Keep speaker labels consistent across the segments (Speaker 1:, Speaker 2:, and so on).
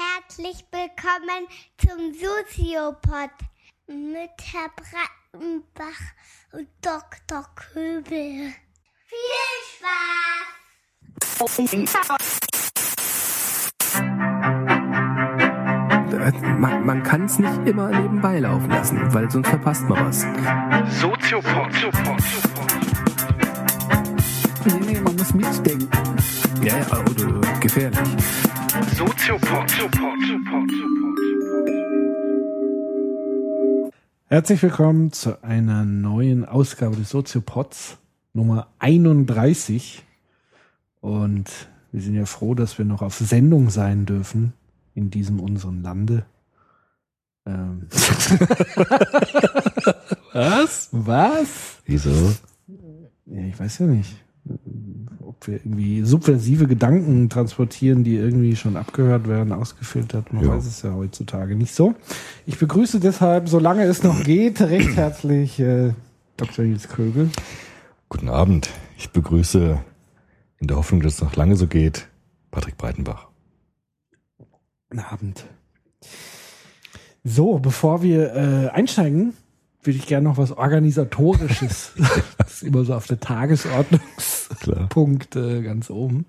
Speaker 1: Herzlich willkommen zum Soziopod mit Herr Brattenbach und Dr. Köbel. Viel
Speaker 2: Spaß! Man, man kann es nicht immer nebenbei laufen lassen, weil sonst verpasst man was.
Speaker 3: Soziopod.
Speaker 2: Nee, nee, man muss mitdenken. Ja, ja, oder gefährlich.
Speaker 3: Soziopod.
Speaker 4: Herzlich willkommen zu einer neuen Ausgabe des Soziopods Nummer 31. Und wir sind ja froh, dass wir noch auf Sendung sein dürfen in diesem unseren Lande. Ähm.
Speaker 2: Was?
Speaker 4: Was?
Speaker 2: Wieso?
Speaker 4: Ja, ich weiß ja nicht. Ob wir irgendwie subversive Gedanken transportieren, die irgendwie schon abgehört werden, ausgefiltert. Man
Speaker 2: Ja.
Speaker 4: weiß es ja heutzutage nicht so. Ich begrüße deshalb, solange es noch geht, recht herzlich äh, Dr. Nils Kögel.
Speaker 5: Guten Abend. Ich begrüße in der Hoffnung, dass es noch lange so geht, Patrick Breitenbach.
Speaker 4: Guten Abend. So, bevor wir äh, einsteigen, würde ich gerne noch was Organisatorisches. das ist immer so auf der Tagesordnungspunkt äh, ganz oben.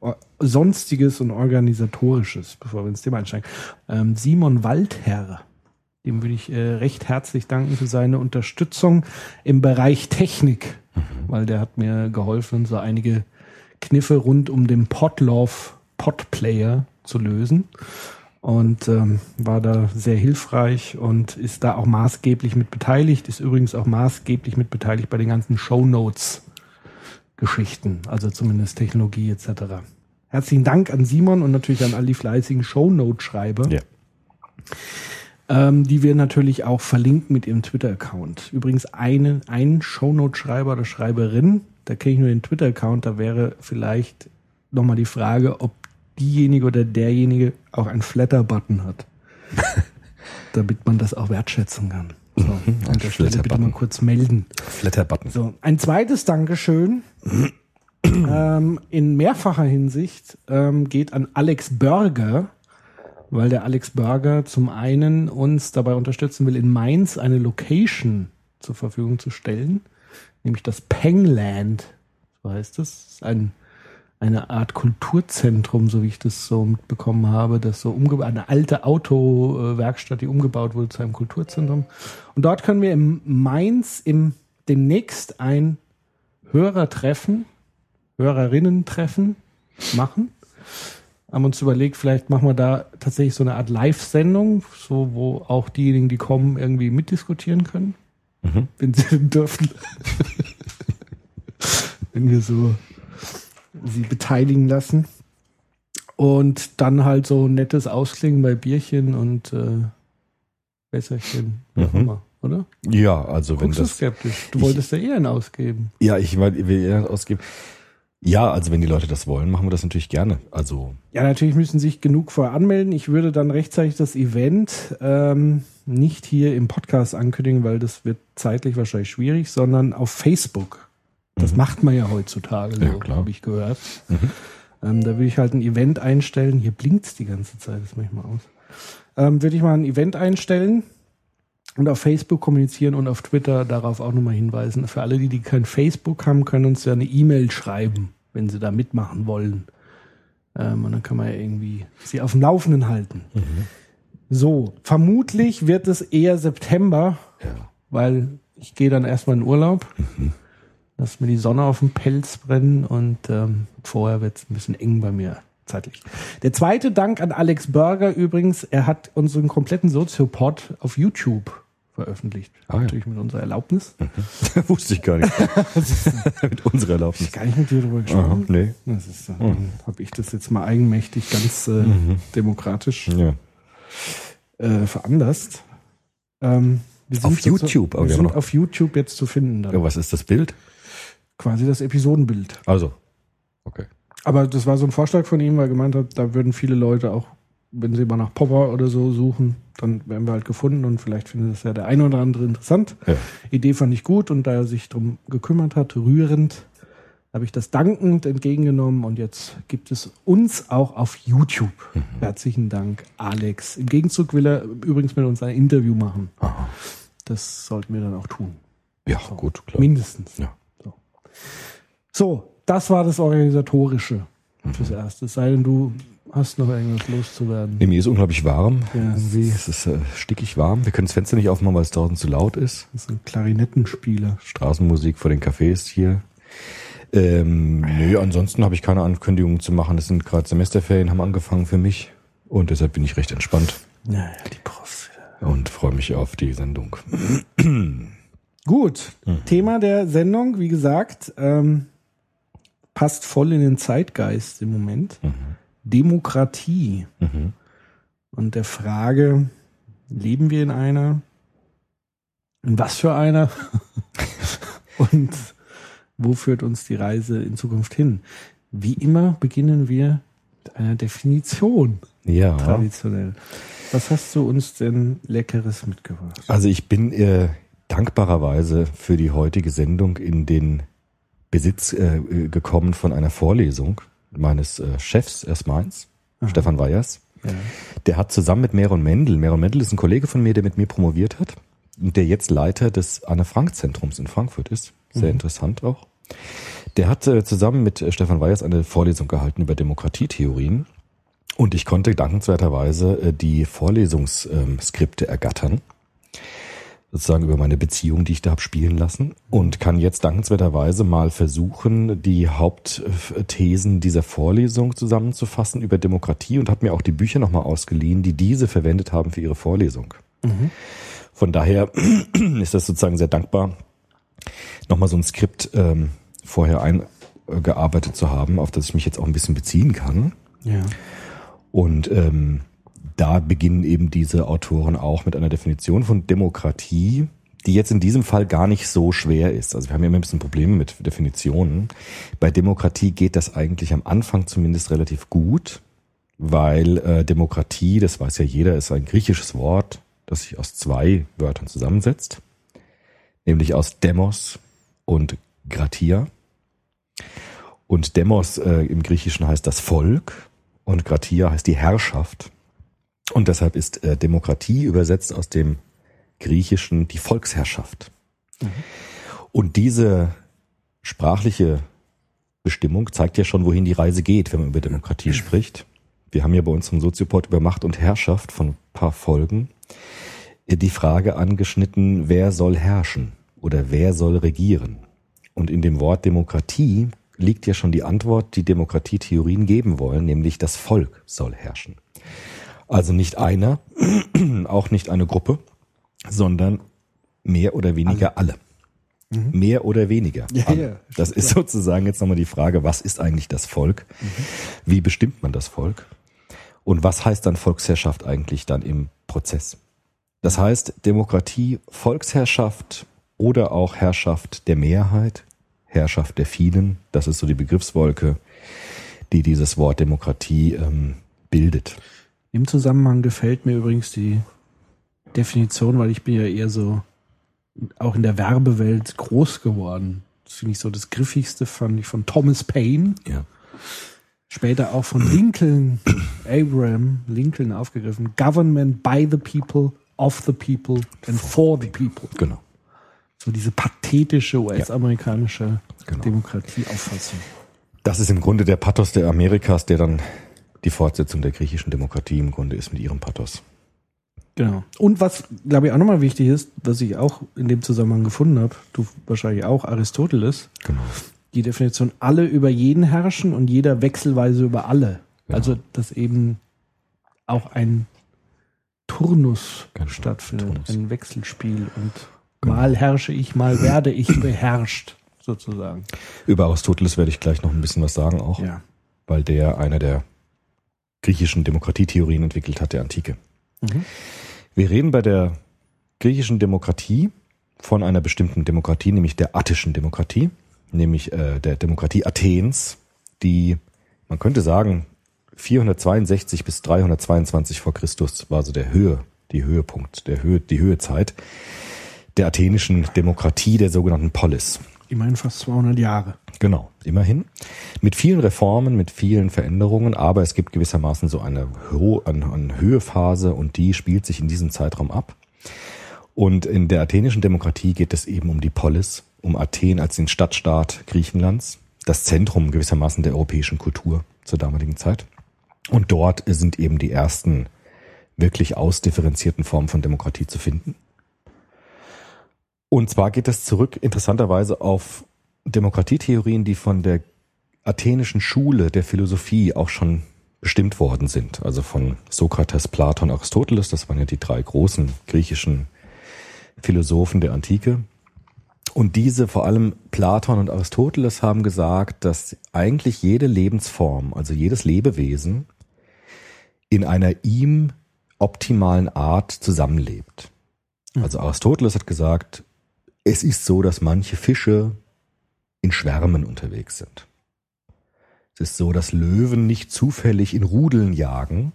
Speaker 4: O- Sonstiges und Organisatorisches, bevor wir ins Thema einsteigen. Ähm, Simon Waldherr, dem würde ich äh, recht herzlich danken für seine Unterstützung im Bereich Technik, weil der hat mir geholfen, so einige Kniffe rund um den Podlove Podplayer zu lösen und ähm, war da sehr hilfreich und ist da auch maßgeblich mit beteiligt, ist übrigens auch maßgeblich mit beteiligt bei den ganzen Shownotes Geschichten, also zumindest Technologie etc. Herzlichen Dank an Simon und natürlich an all die fleißigen Shownote-Schreiber
Speaker 5: Ja.
Speaker 4: ähm, die wir natürlich auch verlinken mit ihrem Twitter-Account. Übrigens eine, ein Shownote-Schreiber oder Schreiberin, da kenne ich nur den Twitter-Account, da wäre vielleicht nochmal die Frage, ob diejenige oder derjenige auch einen Flatter-Button hat. damit man das auch wertschätzen kann. So, an der Stelle bitte mal kurz melden.
Speaker 5: Flatter-Button.
Speaker 4: So, ein zweites Dankeschön ähm, in mehrfacher Hinsicht ähm, geht an Alex Burger, weil der Alex Burger zum einen uns dabei unterstützen will, in Mainz eine Location zur Verfügung zu stellen, nämlich das Pengland, so heißt es. Das ist ein, eine Art Kulturzentrum, so wie ich das so mitbekommen habe, das so umgebaut, eine alte Autowerkstatt, die umgebaut wurde zu einem Kulturzentrum. Und dort können wir im Mainz im demnächst ein Hörertreffen, Hörerinnen-Treffen machen. Haben uns überlegt, vielleicht machen wir da tatsächlich so eine Art Live-Sendung, so wo auch diejenigen, die kommen, irgendwie mitdiskutieren können, wenn sie dürfen. wenn wir so sie beteiligen lassen. Und dann halt so ein nettes Ausklingen bei Bierchen und äh, Wässerchen, wie auch
Speaker 5: Mhm.
Speaker 4: immer, oder?
Speaker 5: Ja, also wenn
Speaker 4: Guckst du
Speaker 5: das.
Speaker 4: skeptisch? Du
Speaker 5: Ich-
Speaker 4: wolltest ja eher einen ausgeben.
Speaker 5: Ja, ich will will eher ausgeben. Ja, also wenn die Leute das wollen, machen wir das natürlich gerne. Also
Speaker 4: Ja, natürlich müssen sich genug vorher anmelden. Ich würde dann rechtzeitig das Event ähm, nicht hier im Podcast ankündigen, weil das wird zeitlich wahrscheinlich schwierig, sondern auf Facebook. Das
Speaker 5: Mhm.
Speaker 4: macht man ja heutzutage, so
Speaker 5: Ja,
Speaker 4: habe ich gehört.
Speaker 5: Mhm.
Speaker 4: Ähm, da würde ich halt ein Event einstellen. Hier blinkt's die ganze Zeit, das mache ich mal aus. Ähm, würde ich mal ein Event einstellen und auf Facebook kommunizieren und auf Twitter darauf auch nochmal hinweisen. Für alle, die, die kein Facebook haben, können uns ja eine E-Mail schreiben, wenn sie da mitmachen wollen. Ähm, und dann kann man ja irgendwie sie auf dem Laufenden halten. So, vermutlich wird es eher September,
Speaker 5: ja.
Speaker 4: weil ich gehe dann erstmal in Urlaub. Lass mir die Sonne auf dem Pelz brennen und ähm, vorher wird es ein bisschen eng bei mir zeitlich. Der zweite Dank an Alex Burger übrigens, er hat unseren kompletten Soziopod auf YouTube veröffentlicht.
Speaker 5: Ah, ja.
Speaker 4: Natürlich mit unserer Erlaubnis.
Speaker 5: wusste ich gar nicht. Mit unserer Erlaubnis.
Speaker 4: Gar nicht mit dir drüber
Speaker 5: Aha,
Speaker 4: gesprochen.
Speaker 5: nee.
Speaker 4: Das ist, äh, dann habe ich das jetzt mal eigenmächtig ganz äh, demokratisch
Speaker 5: Ja.
Speaker 4: äh, veranlasst. Ähm, wir
Speaker 5: Auf YouTube, aber
Speaker 4: wir
Speaker 5: wir
Speaker 4: sind
Speaker 5: noch-
Speaker 4: auf YouTube jetzt zu finden. Dann.
Speaker 5: ja. Was ist das Bild?
Speaker 4: Quasi das Episodenbild.
Speaker 5: Also. Okay.
Speaker 4: Aber das war so ein Vorschlag von ihm, weil er gemeint hat, da würden viele Leute auch, wenn sie mal nach Popper oder so suchen, dann werden wir halt gefunden und vielleicht findet das ja der eine oder andere interessant.
Speaker 5: Ja.
Speaker 4: Idee fand ich gut und da er sich drum gekümmert hat, rührend, habe ich das dankend entgegengenommen und jetzt gibt es uns auch auf YouTube.
Speaker 5: Mhm.
Speaker 4: Herzlichen Dank, Alex. Im Gegenzug will er übrigens mit uns ein Interview machen.
Speaker 5: Aha.
Speaker 4: Das sollten wir dann auch tun.
Speaker 5: Ja, gut, klar.
Speaker 4: Mindestens.
Speaker 5: Ja.
Speaker 4: So. das war das Organisatorische fürs Erste. Es sei denn, du hast noch irgendwas loszuwerden.
Speaker 5: Nee, mir ist unglaublich warm.
Speaker 4: Ja.
Speaker 5: Es ist äh, stickig warm. Wir können das Fenster nicht aufmachen, weil es draußen zu laut ist.
Speaker 4: Das ein Klarinettenspieler.
Speaker 5: Straßenmusik vor den Cafés hier. Ähm, nö, ansonsten habe ich keine Ankündigungen zu machen. Es sind gerade Semesterferien, haben angefangen für mich. Und deshalb bin ich recht entspannt
Speaker 4: Naja, die Profs
Speaker 5: und freue mich auf die Sendung.
Speaker 4: Gut, Thema der Sendung, wie gesagt, ähm, passt voll in den Zeitgeist im Moment. Demokratie.
Speaker 5: Mhm.
Speaker 4: Und der Frage, leben wir in einer? In was für einer? Und wo führt uns die Reise in Zukunft hin? Wie immer beginnen wir mit einer Definition,
Speaker 5: Ja.
Speaker 4: traditionell. Was hast du uns denn Leckeres mitgebracht?
Speaker 5: Also ich bin äh, dankbarerweise für die heutige Sendung in den Besitz äh, gekommen von einer Vorlesung meines äh, Chefs, erst meins, Stefan Weyers.
Speaker 4: Ja.
Speaker 5: Der hat zusammen mit Meron Mendel, Meron Mendel ist ein Kollege von mir, der mit mir promoviert hat und der jetzt Leiter des Anne-Frank-Zentrums in Frankfurt ist. Sehr interessant auch. Der hat äh, zusammen mit äh, Stefan Weyers eine Vorlesung gehalten über Demokratietheorien und ich konnte dankenswerterweise äh, die Vorlesungsskripte ergattern sozusagen über meine Beziehung, die ich da habe spielen lassen und kann jetzt dankenswerterweise mal versuchen, die Hauptthesen dieser Vorlesung zusammenzufassen über Demokratie und habe mir auch die Bücher nochmal ausgeliehen, die diese verwendet haben für ihre Vorlesung. Von daher ist das sozusagen sehr dankbar, nochmal so ein Skript ähm, vorher eingearbeitet zu haben, auf das ich mich jetzt auch ein bisschen beziehen kann.
Speaker 4: Ja.
Speaker 5: Und ähm, da beginnen eben diese Autoren auch mit einer Definition von Demokratie, die jetzt in diesem Fall gar nicht so schwer ist. Also wir haben ja immer ein bisschen Probleme mit Definitionen. Bei Demokratie geht das eigentlich am Anfang zumindest relativ gut, weil äh, Demokratie, das weiß ja jeder, ist ein griechisches Wort, das sich aus zwei Wörtern zusammensetzt, nämlich aus Demos und Gratia. Und Demos äh, im Griechischen heißt das Volk und Gratia heißt die Herrschaft. Und deshalb ist äh, Demokratie übersetzt aus dem Griechischen die Volksherrschaft. Und diese sprachliche Bestimmung zeigt ja schon, wohin die Reise geht, wenn man über Demokratie spricht. Wir haben ja bei uns im Soziopod über Macht und Herrschaft von ein paar Folgen die Frage angeschnitten, wer soll herrschen oder wer soll regieren? Und in dem Wort Demokratie liegt ja schon die Antwort, die Demokratietheorien geben wollen, nämlich das Volk soll herrschen. Also nicht einer, auch nicht eine Gruppe, sondern mehr oder weniger alle. Mehr oder weniger.
Speaker 4: Ja,
Speaker 5: alle.
Speaker 4: ja,
Speaker 5: das ist sozusagen jetzt nochmal die Frage, was ist eigentlich das Volk? Wie bestimmt man das Volk? Und was heißt dann Volksherrschaft eigentlich dann im Prozess? Das heißt Demokratie, Volksherrschaft oder auch Herrschaft der Mehrheit, Herrschaft der vielen, das ist so die Begriffswolke, die dieses Wort Demokratie ähm, bildet.
Speaker 4: Im Zusammenhang gefällt mir übrigens die Definition, weil ich bin ja eher so auch in der Werbewelt groß geworden. Das finde ich so das griffigste fand ich von Thomas Paine,
Speaker 5: Ja.
Speaker 4: später auch von Lincoln, Abraham Lincoln aufgegriffen. Government by the people, of the people and for the people.
Speaker 5: Genau.
Speaker 4: So diese pathetische US-amerikanische
Speaker 5: Genau.
Speaker 4: Demokratieauffassung.
Speaker 5: Das ist im Grunde der Pathos der Amerikas, der dann die Fortsetzung der griechischen Demokratie im Grunde ist mit ihrem Pathos.
Speaker 4: Genau. Und was, glaube ich, auch nochmal wichtig ist, was ich auch in dem Zusammenhang gefunden habe, du wahrscheinlich auch, Aristoteles,
Speaker 5: Genau.
Speaker 4: die Definition alle über jeden herrschen und jeder wechselweise über alle.
Speaker 5: Genau.
Speaker 4: Also, dass eben auch ein Turnus
Speaker 5: Genau,
Speaker 4: stattfindet,
Speaker 5: Turnus.
Speaker 4: ein Wechselspiel und mal herrsche ich, mal werde ich beherrscht, sozusagen.
Speaker 5: Über Aristoteles werde ich gleich noch ein bisschen was sagen auch,
Speaker 4: Ja.
Speaker 5: weil der einer der griechischen Demokratietheorien entwickelt hat, der Antike.
Speaker 4: Mhm.
Speaker 5: Wir reden bei der griechischen Demokratie von einer bestimmten Demokratie, nämlich der attischen Demokratie, nämlich äh, der Demokratie Athens, die, man könnte sagen, 462 bis 322 vor Christus war so der Höhe, die Höhepunkt, der Höhe, die Höhezeit der athenischen Demokratie, der sogenannten Polis.
Speaker 4: Immerhin fast 200 Jahre.
Speaker 5: Genau, immerhin. Mit vielen Reformen, mit vielen Veränderungen, aber es gibt gewissermaßen so eine, Ho eine, eine Höhephase und die spielt sich in diesem Zeitraum ab. Und in der athenischen Demokratie geht es eben um die Polis, um Athen als den Stadtstaat Griechenlands, das Zentrum gewissermaßen der europäischen Kultur zur damaligen Zeit. Und dort sind eben die ersten wirklich ausdifferenzierten Formen von Demokratie zu finden. Und zwar geht es zurück interessanterweise auf Demokratietheorien, die von der athenischen Schule der Philosophie auch schon bestimmt worden sind. Also von Sokrates, Platon, Aristoteles, das waren ja die drei großen griechischen Philosophen der Antike. Und diese, vor allem Platon und Aristoteles, haben gesagt, dass eigentlich jede Lebensform, also jedes Lebewesen, in einer ihm optimalen Art zusammenlebt. Also Aristoteles hat gesagt, es ist so, dass manche Fische in Schwärmen unterwegs sind. Es ist so, dass Löwen nicht zufällig in Rudeln jagen,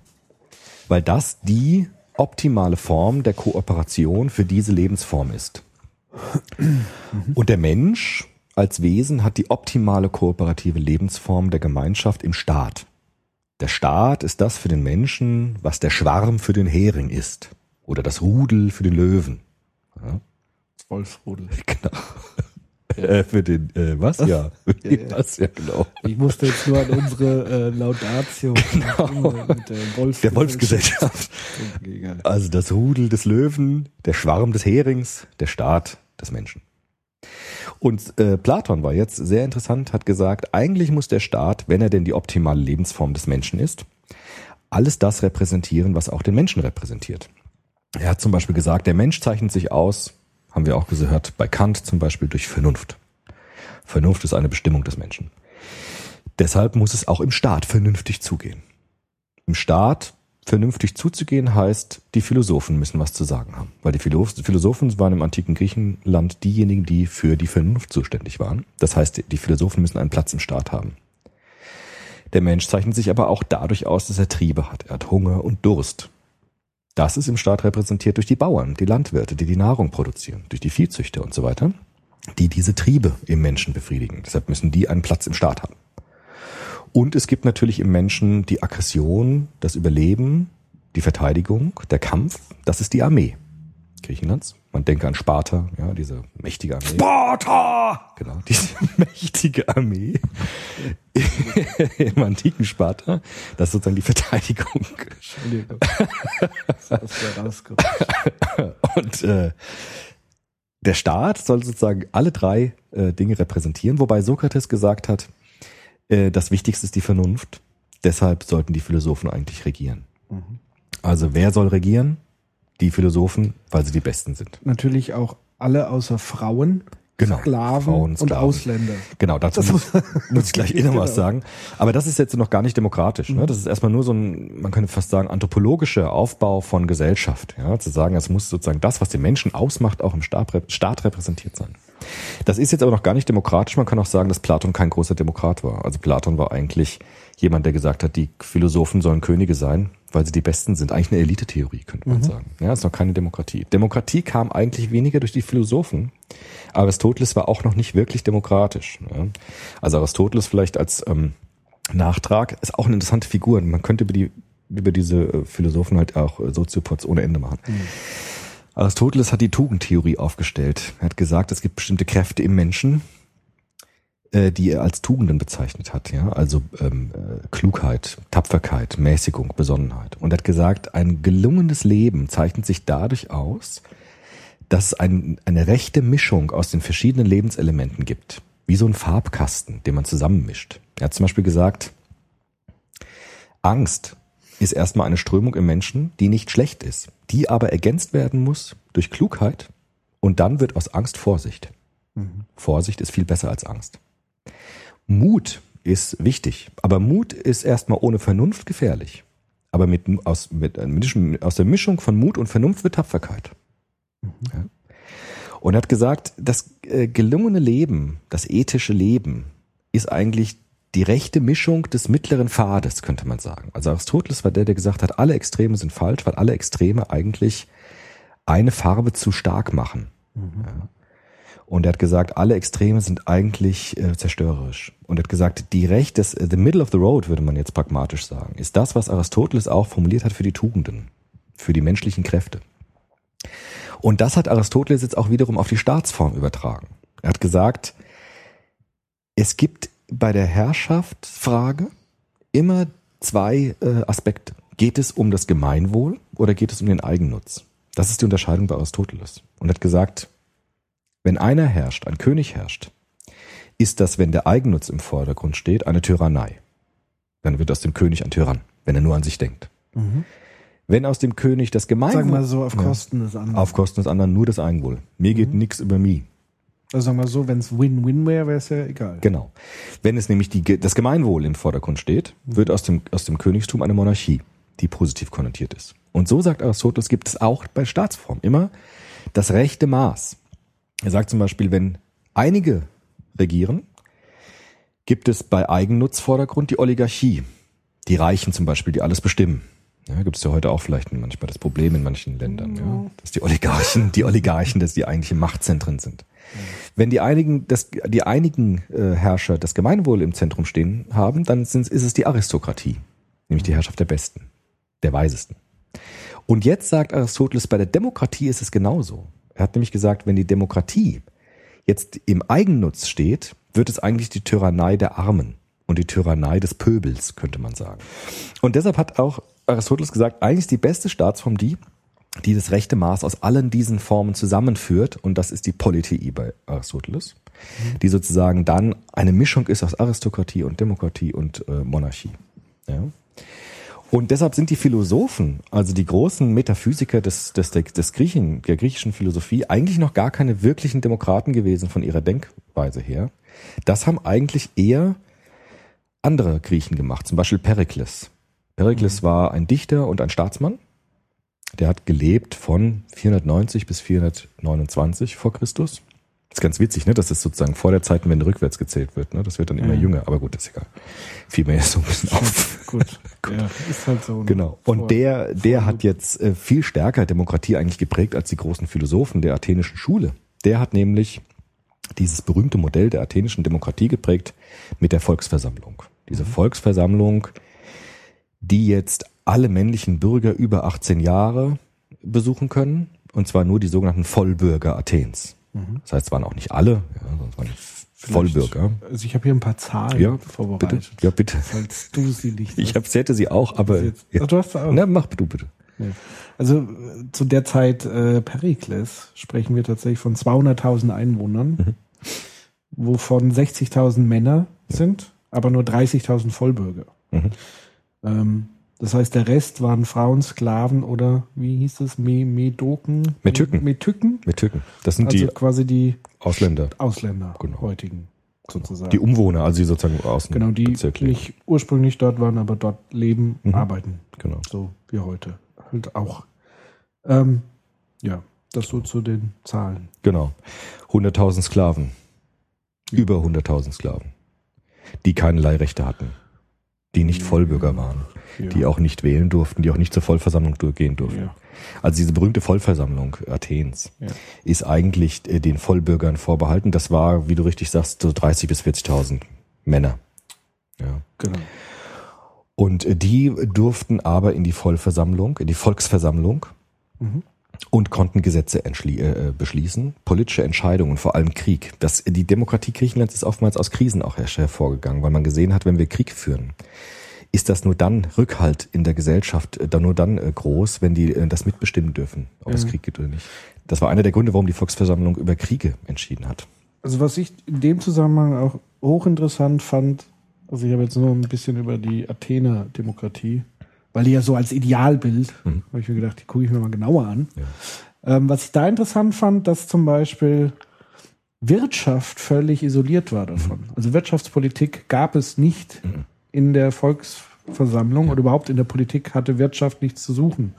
Speaker 5: weil das die optimale Form der Kooperation für diese Lebensform ist. Und der Mensch als Wesen hat die optimale kooperative Lebensform der Gemeinschaft im Staat. Der Staat ist das für den Menschen, was der Schwarm für den Hering ist. Oder das Rudel für den Löwen. Ja,
Speaker 4: Wolfsrudel.
Speaker 5: genau. Äh, für den, äh, was? Ja. Was? Ja, genau.
Speaker 4: Ich musste jetzt nur an unsere äh, Laudatio mit der, Wolf
Speaker 5: Der Wolfsgesellschaft. Also das Rudel des Löwen, der Schwarm des Herings, der Staat des Menschen. Und äh, Platon war jetzt sehr interessant, hat gesagt, eigentlich muss der Staat, wenn er denn die optimale Lebensform des Menschen ist, alles das repräsentieren, was auch den Menschen repräsentiert. Er hat zum Beispiel gesagt, der Mensch zeichnet sich aus, haben wir auch gehört, bei Kant zum Beispiel durch Vernunft. Vernunft ist eine Bestimmung des Menschen. Deshalb muss es auch im Staat vernünftig zugehen. Im Staat vernünftig zuzugehen heißt, die Philosophen müssen was zu sagen haben. Weil die Philo- Philosophen waren im antiken Griechenland diejenigen, die für die Vernunft zuständig waren. Das heißt, die Philosophen müssen einen Platz im Staat haben. Der Mensch zeichnet sich aber auch dadurch aus, dass er Triebe hat. Er hat Hunger und Durst. Das ist im Staat repräsentiert durch die Bauern, die Landwirte, die die Nahrung produzieren, durch die Viehzüchter und so weiter, die diese Triebe im Menschen befriedigen. Deshalb müssen die einen Platz im Staat haben. Und es gibt natürlich im Menschen die Aggression, das Überleben, die Verteidigung, der Kampf. Das ist die Armee Griechenlands. Man denke an Sparta, ja, diese mächtige Armee. Sparta! Genau, diese mächtige Armee im antiken Sparta. Das ist sozusagen die Verteidigung.
Speaker 4: Entschuldigung. Das.
Speaker 5: Und äh, der Staat soll sozusagen alle drei äh, Dinge repräsentieren, wobei Sokrates gesagt hat, äh, das Wichtigste ist die Vernunft. Deshalb sollten die Philosophen eigentlich regieren. Also wer soll regieren? Die Philosophen, weil sie die Besten sind.
Speaker 4: Natürlich auch alle außer Frauen,
Speaker 5: Genau.
Speaker 4: Sklaven,
Speaker 5: Frauen,
Speaker 4: und
Speaker 5: Sklaven.
Speaker 4: Ausländer.
Speaker 5: Genau, dazu muss, muss ich gleich eh noch was
Speaker 4: Genau.
Speaker 5: sagen. Aber das ist jetzt noch gar nicht demokratisch. Ne? Das ist erstmal nur so ein, man könnte fast sagen, anthropologischer Aufbau von Gesellschaft. Ja? Zu sagen, es muss sozusagen das, was den Menschen ausmacht, auch im Staat, Staat repräsentiert sein. Das ist jetzt aber noch gar nicht demokratisch. Man kann auch sagen, dass Platon kein großer Demokrat war. Also Platon war eigentlich jemand, der gesagt hat, die Philosophen sollen Könige sein, weil sie die Besten sind. Eigentlich eine Elite-Theorie, könnte man sagen. Ja, ist noch keine Demokratie. Demokratie kam eigentlich weniger durch die Philosophen. Aristoteles war auch noch nicht wirklich demokratisch. Ja. Also Aristoteles vielleicht als ähm, Nachtrag ist auch eine interessante Figur. Man könnte über die über diese äh, Philosophen halt auch äh, Soziopods ohne Ende machen. Aristoteles hat die Tugendtheorie aufgestellt. Er hat gesagt, es gibt bestimmte Kräfte im Menschen, die er als Tugenden bezeichnet hat, ja, also ähm, äh, Klugheit, Tapferkeit, Mäßigung, Besonnenheit. Und er hat gesagt, ein gelungenes Leben zeichnet sich dadurch aus, dass es ein, eine rechte Mischung aus den verschiedenen Lebenselementen gibt, wie so ein Farbkasten, den man zusammenmischt. Er hat zum Beispiel gesagt, Angst ist erstmal eine Strömung im Menschen, die nicht schlecht ist, die aber ergänzt werden muss durch Klugheit und dann wird aus Angst Vorsicht. Vorsicht ist viel besser als Angst. Mut ist wichtig, aber Mut ist erstmal ohne Vernunft gefährlich. Aber mit, aus, mit, äh, mit, aus der Mischung von Mut und Vernunft wird Tapferkeit. Ja. Und er hat gesagt, das äh, gelungene Leben, das ethische Leben, ist eigentlich die rechte Mischung des mittleren Pfades, könnte man sagen. Also Aristoteles war der, der gesagt hat, alle Extreme sind falsch, weil alle Extreme eigentlich eine Farbe zu stark machen. Ja. Und er hat gesagt, alle Extreme sind eigentlich äh, zerstörerisch. Und er hat gesagt, die Recht des, the middle of the road, würde man jetzt pragmatisch sagen, ist das, was Aristoteles auch formuliert hat für die Tugenden, für die menschlichen Kräfte. Und das hat Aristoteles jetzt auch wiederum auf die Staatsform übertragen. Er hat gesagt, es gibt bei der Herrschaftsfrage immer zwei äh, Aspekte. Geht es um das Gemeinwohl oder geht es um den Eigennutz? Das ist die Unterscheidung bei Aristoteles. Und er hat gesagt, wenn einer herrscht, ein König herrscht, ist das, wenn der Eigennutz im Vordergrund steht, eine Tyrannei. Dann wird aus dem König ein Tyrann, wenn er nur an sich denkt. Wenn aus dem König das Gemeinwohl...
Speaker 4: Sagen wir so, auf Kosten des anderen.
Speaker 5: Auf Kosten des anderen nur das Eigenwohl. Mir geht nichts über mich.
Speaker 4: Also sagen wir so, wenn es Win-Win wäre, wäre es ja egal.
Speaker 5: Genau. Wenn es nämlich die, das Gemeinwohl im Vordergrund steht, wird aus dem, aus dem Königstum eine Monarchie, die positiv konnotiert ist. Und so sagt Aristoteles, gibt es auch bei Staatsform immer das rechte Maß. Er sagt zum Beispiel, wenn einige regieren, gibt es bei Eigennutzvordergrund die Oligarchie. Die Reichen zum Beispiel, die alles bestimmen. Ja, gibt es ja heute auch vielleicht manchmal das Problem in manchen Ländern, ja, dass die Oligarchen, die Oligarchen, dass die eigentlichen Machtzentren sind. Wenn die einigen, das, die einigen äh, Herrscher das Gemeinwohl im Zentrum stehen haben, dann sind, ist es die Aristokratie, nämlich die Herrschaft der Besten, der Weisesten. Und jetzt sagt Aristoteles, bei der Demokratie ist es genauso. Er hat nämlich gesagt, wenn die Demokratie jetzt im Eigennutz steht, wird es eigentlich die Tyrannei der Armen und die Tyrannei des Pöbels, könnte man sagen. Und deshalb hat auch Aristoteles gesagt, eigentlich ist die beste Staatsform die, die das rechte Maß aus allen diesen Formen zusammenführt, und das ist die Politei bei Aristoteles, die sozusagen dann eine Mischung ist aus Aristokratie und Demokratie und äh, Monarchie. Ja? Und deshalb sind die Philosophen, also die großen Metaphysiker des, des, des Griechen, der griechischen Philosophie, eigentlich noch gar keine wirklichen Demokraten gewesen von ihrer Denkweise her. Das haben eigentlich eher andere Griechen gemacht, zum Beispiel Perikles. Perikles war ein Dichter und ein Staatsmann. Der hat gelebt von 490 bis 429 vor Christus. Ist ganz witzig, ne, dass das sozusagen vor der Zeitenwende rückwärts gezählt wird. Ne? Das wird dann immer
Speaker 4: Ja.
Speaker 5: jünger, aber gut, ist egal. Fiel mir jetzt so ein bisschen auf.
Speaker 4: Gut. Ja, ist halt so.
Speaker 5: Genau. Und
Speaker 4: Vor-
Speaker 5: der, der hat jetzt äh, viel stärker Demokratie eigentlich geprägt als die großen Philosophen der athenischen Schule. Der hat nämlich dieses berühmte Modell der athenischen Demokratie geprägt mit der Volksversammlung. Diese Volksversammlung, die jetzt alle männlichen Bürger über 18 Jahre besuchen können, und zwar nur die sogenannten Vollbürger Athens. Das heißt, es waren auch nicht alle, ja, sondern es waren Vollbürger.
Speaker 4: Also ich habe hier ein paar Zahlen
Speaker 5: Ja, bitte.
Speaker 4: vorbereitet.
Speaker 5: Ja, bitte.
Speaker 4: Falls du sie nicht
Speaker 5: Ich hab, hätte sie auch, aber.
Speaker 4: Jetzt-
Speaker 5: Ja.
Speaker 4: Ach, du hast sie auch.
Speaker 5: Na, mach du bitte.
Speaker 4: Ja. Also zu der Zeit äh, Perikles sprechen wir tatsächlich von 200.000 Einwohnern,
Speaker 5: Mhm.
Speaker 4: wovon 60.000 Männer sind, aber nur 30.000 Vollbürger.
Speaker 5: Mhm.
Speaker 4: Ähm, das heißt, der Rest waren Frauen, Sklaven oder wie hieß es? Me Medoken?
Speaker 5: Metüken? Mit Türken. Das sind
Speaker 4: Also
Speaker 5: die
Speaker 4: quasi die
Speaker 5: Ausländer.
Speaker 4: Ausländer,
Speaker 5: Genau.
Speaker 4: heutigen sozusagen.
Speaker 5: Die Umwohner, also die sozusagen außen.
Speaker 4: genau, die
Speaker 5: Bezirk leben.
Speaker 4: nicht ursprünglich dort waren, aber dort leben,
Speaker 5: Mhm.
Speaker 4: arbeiten.
Speaker 5: Genau.
Speaker 4: So wie heute. Halt auch. Ähm, ja, das so zu den Zahlen.
Speaker 5: Genau. 100.000 Sklaven. Über 100.000 Sklaven. Die keinerlei Rechte hatten. Die nicht Vollbürger waren.
Speaker 4: Ja.
Speaker 5: Die auch nicht wählen durften, die auch nicht zur Vollversammlung durchgehen durften.
Speaker 4: Ja.
Speaker 5: Also diese berühmte Vollversammlung Athens
Speaker 4: Ja.
Speaker 5: ist eigentlich äh, den Vollbürgern vorbehalten. Das war, wie du richtig sagst, so 30.000 bis 40.000 Männer. Ja.
Speaker 4: Genau.
Speaker 5: Und äh, die durften aber in die Vollversammlung, in die Volksversammlung
Speaker 4: Mhm.
Speaker 5: und konnten Gesetze äh, äh, beschließen, politische Entscheidungen, vor allem Krieg. Das, die Demokratie Griechenlands ist oftmals aus Krisen auch her- hervorgegangen, weil man gesehen hat, wenn wir Krieg führen, ist das nur dann Rückhalt in der Gesellschaft, äh, dann nur dann äh, groß, wenn die äh, das mitbestimmen dürfen, ob es
Speaker 4: Mhm.
Speaker 5: Krieg gibt oder nicht. Das war einer der Gründe, warum die Volksversammlung über Kriege entschieden hat.
Speaker 4: Also was ich in dem Zusammenhang auch hochinteressant fand, also ich habe jetzt nur ein bisschen über die Athener Demokratie, weil die ja so als Idealbild,
Speaker 5: Mhm.
Speaker 4: habe ich mir gedacht, die gucke ich mir mal genauer an. Ähm, was ich da interessant fand, dass zum Beispiel Wirtschaft völlig isoliert war davon. Also Wirtschaftspolitik gab es nicht in der Volksversammlung oder überhaupt in der Politik hatte Wirtschaft nichts zu suchen.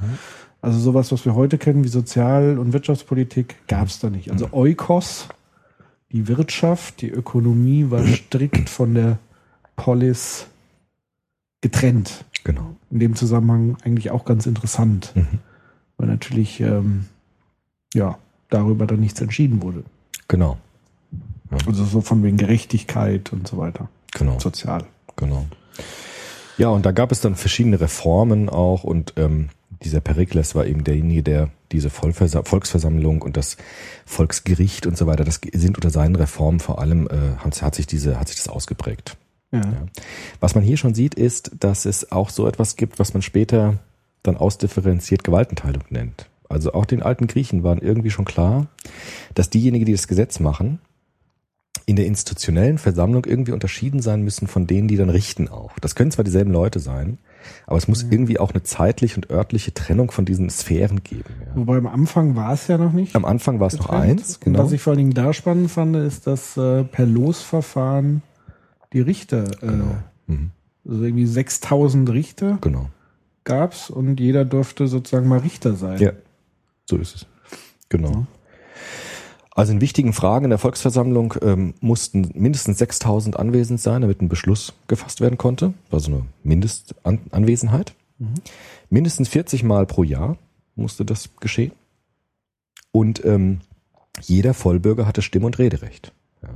Speaker 4: Also sowas, was wir heute kennen wie Sozial- und Wirtschaftspolitik, gab es da nicht. Also Eukos, die Wirtschaft, die Ökonomie war strikt von der Polis getrennt.
Speaker 5: Genau.
Speaker 4: In dem Zusammenhang eigentlich auch ganz interessant,
Speaker 5: Mhm.
Speaker 4: weil natürlich ähm, ja darüber dann nichts entschieden wurde.
Speaker 5: Genau.
Speaker 4: Also so von wegen Gerechtigkeit und so weiter.
Speaker 5: Genau.
Speaker 4: Sozial.
Speaker 5: Genau. Ja, und da gab es dann verschiedene Reformen auch und ähm, dieser Perikles war eben derjenige, der diese Vollversa Volksversammlung und das Volksgericht und so weiter, das sind unter seinen Reformen vor allem, äh, hat, hat sich diese, hat sich das ausgeprägt.
Speaker 4: Ja.
Speaker 5: Ja. Was man hier schon sieht, ist, dass es auch so etwas gibt, was man später dann ausdifferenziert Gewaltenteilung nennt. Also auch den alten Griechen waren irgendwie schon klar, dass diejenigen, die das Gesetz machen, in der institutionellen Versammlung irgendwie unterschieden sein müssen von denen, die dann richten auch. Das können zwar dieselben Leute sein, aber es muss irgendwie auch eine zeitliche und örtliche Trennung von diesen Sphären geben. Ja.
Speaker 4: Wobei am Anfang war es ja noch nicht.
Speaker 5: Am Anfang war es noch eins, genau.
Speaker 4: was ich vor allen Dingen da spannend fand, ist, dass äh, per Losverfahren die Richter, äh,
Speaker 5: Mhm.
Speaker 4: also irgendwie 6000 Richter
Speaker 5: Genau.
Speaker 4: gab's und jeder durfte sozusagen mal Richter sein.
Speaker 5: Ja, so ist es. Genau. Also in wichtigen Fragen in der Volksversammlung ähm, mussten mindestens 6000 anwesend sein, damit ein Beschluss gefasst werden konnte. War so eine Mindestanwesenheit. Mindestens 40 Mal pro Jahr musste das geschehen. Und ähm, jeder Vollbürger hatte Stimm- und Rederecht. Ja.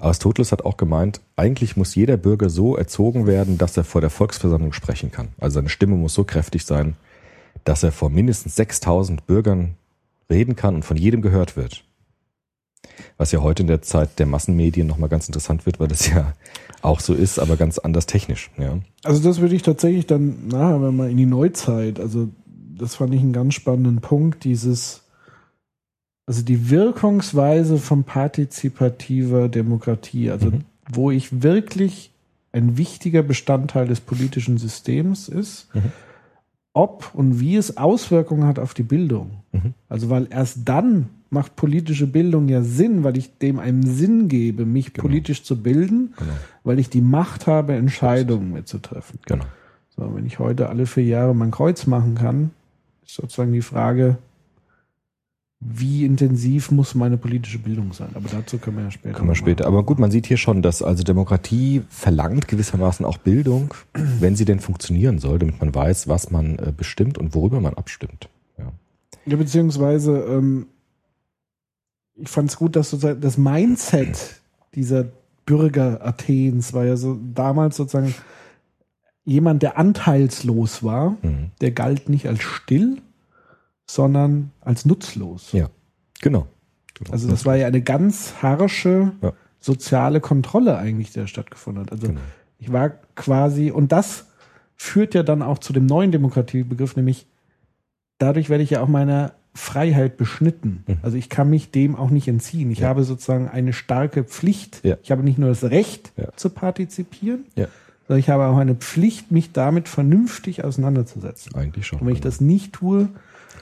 Speaker 5: Aristoteles hat auch gemeint, eigentlich muss jeder Bürger so erzogen werden, dass er vor der Volksversammlung sprechen kann. Also seine Stimme muss so kräftig sein, dass er vor mindestens 6000 Bürgern reden kann und von jedem gehört wird. Was ja heute in der Zeit der Massenmedien nochmal ganz interessant wird, weil das ja auch so ist, aber ganz anders technisch. Ja.
Speaker 4: Also das würde ich tatsächlich dann nachher, wenn man in die Neuzeit, also das fand ich einen ganz spannenden Punkt, dieses, also die Wirkungsweise von partizipativer Demokratie, also
Speaker 5: Mhm.
Speaker 4: wo ich wirklich ein wichtiger Bestandteil des politischen Systems ist,
Speaker 5: Mhm.
Speaker 4: ob und wie es Auswirkungen hat auf die Bildung.
Speaker 5: Mhm.
Speaker 4: Also weil erst dann macht politische Bildung ja Sinn, weil ich dem einen Sinn gebe, mich politisch zu bilden,
Speaker 5: Genau.
Speaker 4: weil ich die Macht habe, Entscheidungen mitzutreffen.
Speaker 5: Genau.
Speaker 4: So, wenn ich heute alle vier Jahre mein Kreuz machen kann, ist sozusagen die Frage, wie intensiv muss meine politische Bildung sein? Aber dazu können wir ja später.
Speaker 5: Kommen wir später. Aber gut, man sieht hier schon, dass also Demokratie verlangt gewissermaßen auch Bildung, wenn sie denn funktionieren soll, damit man weiß, was man äh, bestimmt und worüber man abstimmt. Ja.
Speaker 4: Ja, beziehungsweise, ähm, ich fand es gut, dass sozusagen das Mindset dieser Bürger Athens war ja so damals sozusagen jemand, der anteilslos war,
Speaker 5: Mhm.
Speaker 4: der galt nicht als still, sondern als nutzlos.
Speaker 5: Ja. Genau. genau.
Speaker 4: Also das war ja eine ganz harsche
Speaker 5: Ja.
Speaker 4: soziale Kontrolle eigentlich, die da stattgefunden hat. Also
Speaker 5: Genau.
Speaker 4: ich war quasi, und das führt ja dann auch zu dem neuen Demokratiebegriff, nämlich dadurch werde ich ja auch meiner Freiheit beschnitten.
Speaker 5: Mhm.
Speaker 4: Also ich kann mich dem auch nicht entziehen. Ich
Speaker 5: Ja.
Speaker 4: habe sozusagen eine starke Pflicht.
Speaker 5: Ja.
Speaker 4: Ich habe nicht nur das Recht
Speaker 5: Ja.
Speaker 4: zu partizipieren, sondern ich habe auch eine Pflicht, mich damit vernünftig auseinanderzusetzen.
Speaker 5: Eigentlich schon.
Speaker 4: Und wenn ich das nicht tue,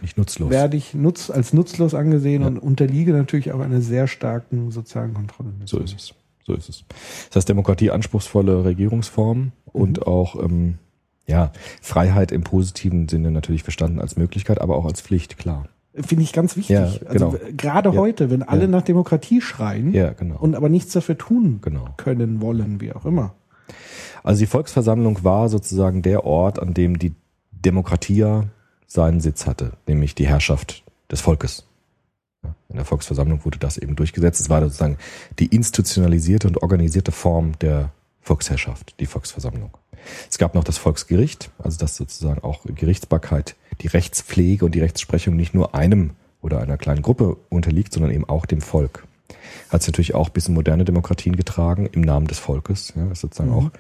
Speaker 5: nicht nutzlos.
Speaker 4: werde ich nutz, als nutzlos angesehen und unterliege natürlich auch einer sehr starken sozialen Kontrolle.
Speaker 5: So ist es. So ist es. Das heißt, Demokratie anspruchsvolle Regierungsform und
Speaker 4: Mhm.
Speaker 5: auch ähm, ja, Freiheit im positiven Sinne natürlich verstanden als Möglichkeit, aber auch als Pflicht, klar.
Speaker 4: Finde ich ganz wichtig.
Speaker 5: Ja,
Speaker 4: also
Speaker 5: genau.
Speaker 4: w- gerade
Speaker 5: Ja.
Speaker 4: heute, wenn alle
Speaker 5: Ja.
Speaker 4: nach Demokratie schreien
Speaker 5: genau.
Speaker 4: und aber nichts dafür tun
Speaker 5: genau.
Speaker 4: können, wollen, wie auch immer.
Speaker 5: Also die Volksversammlung war sozusagen der Ort, an dem die Demokratia seinen Sitz hatte, nämlich die Herrschaft des Volkes. In der Volksversammlung wurde das eben durchgesetzt. Es war sozusagen die institutionalisierte und organisierte Form der Volksherrschaft, die Volksversammlung. Es gab noch das Volksgericht, also das sozusagen auch Gerichtsbarkeit, die Rechtspflege und die Rechtsprechung nicht nur einem oder einer kleinen Gruppe unterliegt, sondern eben auch dem Volk. Hat es natürlich auch bis in moderne Demokratien getragen, im Namen des Volkes. Ja, ist sozusagen auch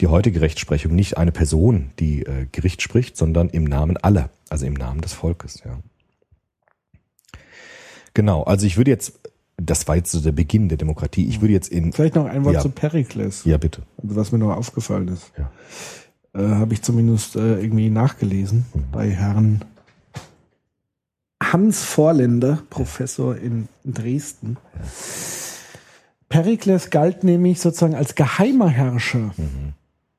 Speaker 5: die heutige Rechtsprechung nicht eine Person, die äh, Gericht spricht, sondern im Namen aller, also im Namen des Volkes. Ja. Genau, also ich würde jetzt, das war jetzt so der Beginn der Demokratie, ich würde jetzt in,
Speaker 4: Vielleicht noch ein Wort
Speaker 5: Ja.
Speaker 4: zu Perikles,
Speaker 5: ja bitte,
Speaker 4: also was mir noch aufgefallen ist.
Speaker 5: Ja.
Speaker 4: Äh, Habe ich zumindest äh, irgendwie nachgelesen
Speaker 5: Mhm.
Speaker 4: bei Herrn Hans Vorländer, Professor in Dresden. Perikles galt nämlich sozusagen als geheimer Herrscher,
Speaker 5: Mhm.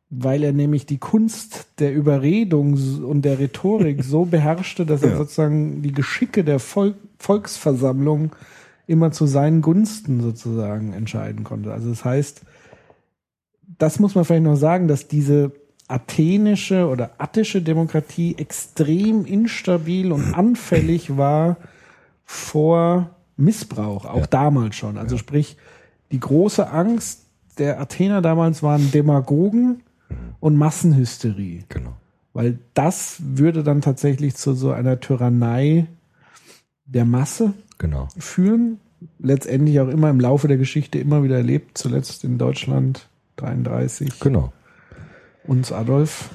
Speaker 4: weil er nämlich die Kunst der Überredung und der Rhetorik so beherrschte, dass er
Speaker 5: Ja.
Speaker 4: sozusagen die Geschicke der Volk Volksversammlung immer zu seinen Gunsten sozusagen entscheiden konnte. Also das heißt, das muss man vielleicht noch sagen, dass diese athenische oder attische Demokratie extrem instabil und anfällig war vor Missbrauch, auch
Speaker 5: Ja.
Speaker 4: damals schon. Also sprich, die große Angst der Athener damals waren Demagogen und Massenhysterie.
Speaker 5: Genau.
Speaker 4: Weil das würde dann tatsächlich zu so einer Tyrannei der Masse
Speaker 5: Genau.
Speaker 4: führen. Letztendlich auch immer im Laufe der Geschichte immer wieder erlebt, zuletzt in Deutschland 33
Speaker 5: Genau.
Speaker 4: uns Adolf.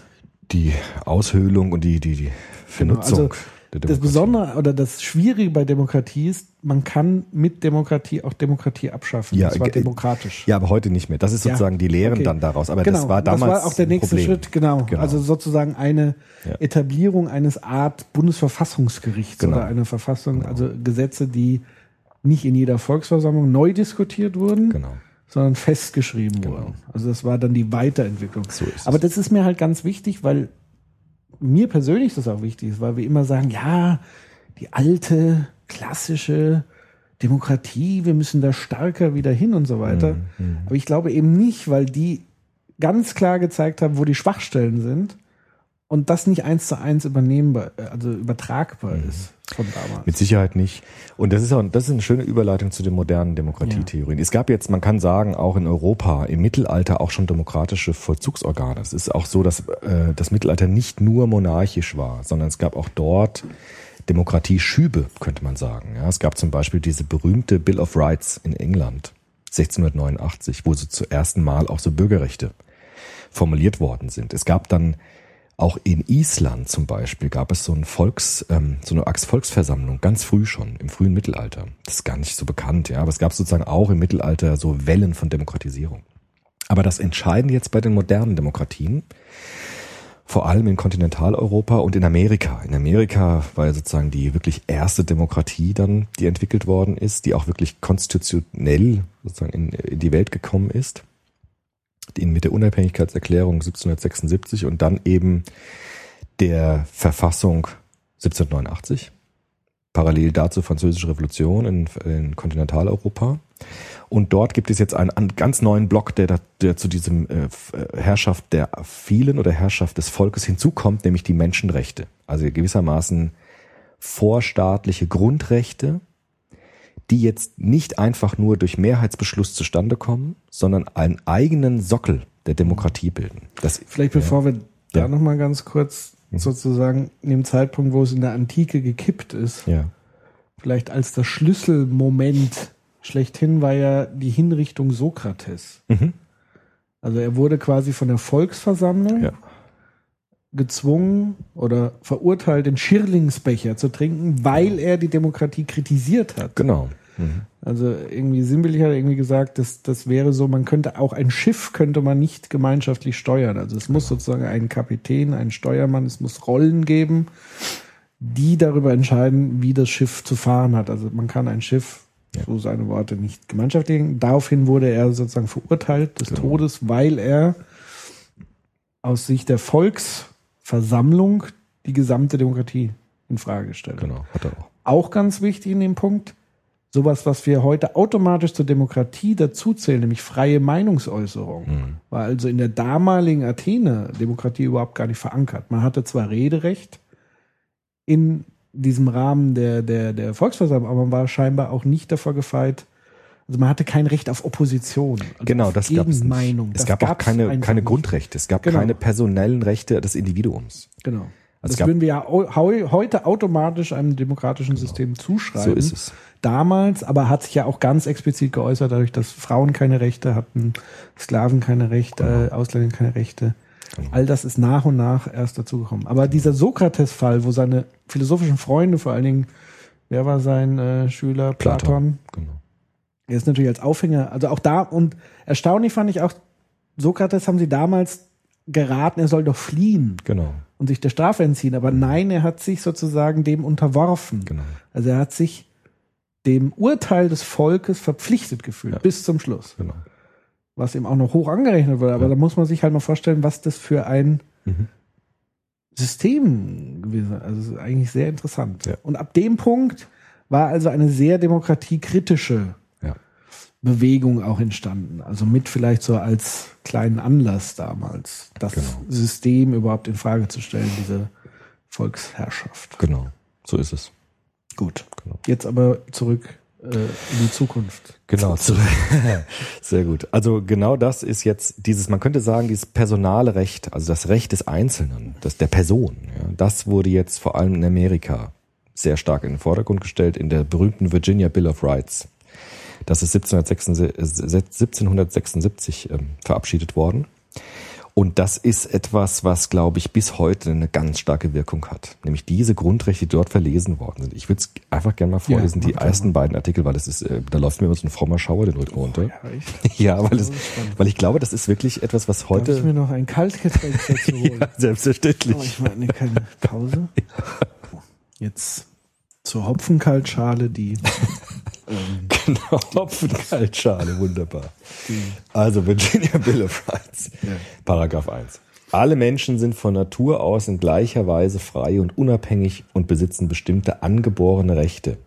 Speaker 5: Die Aushöhlung und die, die, die Vernutzung
Speaker 4: also
Speaker 5: der
Speaker 4: Das. Besondere oder das Schwierige bei Demokratie ist, man kann mit Demokratie auch Demokratie abschaffen.
Speaker 5: Ja,
Speaker 4: und zwar
Speaker 5: ge-
Speaker 4: demokratisch.
Speaker 5: Ja, aber heute nicht mehr. Das ist
Speaker 4: Ja.
Speaker 5: sozusagen die Lehren
Speaker 4: Okay.
Speaker 5: dann daraus. Aber
Speaker 4: genau,
Speaker 5: das war damals
Speaker 4: das war auch der nächste
Speaker 5: Problem.
Speaker 4: Schritt, genau.
Speaker 5: Genau.
Speaker 4: Also sozusagen eine
Speaker 5: Ja.
Speaker 4: Etablierung eines Art Bundesverfassungsgerichts
Speaker 5: Genau.
Speaker 4: oder eine Verfassung, also Gesetze, die nicht in jeder Volksversammlung neu diskutiert wurden,
Speaker 5: Genau.
Speaker 4: sondern festgeschrieben wurden. Also das war dann die Weiterentwicklung.
Speaker 5: So ist es.
Speaker 4: Aber das ist mir halt ganz wichtig, weil mir persönlich das auch wichtig ist, weil wir immer sagen, ja, die alte, klassische Demokratie, wir müssen da stärker wieder hin und so weiter.
Speaker 5: Mhm,
Speaker 4: Aber ich glaube eben nicht, weil die ganz klar gezeigt haben, wo die Schwachstellen sind und das nicht eins zu eins übernehmbar, äh, also übertragbar ist von damals.
Speaker 5: Mit Sicherheit nicht. Und das ist auch, das ist eine schöne Überleitung zu den modernen Demokratietheorien. Es gab jetzt, man kann sagen, auch in Europa im Mittelalter auch schon demokratische Vollzugsorgane. Es ist auch so, dass äh, das Mittelalter nicht nur monarchisch war, sondern es gab auch dort Demokratieschübe, könnte man sagen. Ja, es gab zum Beispiel diese berühmte Bill of Rights in England 1689, wo so zum ersten Mal auch so Bürgerrechte formuliert worden sind. Es gab dann auch in Island zum Beispiel gab es so ein Volks, ähm, so eine Volksversammlung ganz früh schon im frühen Mittelalter. Das ist gar nicht so bekannt, ja, aber es gab sozusagen auch im Mittelalter so Wellen von Demokratisierung. Aber das Entscheidende jetzt bei den modernen Demokratien, vor allem in Kontinentaleuropa und in Amerika. In Amerika war ja sozusagen die wirklich erste Demokratie dann, die entwickelt worden ist, die auch wirklich konstitutionell sozusagen in, in die Welt gekommen ist die mit der Unabhängigkeitserklärung 1776 und dann eben der Verfassung 1789. Parallel dazu Französische Revolution in, in Kontinentaleuropa. Und dort gibt es jetzt einen, ganz neuen Block, der, der zu diesem äh, Herrschaft der vielen oder Herrschaft des Volkes hinzukommt, nämlich die Menschenrechte. Also gewissermaßen vorstaatliche Grundrechte, die jetzt nicht einfach nur durch Mehrheitsbeschluss zustande kommen, sondern einen eigenen Sockel der Demokratie bilden. Das,
Speaker 4: Vielleicht bevor wir da
Speaker 5: Ja.
Speaker 4: noch mal ganz kurz sozusagen in dem Zeitpunkt, wo es in der Antike gekippt ist,
Speaker 5: ja,
Speaker 4: vielleicht als das Schlüsselmoment schlechthin war ja die Hinrichtung Sokrates.
Speaker 5: Mhm.
Speaker 4: Also er wurde quasi von der Volksversammlung
Speaker 5: Ja.
Speaker 4: Gezwungen oder verurteilt, den Schirlingsbecher zu trinken, weil er die Demokratie kritisiert hat.
Speaker 5: genau. Mhm.
Speaker 4: Also irgendwie sinnbildlich hat er irgendwie gesagt, dass das wäre so, man könnte auch ein Schiff könnte man nicht gemeinschaftlich steuern. Also es muss sozusagen einen Kapitän, einen Steuermann, es muss Rollen geben, die darüber entscheiden, wie das Schiff zu fahren hat. Also man kann ein Schiff,
Speaker 5: Ja.
Speaker 4: so seine Worte, nicht gemeinschaftlich. Daraufhin wurde er sozusagen verurteilt des
Speaker 5: Genau.
Speaker 4: Todes, weil er aus Sicht der Volksversammlung die gesamte Demokratie in Frage stellt.
Speaker 5: Genau, hat er auch.
Speaker 4: Auch ganz wichtig in dem Punkt, sowas, was wir heute automatisch zur Demokratie dazuzählen, nämlich freie Meinungsäußerung,
Speaker 5: Mhm.
Speaker 4: war also in der damaligen Athene Demokratie überhaupt gar nicht verankert. Man hatte zwar Rederecht in diesem Rahmen der, der, der Volksversammlung, aber man war scheinbar auch nicht davor gefeit, also man hatte kein Recht auf Opposition. Also
Speaker 5: Genau,
Speaker 4: auf
Speaker 5: das gab es. Es gab auch keine, keine. Grundrechte. Es gab
Speaker 4: Genau.
Speaker 5: keine personellen Rechte des Individuums.
Speaker 4: Genau.
Speaker 5: Also
Speaker 4: das würden wir ja heute automatisch einem demokratischen System zuschreiben.
Speaker 5: So ist es.
Speaker 4: Damals, aber hat sich ja auch ganz explizit geäußert, dadurch, dass Frauen keine Rechte hatten, Sklaven keine Rechte,
Speaker 5: Genau.
Speaker 4: äh, Ausländer keine Rechte. All das ist nach und nach erst dazugekommen. Aber dieser Sokrates-Fall, wo seine philosophischen Freunde, vor allen Dingen, wer war sein äh, Schüler? Platon.
Speaker 5: Genau.
Speaker 4: Er ist natürlich als Aufhänger, also auch da, und erstaunlich fand ich auch, Sokrates haben sie damals geraten, er soll doch fliehen
Speaker 5: Genau.
Speaker 4: und sich der Strafe entziehen. Aber nein, er hat sich sozusagen dem unterworfen.
Speaker 5: Genau.
Speaker 4: Also er hat sich dem Urteil des Volkes verpflichtet gefühlt,
Speaker 5: Ja.
Speaker 4: bis zum Schluss.
Speaker 5: Genau.
Speaker 4: Was ihm auch noch hoch angerechnet wurde. Aber
Speaker 5: Ja.
Speaker 4: da muss man sich halt mal vorstellen, was das für ein
Speaker 5: Mhm.
Speaker 4: System gewesen ist. Also ist eigentlich sehr interessant.
Speaker 5: Ja.
Speaker 4: Und ab dem Punkt war also eine sehr demokratiekritische. Bewegung auch entstanden. Also mit vielleicht so als kleinen Anlass damals, das
Speaker 5: Genau.
Speaker 4: System überhaupt in Frage zu stellen, diese Volksherrschaft.
Speaker 5: Genau. So ist es.
Speaker 4: Gut.
Speaker 5: Genau.
Speaker 4: Jetzt aber zurück äh, in die Zukunft.
Speaker 5: Genau, zurück. sehr gut. Also genau das ist jetzt dieses, man könnte sagen, dieses personale Recht, also das Recht des Einzelnen, das der Person. Ja, das wurde jetzt vor allem in Amerika sehr stark in den Vordergrund gestellt in der berühmten Virginia Bill of Rights. Das ist 1776, 1776 ähm, verabschiedet worden. Und das ist etwas, was, glaube ich, bis heute eine ganz starke Wirkung hat. Nämlich diese Grundrechte, die dort verlesen worden sind. Ich würde es einfach gerne mal vorlesen,
Speaker 4: Ja,
Speaker 5: die ersten beiden Artikel, weil das ist, äh, da läuft mir immer so ein frommer Schauer den Rücken runter.
Speaker 4: Ja, echt.
Speaker 5: Ja, weil,
Speaker 4: Das
Speaker 5: weil ich glaube, das ist wirklich etwas, was
Speaker 4: Darf ich mir
Speaker 5: heute.
Speaker 4: noch ein Kaltgetränk dazu holen?
Speaker 5: Ja, selbstverständlich.
Speaker 4: Aber ich meine keine Pause. Jetzt zur Hopfenkaltschale, die, ähm,
Speaker 5: Genau, Hopfenkaltschale, wunderbar. Also Virginia Bill of Rights,
Speaker 4: Ja.
Speaker 5: Paragraph 1. Alle Menschen sind von Natur aus in gleicher Weise frei und unabhängig und besitzen bestimmte angeborene Rechte,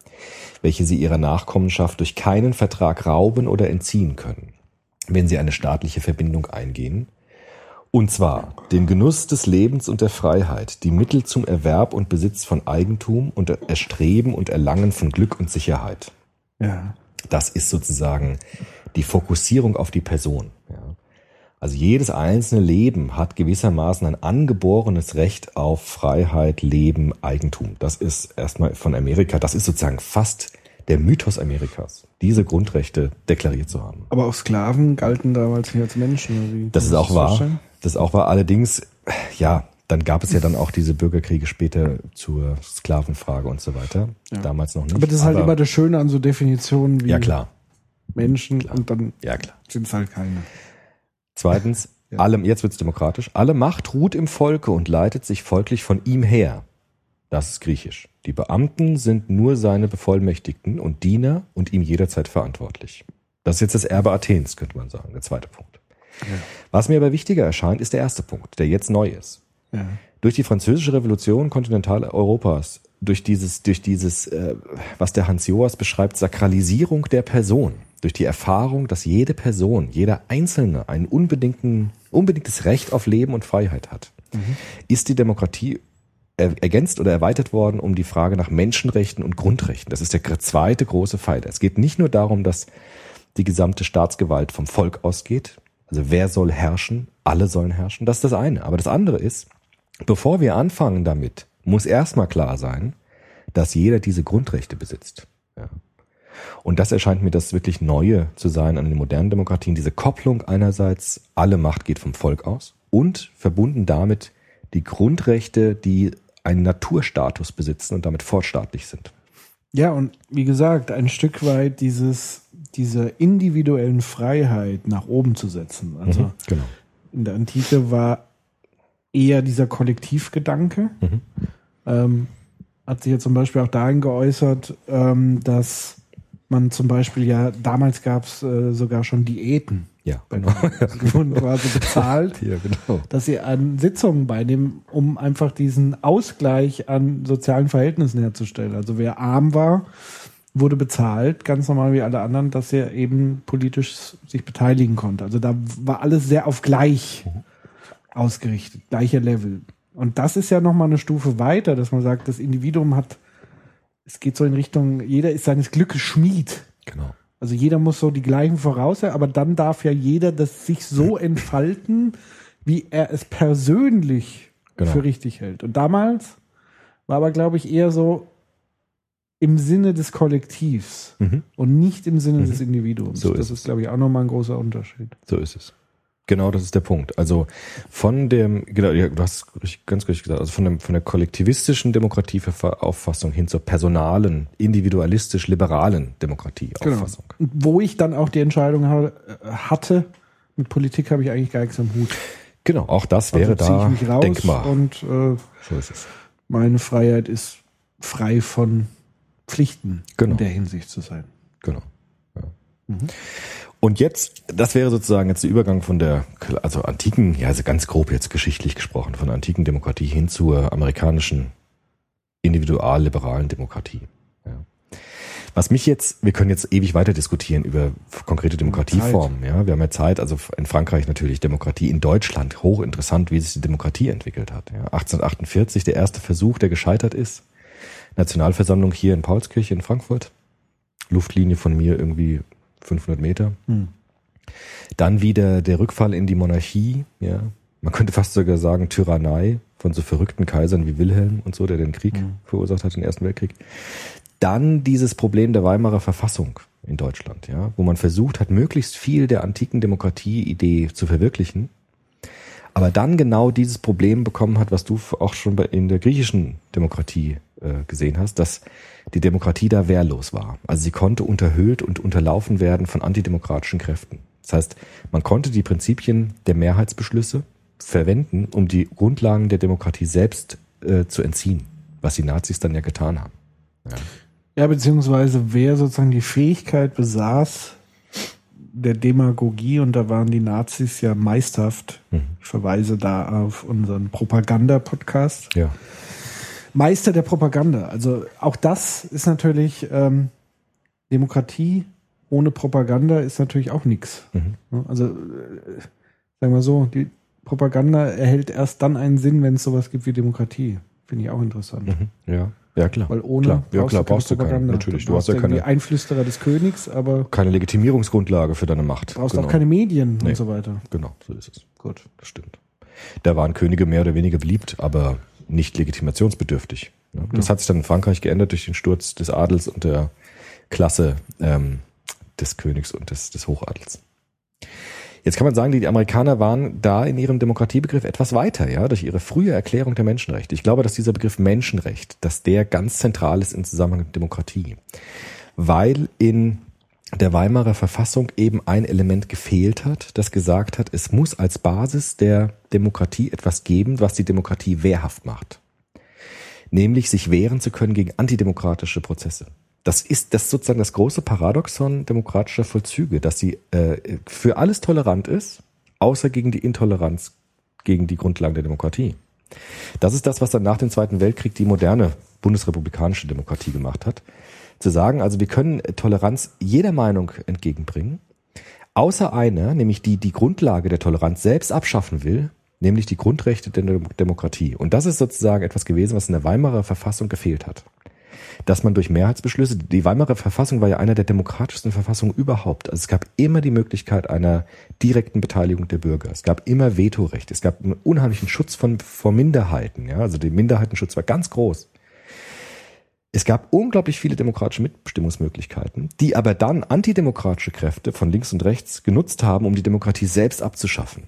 Speaker 5: welche sie ihrer Nachkommenschaft durch keinen Vertrag rauben oder entziehen können, wenn sie eine staatliche Verbindung eingehen. Und zwar den Genuss des Lebens und der Freiheit, die Mittel zum Erwerb und Besitz von Eigentum und Erstreben und Erlangen von Glück und Sicherheit.
Speaker 4: Ja,
Speaker 5: Das ist sozusagen die Fokussierung auf die Person. Ja. Also jedes einzelne Leben hat gewissermaßen ein angeborenes Recht auf Freiheit, Leben, Eigentum. Das ist erstmal von Amerika, das ist sozusagen fast der Mythos Amerikas, diese Grundrechte deklariert zu haben.
Speaker 4: aber auch Sklaven galten damals nicht als Menschen. Wie?
Speaker 5: Das ist auch wahr.
Speaker 4: vorstellen?
Speaker 5: Das ist auch wahr. Allerdings, ja, dann gab es ja dann auch diese Bürgerkriege später zur Sklavenfrage und so weiter. Damals noch nicht.
Speaker 4: Aber das ist halt immer das Schöne an so Definitionen wie
Speaker 5: ja klar,
Speaker 4: Menschen und dann
Speaker 5: ja klar.
Speaker 4: sind es halt keine.
Speaker 5: Zweitens,
Speaker 4: Ja.
Speaker 5: alle, jetzt wird's demokratisch. Alle Macht ruht im Volke und leitet sich folglich von ihm her. Das ist griechisch. Die Beamten sind nur seine Bevollmächtigten und Diener und ihm jederzeit verantwortlich. Das ist jetzt das Erbe Athens, könnte man sagen, der zweite Punkt. Was mir aber wichtiger erscheint, ist der erste Punkt, der jetzt neu ist.
Speaker 4: Ja.
Speaker 5: Durch die französische Revolution Kontinentaleuropas, durch dieses, durch dieses, äh, was der Hans Joas beschreibt, Sakralisierung der Person, durch die Erfahrung, dass jede Person, jeder Einzelne ein unbedingten, unbedingtes Recht auf Leben und Freiheit hat, ist die Demokratie er, ergänzt oder erweitert worden um die Frage nach Menschenrechten und Grundrechten. Das ist der zweite große Pfeiler. Es geht nicht nur darum, dass die gesamte Staatsgewalt vom Volk ausgeht. Also wer soll herrschen? Alle sollen herrschen. Das ist das eine. Aber das andere ist, bevor wir anfangen damit, muss erstmal klar sein, dass jeder diese Grundrechte besitzt. Ja. Und das erscheint mir das wirklich Neue zu sein an den modernen Demokratien. Diese Kopplung einerseits, alle Macht geht vom Volk aus und verbunden damit die Grundrechte, die einen Naturstatus besitzen und damit fortstaatlich sind.
Speaker 4: Ja, und wie gesagt, ein Stück weit dieses, diese individuellen Freiheit nach oben zu setzen. Also
Speaker 5: Genau.
Speaker 4: in der Antike war eher dieser Kollektivgedanke.
Speaker 5: Mhm.
Speaker 4: Ähm, hat sich ja zum Beispiel auch dahin geäußert, ähm, dass man zum Beispiel ja, damals gab es äh, sogar schon Diäten.
Speaker 5: Ja,
Speaker 4: Bei
Speaker 5: genau.
Speaker 4: die wurden quasi bezahlt,
Speaker 5: Ja, genau.
Speaker 4: dass sie an Sitzungen beinehmen, um einfach diesen Ausgleich an sozialen Verhältnissen herzustellen. Also wer arm war, wurde bezahlt, ganz normal wie alle anderen, dass er eben politisch sich beteiligen konnte. Also da war alles sehr auf gleich ausgerichtet, gleicher Level. Und das ist ja nochmal eine Stufe weiter, dass man sagt, das Individuum hat, es geht so in Richtung, jeder ist seines Glückes Schmied.
Speaker 5: Genau.
Speaker 4: Also jeder muss so die gleichen Voraussetzungen, aber dann darf ja jeder das sich so entfalten, wie er es persönlich
Speaker 5: Genau.
Speaker 4: für richtig hält. Und damals war aber, glaube ich, eher so im Sinne des Kollektivs
Speaker 5: Mhm.
Speaker 4: und nicht im Sinne des Individuums.
Speaker 5: So
Speaker 4: das
Speaker 5: ist
Speaker 4: ist, glaube ich, auch nochmal ein großer Unterschied.
Speaker 5: So ist es. Genau, das ist der Punkt. Also von dem, genau, ja, du hast ganz richtig gesagt, also von, dem, von der kollektivistischen Demokratieauffassung hin zur personalen, individualistisch-liberalen Demokratieauffassung.
Speaker 4: Und wo ich dann auch die Entscheidung ha hatte, mit Politik habe ich eigentlich gar nichts am Hut.
Speaker 5: Genau, auch das wäre
Speaker 4: also
Speaker 5: da
Speaker 4: ich mich raus
Speaker 5: denkbar.
Speaker 4: und äh,
Speaker 5: so ist es.
Speaker 4: meine Freiheit ist frei von Pflichten
Speaker 5: Genau.
Speaker 4: in der Hinsicht zu sein.
Speaker 5: Genau. Ja. Und jetzt, das wäre sozusagen jetzt der Übergang von der, also antiken, ja, also ganz grob jetzt geschichtlich gesprochen, von der antiken Demokratie hin zur amerikanischen individual-liberalen Demokratie. Ja. Was mich jetzt, wir können jetzt ewig weiter diskutieren über konkrete Demokratieformen. Ja, wir haben ja Zeit, also in Frankreich natürlich Demokratie, in Deutschland hochinteressant, wie sich die Demokratie entwickelt hat. Ja, 1848 der erste Versuch, der gescheitert ist. Nationalversammlung hier in Paulskirche in Frankfurt. Luftlinie von mir irgendwie 500 Meter.
Speaker 4: Hm.
Speaker 5: Dann wieder der Rückfall in die Monarchie, ja. Man könnte fast sogar sagen Tyrannei von so verrückten Kaisern wie Wilhelm und so, der den Krieg verursacht hat, den Ersten Weltkrieg. Dann dieses Problem der Weimarer Verfassung in Deutschland, ja, wo man versucht hat, möglichst viel der antiken Demokratie-Idee zu verwirklichen, aber dann genau dieses Problem bekommen hat, was du auch schon in der griechischen Demokratie äh, gesehen hast, dass die Demokratie da wehrlos war. Also sie konnte unterhöhlt und unterlaufen werden von antidemokratischen Kräften. Das heißt, man konnte die Prinzipien der Mehrheitsbeschlüsse verwenden, um die Grundlagen der Demokratie selbst äh, zu entziehen, was die Nazis dann ja getan haben.
Speaker 4: Ja, beziehungsweise wer sozusagen die Fähigkeit besaß, der Demagogie, und da waren die Nazis ja meisterhaft. Ich verweise da auf unseren Propaganda-Podcast.
Speaker 5: Ja.
Speaker 4: Meister der Propaganda. Also auch das ist natürlich ähm, Demokratie ohne Propaganda ist natürlich auch nichts.
Speaker 5: Mhm.
Speaker 4: Also äh, sagen wir so, die Propaganda erhält erst dann einen Sinn, wenn es sowas gibt wie Demokratie. Finde ich auch interessant.
Speaker 5: Mhm. Ja. Ja, klar.
Speaker 4: Weil ohne
Speaker 5: klar. Ja, klar,
Speaker 4: du
Speaker 5: brauchst du keine. Natürlich. Du
Speaker 4: brauchst
Speaker 5: hast ja keine,
Speaker 4: Einflüsterer des Königs, aber
Speaker 5: keine Legitimierungsgrundlage für deine Macht.
Speaker 4: du brauchst
Speaker 5: genau.
Speaker 4: auch keine Medien
Speaker 5: Nee.
Speaker 4: und so weiter.
Speaker 5: Genau, so ist es.
Speaker 4: Gut.
Speaker 5: Das stimmt. Da waren Könige mehr oder weniger beliebt, aber nicht legitimationsbedürftig. ne? Das hat sich dann in Frankreich geändert durch den Sturz des Adels und der Klasse ähm, des Königs und des, des Hochadels. Jetzt kann man sagen, die Amerikaner waren da in ihrem Demokratiebegriff etwas weiter, ja, durch ihre frühe Erklärung der Menschenrechte. Ich glaube, dass dieser Begriff Menschenrecht, dass der ganz zentral ist im Zusammenhang mit Demokratie. Weil in der Weimarer Verfassung eben ein Element gefehlt hat, das gesagt hat, es muss als Basis der Demokratie etwas geben, was die Demokratie wehrhaft macht. Nämlich sich wehren zu können gegen antidemokratische Prozesse. Das ist das ist sozusagen das große Paradoxon demokratischer Vollzüge, dass sie äh, für alles tolerant ist, außer gegen die Intoleranz gegen die Grundlagen der Demokratie. Das ist das, was dann nach dem Zweiten Weltkrieg die moderne bundesrepublikanische Demokratie gemacht hat. Zu sagen, also wir können Toleranz jeder Meinung entgegenbringen, außer einer, nämlich die die Grundlage der Toleranz selbst abschaffen will, nämlich die Grundrechte der Dem- Demokratie. Und das ist sozusagen etwas gewesen, was in der Weimarer Verfassung gefehlt hat. Dass man durch Mehrheitsbeschlüsse, die Weimarer Verfassung war ja einer der demokratischsten Verfassungen überhaupt. Also es gab immer die Möglichkeit einer direkten Beteiligung der Bürger. Es gab immer Vetorecht. Es gab einen unheimlichen Schutz von, vor Minderheiten. Ja, also der Minderheitenschutz war ganz groß. Es gab unglaublich viele demokratische Mitbestimmungsmöglichkeiten, die aber dann antidemokratische Kräfte von links und rechts genutzt haben, um die Demokratie selbst abzuschaffen.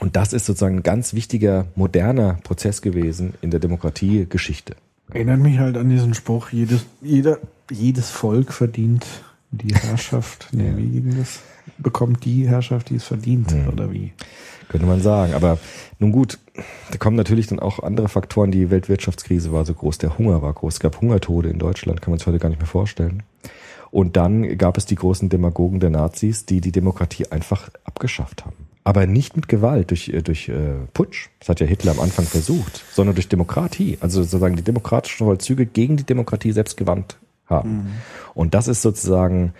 Speaker 5: Und das ist sozusagen ein ganz wichtiger, moderner Prozess gewesen in der Demokratiegeschichte.
Speaker 4: Erinnert mich halt an diesen Spruch, jedes, jeder, jedes Volk verdient die Herrschaft. nee, wie ging das? Bekommt die Herrschaft, die es verdient, oder wie?
Speaker 5: könnte man sagen. Aber nun gut, da kommen natürlich dann auch andere Faktoren. Die Weltwirtschaftskrise war so groß, der Hunger war groß. Es gab Hungertode in Deutschland, kann man sich heute gar nicht mehr vorstellen. Und dann gab es die großen Demagogen der Nazis, die die Demokratie einfach abgeschafft haben. Aber nicht mit Gewalt, durch, äh, durch äh, Putsch, das hat ja Hitler am Anfang versucht, sondern durch Demokratie. Also sozusagen die demokratischen Vollzüge gegen die Demokratie selbst gewandt haben. Und das ist sozusagen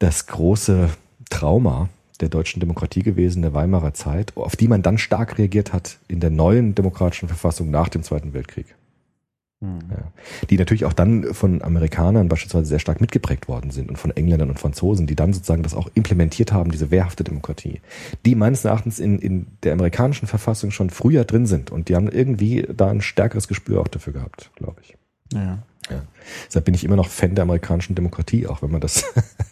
Speaker 5: das große Trauma der deutschen Demokratie gewesen, der Weimarer Zeit, auf die man dann stark reagiert hat in der neuen demokratischen Verfassung nach dem Zweiten Weltkrieg. Ja. Die natürlich auch dann von Amerikanern beispielsweise sehr stark mitgeprägt worden sind und von Engländern und Franzosen, die dann sozusagen das auch implementiert haben, diese wehrhafte Demokratie, die meines Erachtens in, in der amerikanischen Verfassung schon früher drin sind und die haben irgendwie da ein stärkeres Gespür auch dafür gehabt, glaube ich.
Speaker 4: Ja.
Speaker 5: Ja. Deshalb bin ich immer noch Fan der amerikanischen Demokratie, auch wenn man das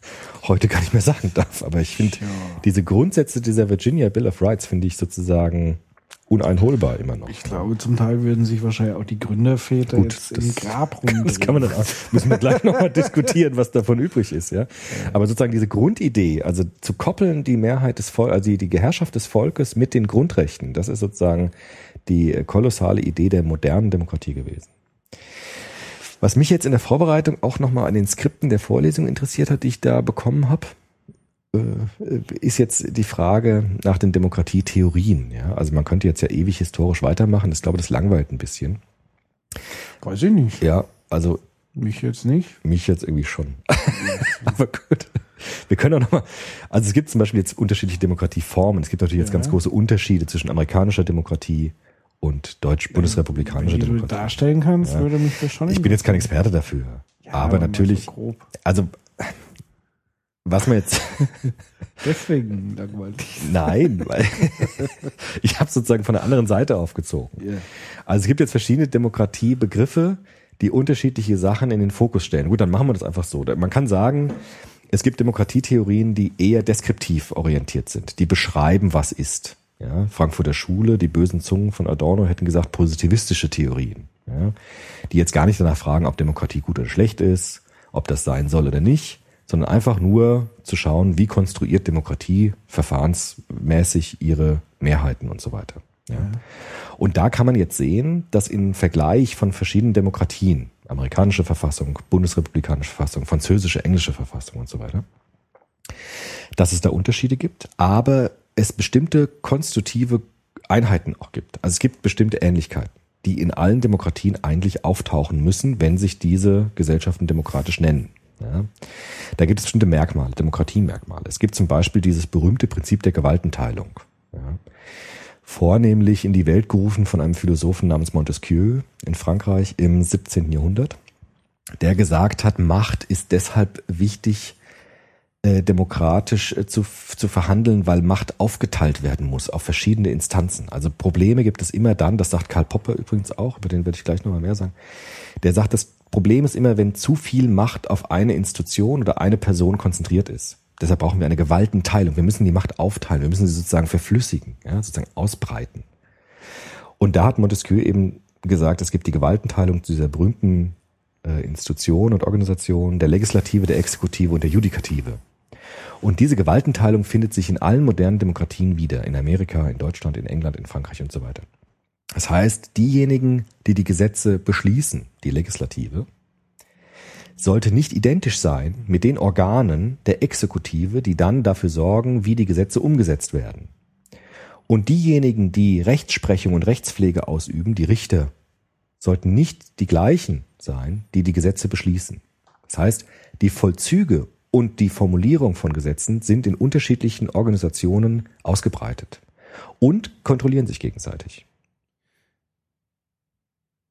Speaker 5: heute gar nicht mehr sagen darf. Aber ich finde diese Grundsätze dieser Virginia Bill of Rights finde ich sozusagen uneinholbar immer noch.
Speaker 4: Ich glaube, zum Teil würden sich wahrscheinlich auch die Gründerväter
Speaker 5: Gut,
Speaker 4: jetzt
Speaker 5: das-
Speaker 4: im Grab rumdrehen.
Speaker 5: Das kann man dann auch, müssen wir gleich nochmal diskutieren, was davon übrig ist, ja. Aber sozusagen diese Grundidee, also zu koppeln die Mehrheit des Volkes, also die, die Herrschaft des Volkes mit den Grundrechten, das ist sozusagen die kolossale Idee der modernen Demokratie gewesen. Was mich jetzt in der Vorbereitung auch nochmal an den Skripten der Vorlesung interessiert hat, die ich da bekommen habe, ist jetzt die Frage nach den Demokratietheorien. Ja? Also man könnte jetzt ja ewig historisch weitermachen. Ich glaube, das langweilt ein bisschen.
Speaker 4: Weiß ich nicht.
Speaker 5: Ja, also
Speaker 4: Mich jetzt nicht.
Speaker 5: mich jetzt irgendwie schon. Aber gut. Wir können auch nochmal, also es gibt zum Beispiel jetzt unterschiedliche Demokratieformen. Es gibt natürlich jetzt ganz große Unterschiede zwischen amerikanischer Demokratie und deutsch-bundesrepublikanischer
Speaker 4: Wie du
Speaker 5: Demokratie.
Speaker 4: darstellen kannst,
Speaker 5: Ja.
Speaker 4: würde mich das schon
Speaker 5: Ich bin jetzt kein Experte dafür.
Speaker 4: Ja,
Speaker 5: aber
Speaker 4: mal
Speaker 5: natürlich,
Speaker 4: So
Speaker 5: also was man jetzt
Speaker 4: Deswegen langweilig.
Speaker 5: Nein, weil ich habe sozusagen von der anderen Seite aufgezogen.
Speaker 4: Ja.
Speaker 5: Also es gibt jetzt verschiedene Demokratiebegriffe, die unterschiedliche Sachen in den Fokus stellen. Gut, dann machen wir das einfach so. Man kann sagen, es gibt Demokratietheorien, die eher deskriptiv orientiert sind, die beschreiben, was ist. Ja, Frankfurter Schule, die bösen Zungen von Adorno hätten gesagt positivistische Theorien, ja, die jetzt gar nicht danach fragen, ob Demokratie gut oder schlecht ist, ob das sein soll oder nicht, sondern einfach nur zu schauen, wie konstruiert Demokratie verfahrensmäßig ihre Mehrheiten und so weiter. Ja. Und da kann man jetzt sehen, dass im Vergleich von verschiedenen Demokratien, amerikanische Verfassung, bundesrepublikanische Verfassung, französische, englische Verfassung und so weiter, dass es da Unterschiede gibt, aber es bestimmte konstitutive Einheiten auch gibt. Also es gibt bestimmte Ähnlichkeiten, die in allen Demokratien eigentlich auftauchen müssen, wenn sich diese Gesellschaften demokratisch nennen. Ja. Da gibt es bestimmte Merkmale, Demokratiemerkmale. Es gibt zum Beispiel dieses berühmte Prinzip der Gewaltenteilung. Ja. Vornehmlich in die Welt gerufen von einem Philosophen namens Montesquieu in Frankreich im 17. Jahrhundert, der gesagt hat, Macht ist deshalb wichtig, äh, demokratisch äh, zu, zu verhandeln, weil Macht aufgeteilt werden muss auf verschiedene Instanzen. Also Probleme gibt es immer dann, das sagt Karl Popper übrigens auch, über den werde ich gleich nochmal mehr sagen. Der sagt, das Problem ist immer, wenn zu viel Macht auf eine Institution oder eine Person konzentriert ist. Deshalb brauchen wir eine Gewaltenteilung. Wir müssen die Macht aufteilen. Wir müssen sie sozusagen verflüssigen, ja, sozusagen ausbreiten. Und da hat Montesquieu eben gesagt, es gibt die Gewaltenteilung zu dieser berühmten äh, Institution und Organisation der Legislative, der Exekutive und der Judikative. Und diese Gewaltenteilung findet sich in allen modernen Demokratien wieder, in Amerika, in Deutschland, in England, in Frankreich und so weiter. Das heißt, diejenigen, die die Gesetze beschließen, die Legislative, sollte nicht identisch sein mit den Organen der Exekutive, die dann dafür sorgen, wie die Gesetze umgesetzt werden. Und diejenigen, die Rechtsprechung und Rechtspflege ausüben, die Richter, sollten nicht die gleichen sein, die die Gesetze beschließen. Das heißt, die Vollzüge und die Formulierung von Gesetzen sind in unterschiedlichen Organisationen ausgebreitet und kontrollieren sich gegenseitig.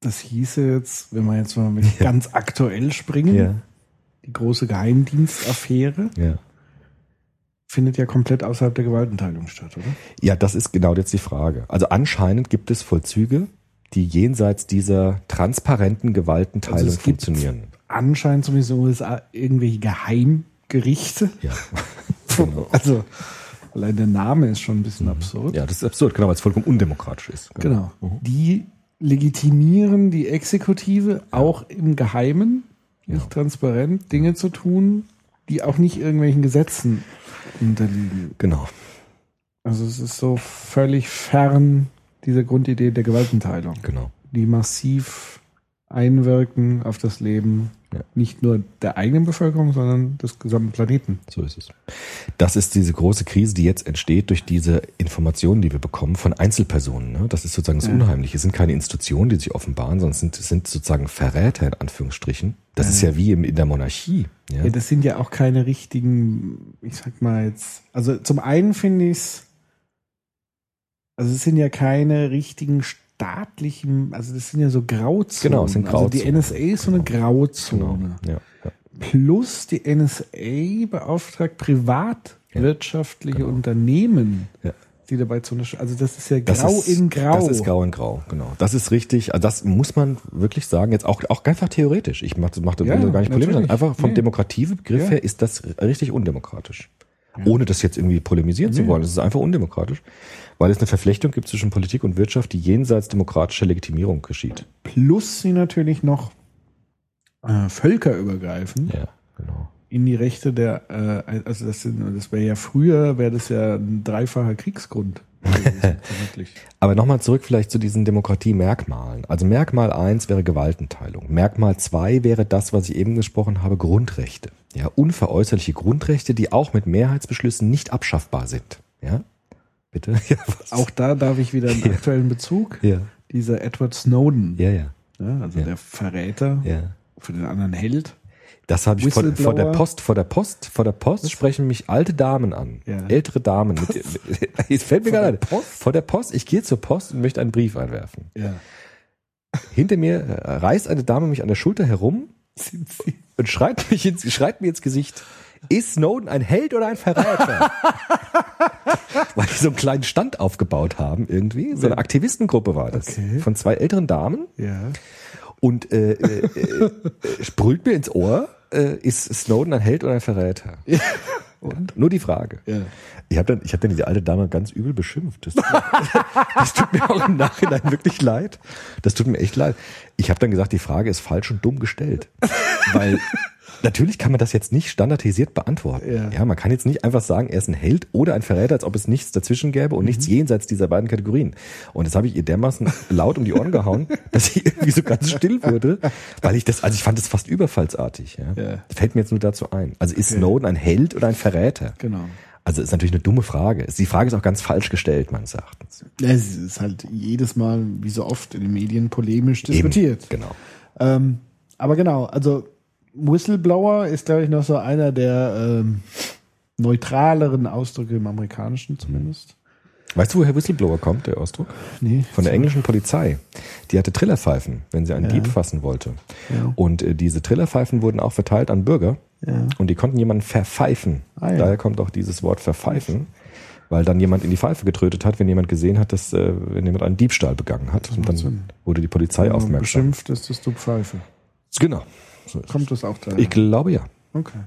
Speaker 4: Das hieße jetzt, wenn wir jetzt mal mit ja. ganz aktuell springen,
Speaker 5: ja.
Speaker 4: die große Geheimdienstaffäre
Speaker 5: Ja.
Speaker 4: findet ja komplett außerhalb der Gewaltenteilung statt, oder?
Speaker 5: Ja, das ist genau jetzt die Frage. Also anscheinend gibt es Vollzüge, die jenseits dieser transparenten Gewaltenteilung
Speaker 4: Also
Speaker 5: funktionieren.
Speaker 4: Anscheinend zumindest in den USA irgendwelche Geheimgerichte.
Speaker 5: Ja. Genau.
Speaker 4: Also allein der Name ist schon ein bisschen absurd.
Speaker 5: ja, das ist absurd, genau, weil es vollkommen undemokratisch ist.
Speaker 4: Genau. Die legitimieren die Exekutive auch im Geheimen, nicht
Speaker 5: Ja.
Speaker 4: transparent, Dinge zu tun, die auch nicht irgendwelchen Gesetzen unterliegen.
Speaker 5: Genau.
Speaker 4: Also es ist so völlig fern dieser Grundidee der Gewaltenteilung,
Speaker 5: Genau.
Speaker 4: die massiv einwirken auf das Leben
Speaker 5: Ja.
Speaker 4: nicht nur der eigenen Bevölkerung, sondern des gesamten Planeten.
Speaker 5: So ist es. Das ist diese große Krise, die jetzt entsteht durch diese Informationen, die wir bekommen von Einzelpersonen. Ne? Das ist sozusagen das
Speaker 4: Ja.
Speaker 5: Unheimliche. Es sind keine Institutionen, die sich offenbaren, sondern es sind, sind sozusagen Verräter in Anführungsstrichen. Das ist ja wie in der Monarchie. Ja?
Speaker 4: Ja, das sind ja auch keine richtigen, ich sag mal jetzt, also zum einen finde ich es, also es sind ja keine richtigen staatlichen, also das sind ja so Grauzonen.
Speaker 5: Genau, sind
Speaker 4: Also die
Speaker 5: Grauzonen.
Speaker 4: NSA ist so eine
Speaker 5: Genau.
Speaker 4: Grauzone.
Speaker 5: Ja, ja.
Speaker 4: Plus die NSA beauftragt privatwirtschaftliche
Speaker 5: Ja, genau.
Speaker 4: Unternehmen,
Speaker 5: Ja.
Speaker 4: die dabei zu unterstützen. Also das ist ja
Speaker 5: Das
Speaker 4: grau
Speaker 5: ist,
Speaker 4: in grau.
Speaker 5: Das ist grau in grau, genau. Das ist richtig. Also das muss man wirklich sagen. Jetzt auch, auch einfach theoretisch. Ich mache mach das
Speaker 4: Ja,
Speaker 5: gar nicht polemisch. Einfach vom
Speaker 4: Nee.
Speaker 5: Demokratiebegriff
Speaker 4: Ja.
Speaker 5: her ist das richtig undemokratisch. Ohne das jetzt irgendwie polemisieren zu
Speaker 4: Nee.
Speaker 5: wollen. Es ist einfach undemokratisch. Weil es eine Verflechtung gibt zwischen Politik und Wirtschaft, die jenseits demokratischer Legitimierung geschieht.
Speaker 4: Plus sie natürlich noch äh, völkerübergreifend
Speaker 5: Ja, genau.
Speaker 4: in die Rechte der, äh, also das sind, das wäre ja früher, wäre das ja ein dreifacher Kriegsgrund.
Speaker 5: Aber nochmal zurück vielleicht zu diesen Demokratie-Merkmalen. Also Merkmal eins wäre Gewaltenteilung. Merkmal zwei wäre das, was ich eben gesprochen habe, Grundrechte. Ja, unveräußerliche Grundrechte, die auch mit Mehrheitsbeschlüssen nicht abschaffbar sind. Ja, bitte. Ja, was?
Speaker 4: Auch da darf ich wieder einen aktuellen Bezug.
Speaker 5: Ja,
Speaker 4: Dieser Edward Snowden,
Speaker 5: ja, ja,
Speaker 4: ja, also der Verräter,
Speaker 5: ja.
Speaker 4: für den anderen Held.
Speaker 5: Das habe ich vor, vor der. Post, vor der Post, vor der Post sprechen mich alte Damen an.
Speaker 4: Ja.
Speaker 5: Ältere Damen. Mit, es fällt mir gerade. Vor der Post. Ich gehe zur Post und möchte einen Brief einwerfen.
Speaker 4: Ja.
Speaker 5: Hinter mir äh, reißt eine Dame mich an der Schulter herum und schreit, mich ins, schreit mir ins Gesicht. Ist Snowden ein Held oder ein Verräter? Weil die so einen kleinen Stand aufgebaut haben irgendwie. So eine Aktivistengruppe war das.
Speaker 4: Okay.
Speaker 5: Von zwei älteren Damen.
Speaker 4: Ja.
Speaker 5: Und äh, äh, äh, sprüht mir ins Ohr, äh, ist Snowden ein Held oder ein Verräter? Und nur die Frage.
Speaker 4: Ja.
Speaker 5: Ich habe dann, ich hab dann diese alte Dame ganz übel beschimpft. Das tut, das tut mir auch im Nachhinein wirklich leid. Das tut mir echt leid. Ich habe dann gesagt, die Frage ist falsch und dumm gestellt. Weil natürlich kann man das jetzt nicht standardisiert beantworten.
Speaker 4: Ja.
Speaker 5: Ja. man kann jetzt nicht einfach sagen, er ist ein Held oder ein Verräter, als ob es nichts dazwischen gäbe und nichts jenseits dieser beiden Kategorien. Und das habe ich ihr dermaßen laut um die Ohren gehauen, dass sie irgendwie so ganz still wurde, weil ich das, also ich fand das fast überfallsartig. Ja.
Speaker 4: Ja.
Speaker 5: Fällt mir jetzt nur dazu ein. Also ist Snowden ein Held oder ein Verräter?
Speaker 4: Genau.
Speaker 5: Also ist natürlich eine dumme Frage. Die Frage ist auch ganz falsch gestellt, meines Erachtens.
Speaker 4: Ja, Es ist halt jedes Mal, wie so oft in den Medien, polemisch diskutiert.
Speaker 5: Eben, genau.
Speaker 4: Ähm, aber genau, also Whistleblower ist, glaube ich, noch so einer der ähm, neutraleren Ausdrücke im Amerikanischen zumindest.
Speaker 5: Weißt du, woher Whistleblower kommt, der Ausdruck?
Speaker 4: Nee.
Speaker 5: Von der englischen Polizei. Die hatte Trillerpfeifen, wenn sie einen
Speaker 4: Ja.
Speaker 5: Dieb fassen wollte.
Speaker 4: Ja.
Speaker 5: Und äh, diese Trillerpfeifen wurden auch verteilt an Bürger.
Speaker 4: Ja.
Speaker 5: Und die konnten jemanden verpfeifen.
Speaker 4: Ah.
Speaker 5: Daher kommt auch dieses Wort verpfeifen. Weil dann jemand in die Pfeife getrötet hat, wenn jemand gesehen hat, dass äh, wenn jemand einen Diebstahl begangen hat. Und dann
Speaker 4: Sinn.
Speaker 5: wurde die Polizei
Speaker 4: Wenn man
Speaker 5: aufmerksam.
Speaker 4: beschimpft ist, dass du Pfeife.
Speaker 5: Genau.
Speaker 4: Kommt das auch da?
Speaker 5: Ich glaube ja.
Speaker 4: Okay.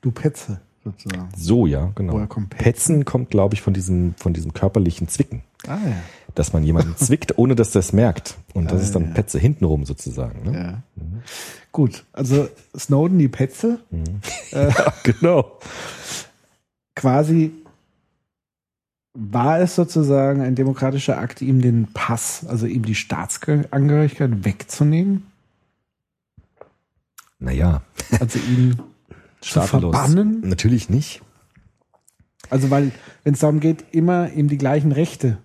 Speaker 4: Du Petze, sozusagen.
Speaker 5: So ja, genau.
Speaker 4: Woher kommt Petzen?
Speaker 5: Petzen kommt, glaube ich, von diesem, von diesem körperlichen Zwicken.
Speaker 4: Ah ja.
Speaker 5: Dass man jemanden zwickt, ohne dass der es merkt. Und das
Speaker 4: Ah,
Speaker 5: ist dann
Speaker 4: ja.
Speaker 5: Petze hintenrum sozusagen. Ne?
Speaker 4: ja. Gut, also Snowden, die Petze,
Speaker 5: Genau.
Speaker 4: quasi war es sozusagen ein demokratischer Akt, ihm den Pass, also ihm die Staatsangehörigkeit wegzunehmen?
Speaker 5: Naja,
Speaker 4: Also ihn zu
Speaker 5: staatenlos.
Speaker 4: verbannen?
Speaker 5: Natürlich nicht.
Speaker 4: Also weil, wenn es darum geht, immer ihm die gleichen Rechte.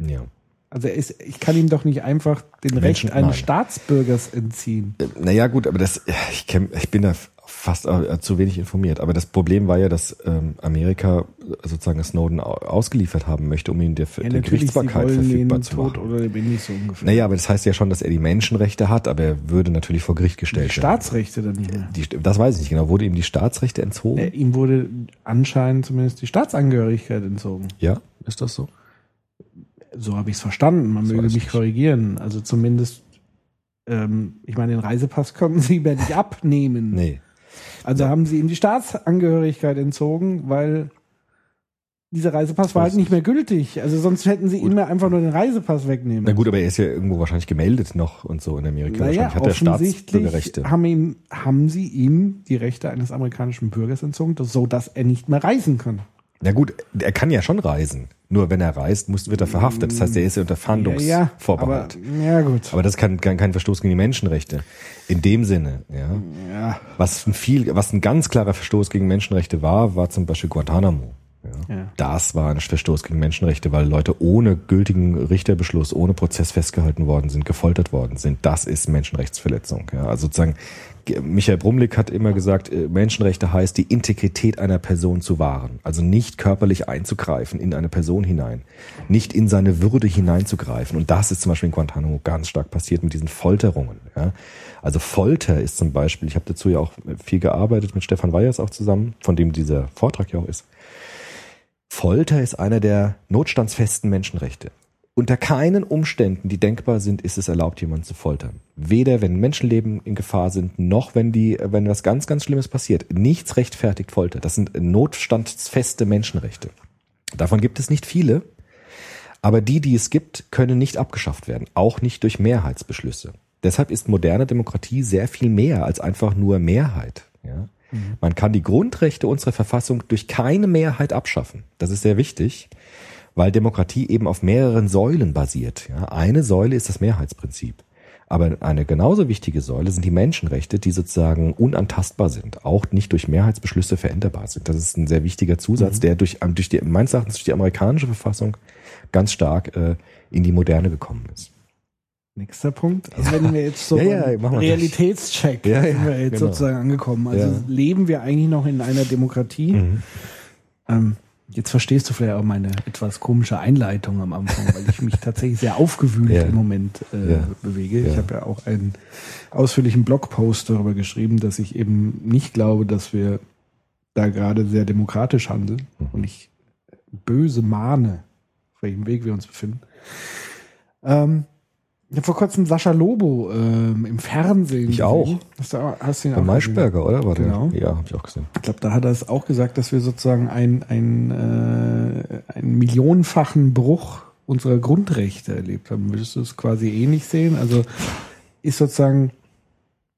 Speaker 5: Ja.
Speaker 4: Also ist, ich kann ihm doch nicht einfach den
Speaker 5: Menschen-
Speaker 4: Recht eines
Speaker 5: nein.
Speaker 4: Staatsbürgers entziehen.
Speaker 5: Äh, Naja, gut, aber das, ich, kenn, ich bin da fast äh, zu wenig informiert. Aber das Problem war ja, dass ähm, Amerika sozusagen Snowden au- ausgeliefert haben möchte, um ihn der, der
Speaker 4: sie
Speaker 5: Gerichtsbarkeit verfügbar zu
Speaker 4: tot
Speaker 5: machen.
Speaker 4: oder lebendig so ungefähr.
Speaker 5: Naja, aber das heißt ja schon, dass er die Menschenrechte hat, aber er würde natürlich vor Gericht
Speaker 4: die
Speaker 5: gestellt werden.
Speaker 4: Staatsrechte dann nicht mehr.
Speaker 5: Die, das weiß ich nicht genau. Wurde ihm die Staatsrechte entzogen?
Speaker 4: Äh, ihm wurde anscheinend zumindest die Staatsangehörigkeit entzogen.
Speaker 5: Ja, ist das so?
Speaker 4: So habe ich es verstanden. Man
Speaker 5: Das
Speaker 4: möge
Speaker 5: ich
Speaker 4: mich
Speaker 5: nicht.
Speaker 4: korrigieren. Also zumindest, ähm, ich meine, den Reisepass konnten sie ihm ja nicht abnehmen.
Speaker 5: Nee.
Speaker 4: Also haben sie ihm die Staatsangehörigkeit entzogen, weil dieser Reisepass war halt nicht mehr gültig. Also sonst hätten sie ihm ja einfach nur den Reisepass wegnehmen.
Speaker 5: Na gut, aber er ist ja irgendwo wahrscheinlich gemeldet noch und so in Amerika.
Speaker 4: Naja,
Speaker 5: wahrscheinlich hat er Staatsbürgerrechte.
Speaker 4: haben, ihm, haben sie ihm die Rechte eines amerikanischen Bürgers entzogen, so dass er nicht mehr reisen kann.
Speaker 5: Na gut, er kann ja schon reisen. Nur wenn er reist, muss, wird er verhaftet. Das heißt, er ist ja unter Fahndungsvorbehalt.
Speaker 4: aber, ja gut.
Speaker 5: aber, das ist kein, kein, kein Verstoß gegen die Menschenrechte. In dem Sinne, ja.
Speaker 4: ja,
Speaker 5: Was ein viel, was ein ganz klarer Verstoß gegen Menschenrechte war, war zum Beispiel Guantanamo. Das war ein Verstoß gegen Menschenrechte, weil Leute ohne gültigen Richterbeschluss, ohne Prozess festgehalten worden sind, gefoltert worden sind. Das ist Menschenrechtsverletzung. Ja. Also sozusagen, Michael Brumlik hat immer gesagt, äh, Menschenrechte heißt, die Integrität einer Person zu wahren. Also nicht körperlich einzugreifen in eine Person hinein, nicht in seine Würde hineinzugreifen. Und das ist zum Beispiel in Guantanamo ganz stark passiert mit diesen Folterungen. Ja. Also Folter ist zum Beispiel, ich habe dazu ja auch viel gearbeitet mit Stefan Weyers auch zusammen, von dem dieser Vortrag ja auch ist. Folter ist einer der notstandsfesten Menschenrechte. Unter keinen Umständen, die denkbar sind, ist es erlaubt, jemanden zu foltern. Weder wenn Menschenleben in Gefahr sind, noch wenn die, wenn was ganz, ganz Schlimmes passiert. Nichts rechtfertigt Folter. Das sind notstandsfeste Menschenrechte. Davon gibt es nicht viele, aber die, die es gibt, können nicht abgeschafft werden, auch nicht durch Mehrheitsbeschlüsse. Deshalb ist moderne Demokratie sehr viel mehr als einfach nur Mehrheit. Ja? Man kann die Grundrechte unserer Verfassung durch keine Mehrheit abschaffen. Das ist sehr wichtig, weil Demokratie eben auf mehreren Säulen basiert. Ja? Eine Säule ist das Mehrheitsprinzip. Aber eine genauso wichtige Säule sind die Menschenrechte, die sozusagen unantastbar sind, auch nicht durch Mehrheitsbeschlüsse veränderbar sind. Das ist ein sehr wichtiger Zusatz, der durch, ähm, durch die, meines Erachtens durch die amerikanische Verfassung ganz stark äh, in die Moderne gekommen ist.
Speaker 4: Nächster Punkt. Also wenn wir jetzt so
Speaker 5: Ja, ja,
Speaker 4: Realitätscheck
Speaker 5: Ja,
Speaker 4: sind wir jetzt
Speaker 5: genau.
Speaker 4: sozusagen angekommen. Also.
Speaker 5: Mhm.
Speaker 4: leben wir eigentlich noch in einer Demokratie? Ähm, jetzt verstehst du vielleicht auch meine etwas komische Einleitung am Anfang, weil ich mich tatsächlich sehr aufgewühlt im Moment äh, bewege. Ich habe ja auch einen ausführlichen Blogpost darüber geschrieben, dass ich eben nicht glaube, dass wir da gerade sehr demokratisch handeln
Speaker 5: Mhm.
Speaker 4: und ich böse mahne, auf welchem Weg wir uns befinden. Ähm, ich habe vor kurzem Sascha Lobo ähm, im Fernsehen.
Speaker 5: Ich
Speaker 4: gesehen.
Speaker 5: auch.
Speaker 4: Hast du, auch- hast du ihn
Speaker 5: Bei
Speaker 4: auch
Speaker 5: Maischberger, oder? War der?
Speaker 4: Genau.
Speaker 5: Ja, habe ich auch gesehen.
Speaker 4: Ich glaube, da hat er es auch gesagt, dass wir sozusagen ein, ein, äh, einen millionenfachen Bruch unserer Grundrechte erlebt haben. Würdest du es quasi ähnlich sehen? Also ist sozusagen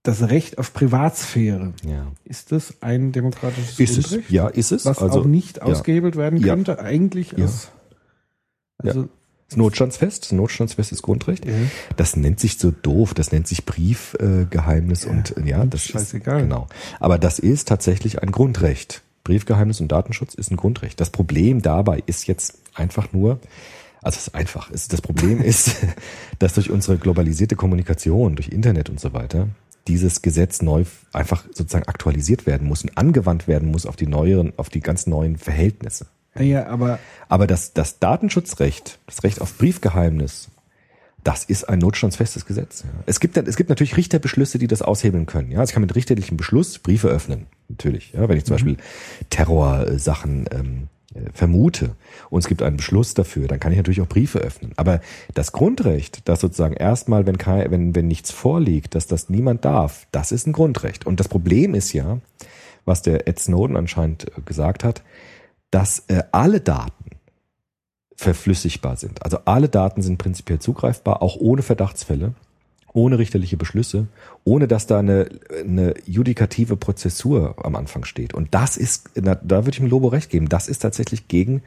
Speaker 4: das Recht auf Privatsphäre,
Speaker 5: Ja.
Speaker 4: ist das ein demokratisches
Speaker 5: Ist es?
Speaker 4: Grundrecht?
Speaker 5: Ja, ist es.
Speaker 4: Was
Speaker 5: also
Speaker 4: auch nicht
Speaker 5: ja.
Speaker 4: ausgehebelt werden
Speaker 5: Ja.
Speaker 4: könnte, eigentlich
Speaker 5: Ja.
Speaker 4: als, also,
Speaker 5: Das Notstandsfest, das Notstandsfestes Grundrecht.
Speaker 4: Ja.
Speaker 5: Das nennt sich so doof, das nennt sich Briefgeheimnis äh, Geheimnis und ja, das
Speaker 4: scheißegal.
Speaker 5: ist genau. Aber das ist tatsächlich ein Grundrecht. Briefgeheimnis und Datenschutz ist ein Grundrecht. Das Problem dabei ist jetzt einfach nur, also es ist einfach, es, das Problem ist, dass durch unsere globalisierte Kommunikation, durch Internet und so weiter, dieses Gesetz neu einfach sozusagen aktualisiert werden muss und angewandt werden muss auf die neueren, auf die ganz neuen Verhältnisse.
Speaker 4: Ja, aber
Speaker 5: Aber das, das Datenschutzrecht, das Recht auf Briefgeheimnis, das ist ein notstandsfestes Gesetz. Es gibt, es gibt natürlich Richterbeschlüsse, die das aushebeln können. Ja, also ich kann mit richterlichem Beschluss Briefe öffnen. Natürlich. Ja, wenn ich zum Beispiel Terrorsachen ähm, äh, vermute und es gibt einen Beschluss dafür, dann kann ich natürlich auch Briefe öffnen. Aber das Grundrecht, das sozusagen erstmal, wenn, kein, wenn, wenn nichts vorliegt, dass das niemand darf, das ist ein Grundrecht. Und das Problem ist ja, was der Ed Snowden anscheinend äh, gesagt hat, dass äh, alle Daten verflüssigbar sind. Also alle Daten sind prinzipiell zugreifbar, auch ohne Verdachtsfälle, ohne richterliche Beschlüsse, ohne dass da eine, eine judikative Prozessur am Anfang steht. Und das ist, na, da würde ich dem Lobo recht geben, das ist tatsächlich gegen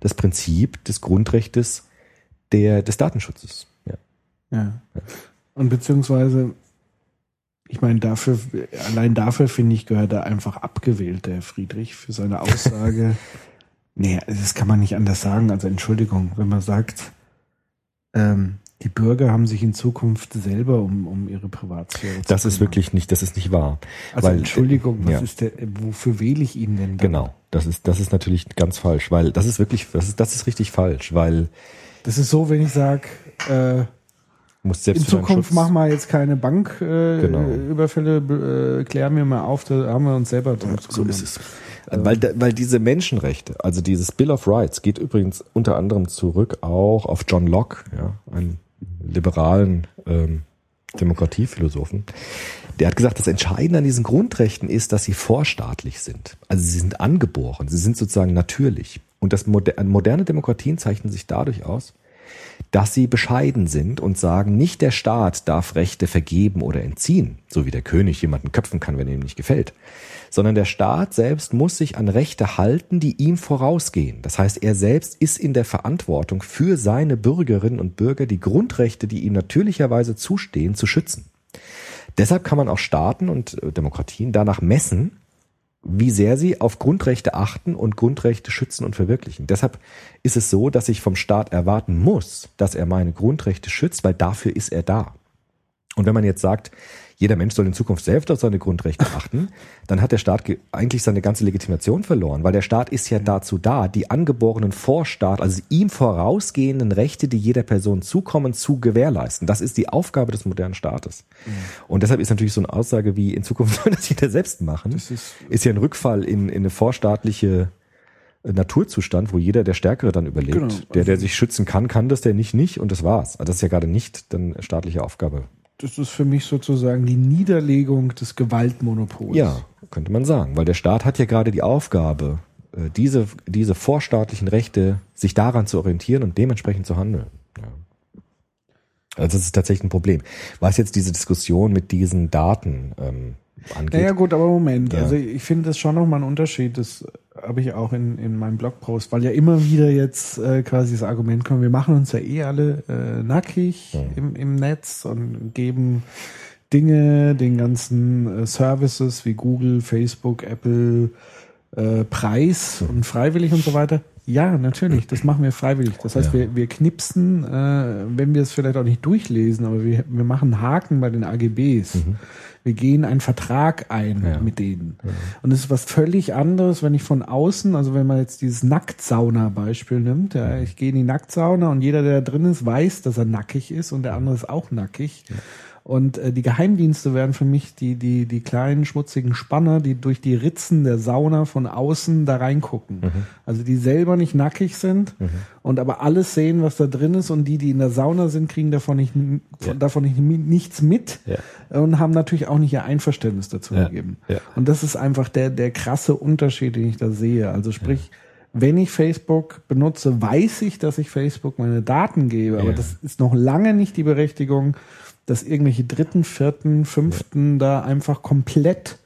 Speaker 5: das Prinzip des Grundrechtes der, des Datenschutzes. Ja.
Speaker 4: Ja. Und beziehungsweise, ich meine, dafür, allein dafür finde ich, gehört er einfach abgewählt, der Friedrich, für seine Aussage. nee, das kann man nicht anders sagen. Also Entschuldigung, wenn man sagt, ähm, die Bürger haben sich in Zukunft selber um, um ihre Privatsphäre zu
Speaker 5: Das ist wirklich nicht, das ist nicht wahr.
Speaker 4: Also
Speaker 5: weil-
Speaker 4: Entschuldigung, was
Speaker 5: ja.
Speaker 4: ist der, wofür wähle ich ihn denn dann?
Speaker 5: Genau. Das ist, das ist natürlich ganz falsch, weil das ist wirklich, das ist, das ist richtig falsch, weil
Speaker 4: Das ist so, wenn ich sage, äh,
Speaker 5: du musst selbst
Speaker 4: in Zukunft machen wir jetzt keine Banküberfälle, äh,
Speaker 5: Genau.
Speaker 4: Äh, klären wir mal auf, da haben wir uns selber drum zu
Speaker 5: So ist es. Weil, da- weil diese Menschenrechte, also dieses Bill of Rights, geht übrigens unter anderem zurück auch auf John Locke, ja, einen liberalen ähm, Demokratiephilosophen. Der hat gesagt, das Entscheidende an diesen Grundrechten ist, dass sie vorstaatlich sind. Also sie sind angeboren, sie sind sozusagen natürlich. Und das moder moderne Demokratien zeichnen sich dadurch aus, dass sie bescheiden sind und sagen, nicht der Staat darf Rechte vergeben oder entziehen, so wie der König jemanden köpfen kann, wenn ihm nicht gefällt, sondern der Staat selbst muss sich an Rechte halten, die ihm vorausgehen. Das heißt, er selbst ist in der Verantwortung für seine Bürgerinnen und Bürger die Grundrechte, die ihm natürlicherweise zustehen, zu schützen. Deshalb kann man auch Staaten und äh, Demokratien danach messen, wie sehr sie auf Grundrechte achten und Grundrechte schützen und verwirklichen. Deshalb ist es so, dass ich vom Staat erwarten muss, dass er meine Grundrechte schützt, weil dafür ist er da. Und wenn man jetzt sagt, jeder Mensch soll in Zukunft selbst auf seine Grundrechte achten, dann hat der Staat ge- eigentlich seine ganze Legitimation verloren, weil der Staat ist ja dazu da, die angeborenen Vorstaat, also ihm vorausgehenden Rechte, die jeder Person zukommen, zu gewährleisten. Das ist die Aufgabe des modernen Staates. Und deshalb ist natürlich so eine Aussage wie in Zukunft soll das jeder selbst machen,
Speaker 4: ist-
Speaker 5: ist ja ein Rückfall in, in eine vorstaatliche äh, Naturzustand, wo jeder der Stärkere dann überlebt.
Speaker 4: Genau.
Speaker 5: Der, der sich schützen kann, kann das, der nicht, nicht und das war's. Also das ist ja gerade nicht dann staatliche Aufgabe.
Speaker 4: Das ist für mich sozusagen die Niederlegung des Gewaltmonopols.
Speaker 5: Ja, könnte man sagen, weil der Staat hat ja gerade die Aufgabe, äh, diese, diese vorstaatlichen Rechte, sich daran zu orientieren und dementsprechend zu handeln. Also das ist tatsächlich ein Problem. Was jetzt diese Diskussion mit diesen Daten ähm, angeht.
Speaker 4: Naja gut, aber Moment.
Speaker 5: Ja.
Speaker 4: Also ich finde das schon nochmal ein Unterschied. Das habe ich auch in, in meinem Blogpost, weil ja immer wieder jetzt äh, quasi das Argument kommt, wir machen uns ja eh alle äh, nackig im, im Netz und geben Dinge, den ganzen äh, Services wie Google, Facebook, Apple, äh, Preis und freiwillig und so weiter. Ja, natürlich, das machen wir freiwillig. Das heißt,
Speaker 5: Ja.
Speaker 4: wir, wir knipsen, äh, wenn wir es vielleicht auch nicht durchlesen, aber wir, wir machen Haken bei den AGBs. Wir gehen einen Vertrag ein.
Speaker 5: Ja.
Speaker 4: mit denen. Und es ist was völlig anderes, wenn ich von außen, also wenn man jetzt dieses Nacktsauna-Beispiel nimmt, ja,
Speaker 5: Mhm.
Speaker 4: ich gehe in die Nacktsauna und jeder, der da drin ist, weiß, dass er nackig ist und der andere ist auch nackig. Und äh, die Geheimdienste wären für mich die, die, die kleinen schmutzigen Spanner, die durch die Ritzen der Sauna von außen da reingucken. Also die selber nicht nackig sind und aber alles sehen, was da drin ist. Und die, die in der Sauna sind, kriegen davon nicht,
Speaker 5: Ja.
Speaker 4: davon nicht, nichts mit
Speaker 5: Ja.
Speaker 4: und haben natürlich auch nicht ihr Einverständnis dazu
Speaker 5: Ja.
Speaker 4: gegeben. Und das ist einfach der, der krasse Unterschied, den ich da sehe. Also sprich, wenn ich Facebook benutze, weiß ich, dass ich Facebook meine Daten gebe, aber das ist noch lange nicht die Berechtigung, dass irgendwelche dritten, vierten, fünften da einfach komplett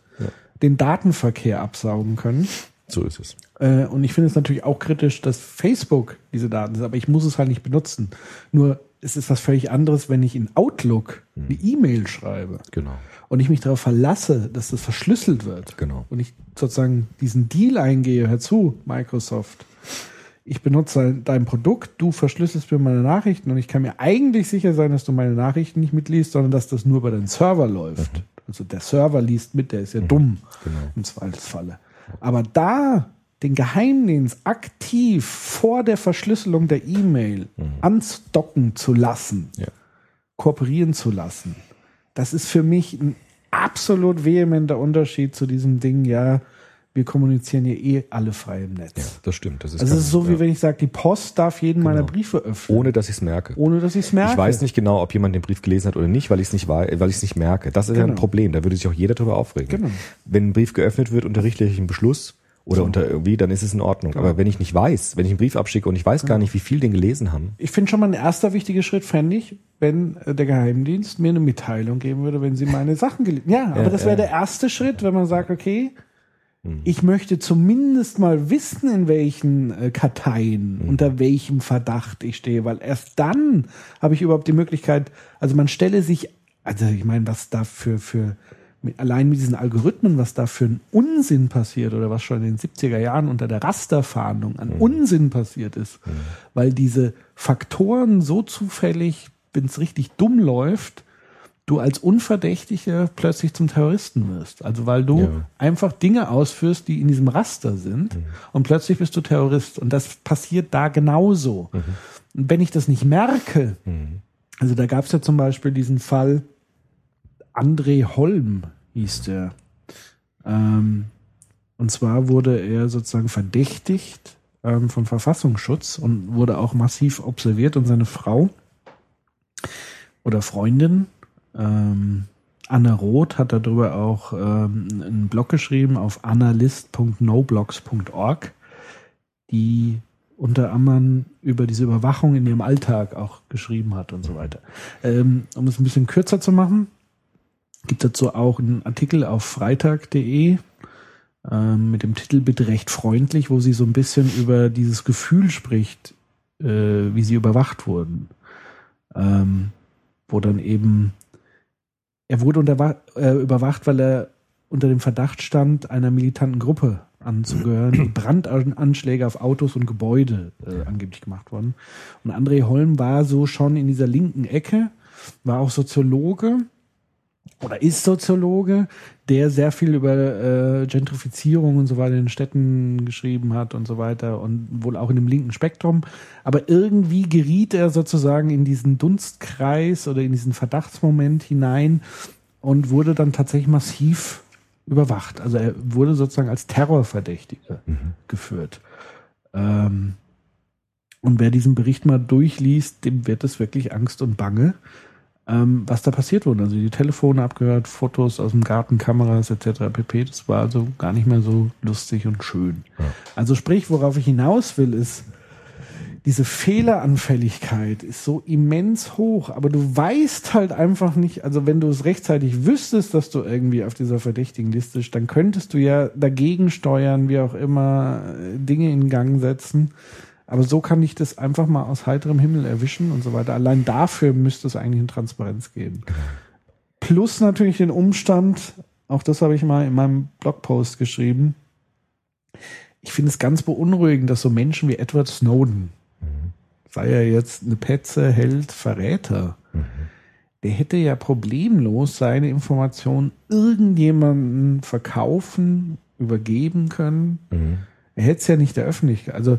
Speaker 4: den Datenverkehr absaugen können.
Speaker 5: So ist es.
Speaker 4: Äh, und ich finde es natürlich auch kritisch, dass Facebook diese Daten ist, aber ich muss es halt nicht benutzen. Nur es ist was völlig anderes, wenn ich in Outlook eine E-Mail schreibe
Speaker 5: Genau.
Speaker 4: und ich mich darauf verlasse, dass das verschlüsselt wird.
Speaker 5: Genau.
Speaker 4: Und ich sozusagen diesen Deal eingehe, hör zu, Microsoft. Ich benutze dein Produkt, du verschlüsselst mir meine Nachrichten und ich kann mir eigentlich sicher sein, dass du meine Nachrichten nicht mitliest, sondern dass das nur bei deinem Server läuft. Also der Server liest mit, der ist ja dumm
Speaker 5: Genau.
Speaker 4: im Zweifelsfalle. Aber da den Geheimdienst aktiv vor der Verschlüsselung der E-Mail anstocken zu lassen,
Speaker 5: Ja.
Speaker 4: kooperieren zu lassen, das ist für mich ein absolut vehementer Unterschied zu diesem Ding, ja, wir kommunizieren hier eh alle frei im Netz.
Speaker 5: Ja, das stimmt. Das ist
Speaker 4: Also es ist so, wie
Speaker 5: ja.
Speaker 4: wenn ich sage, die Post darf jeden meiner
Speaker 5: Genau.
Speaker 4: Briefe öffnen.
Speaker 5: ohne dass ich es merke.
Speaker 4: ohne dass ich es merke.
Speaker 5: Ich weiß nicht genau, ob jemand den Brief gelesen hat oder nicht, weil ich es nicht, wei- weil ich es nicht merke. Das ist ja ein
Speaker 4: Genau.
Speaker 5: Problem. Da würde sich auch jeder drüber aufregen.
Speaker 4: Genau.
Speaker 5: Wenn ein Brief geöffnet wird unter richterlichem Beschluss oder unter irgendwie, dann ist es in Ordnung. Aber wenn ich nicht weiß, wenn ich einen Brief abschicke und ich weiß gar nicht, wie viel den gelesen haben,
Speaker 4: Ich finde schon mal ein erster wichtiger Schritt, fände ich, wenn äh, der Geheimdienst mir eine Mitteilung geben würde, wenn sie meine Sachen gelesen Ja, aber das wäre
Speaker 5: ja.
Speaker 4: der erste Schritt, wenn man sagt, okay, ich möchte zumindest mal wissen, in welchen äh, Karteien, unter welchem Verdacht ich stehe, weil erst dann habe ich überhaupt die Möglichkeit, also man stelle sich, also ich meine, was da für, für mit, allein mit diesen Algorithmen, was da für ein Unsinn passiert oder was schon in den 70er Jahren unter der Rasterfahndung an Unsinn passiert ist, weil diese Faktoren so zufällig, wenn es richtig dumm läuft, du als Unverdächtiger plötzlich zum Terroristen wirst. Also weil du
Speaker 5: Ja.
Speaker 4: einfach Dinge ausführst, die in diesem Raster sind und plötzlich bist du Terrorist. Und das passiert da genauso. Und wenn ich das nicht merke, also da gab es ja zum Beispiel diesen Fall, André Holm hieß der. Ähm, und zwar wurde er sozusagen verdächtigt ähm, von Verfassungsschutz und wurde auch massiv observiert und seine Frau oder Freundin ähm, Anne Roth hat darüber auch ähm, einen Blog geschrieben auf analyst.noblogs.org, die unter anderem über diese Überwachung in ihrem Alltag auch geschrieben hat und so weiter. Ähm, um es ein bisschen kürzer zu machen, gibt dazu auch einen Artikel auf freitag.de ähm, mit dem Titel Bitte recht freundlich, wo sie so ein bisschen über dieses Gefühl spricht, äh, wie sie überwacht wurden. Ähm, wo dann eben, er wurde äh, überwacht, weil er unter dem Verdacht stand, einer militanten Gruppe anzugehören, die Brandanschläge auf Autos und Gebäude äh, angeblich gemacht wurden. Und André Holm war so schon in dieser linken Ecke, war auch Soziologe oder ist Soziologe, der sehr viel über äh, Gentrifizierung und so weiter in den Städten geschrieben hat und so weiter und wohl auch in dem linken Spektrum. Aber irgendwie geriet er sozusagen in diesen Dunstkreis oder in diesen Verdachtsmoment hinein und wurde dann tatsächlich massiv überwacht. Also er wurde sozusagen als Terrorverdächtiger geführt. Ähm, und wer diesen Bericht mal durchliest, dem wird es wirklich Angst und Bange, ähm, was da passiert wurde. Also die Telefone abgehört, Fotos aus dem Garten, Kameras etc. pp. Das war also gar nicht mehr so lustig und schön. Also sprich, worauf ich hinaus will, ist, diese Fehleranfälligkeit ist so immens hoch, aber du weißt halt einfach nicht, also wenn du es rechtzeitig wüsstest, dass du irgendwie auf dieser verdächtigen Liste bist, dann könntest du ja dagegen steuern, wie auch immer, äh, Dinge in Gang setzen. Aber so kann ich das einfach mal aus heiterem Himmel erwischen und so weiter. Allein dafür müsste es eigentlich eine Transparenz geben. Plus natürlich den Umstand, auch das habe ich mal in meinem Blogpost geschrieben, ich finde es ganz beunruhigend, dass so Menschen wie Edward Snowden, sei er jetzt eine Petze, Held, Verräter, der hätte ja problemlos seine Informationen irgendjemanden verkaufen, übergeben können. Er hätte es ja nicht der Öffentlichkeit. Also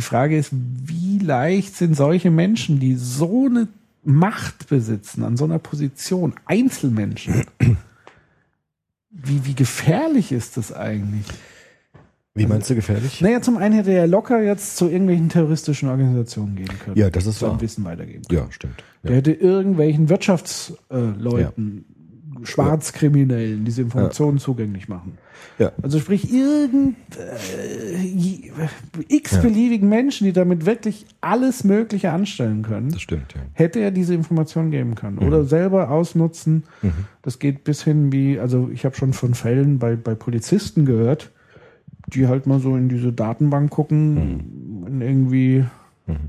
Speaker 4: die Frage ist, wie leicht sind solche Menschen, die so eine Macht besitzen, an so einer Position, Einzelmenschen. Wie, wie gefährlich ist das eigentlich?
Speaker 5: Wie meinst du gefährlich?
Speaker 4: Naja, zum einen hätte er locker jetzt zu irgendwelchen terroristischen Organisationen gehen können.
Speaker 5: Ja, das ist
Speaker 4: sein
Speaker 5: wahr.
Speaker 4: Wissen weitergeben können.
Speaker 5: Ja, stimmt.
Speaker 4: Der
Speaker 5: Ja.
Speaker 4: hätte irgendwelchen Wirtschaftsleuten, Schwarzkriminellen diese Informationen zugänglich machen.
Speaker 5: Ja.
Speaker 4: Also sprich, irgend äh, x-beliebigen Menschen, die damit wirklich alles Mögliche anstellen können,
Speaker 5: Das stimmt, ja.
Speaker 4: hätte er diese Information geben können. Oder selber ausnutzen. Das geht bis hin wie, also ich habe schon von Fällen bei, bei Polizisten gehört, die halt mal so in diese Datenbank gucken, wenn irgendwie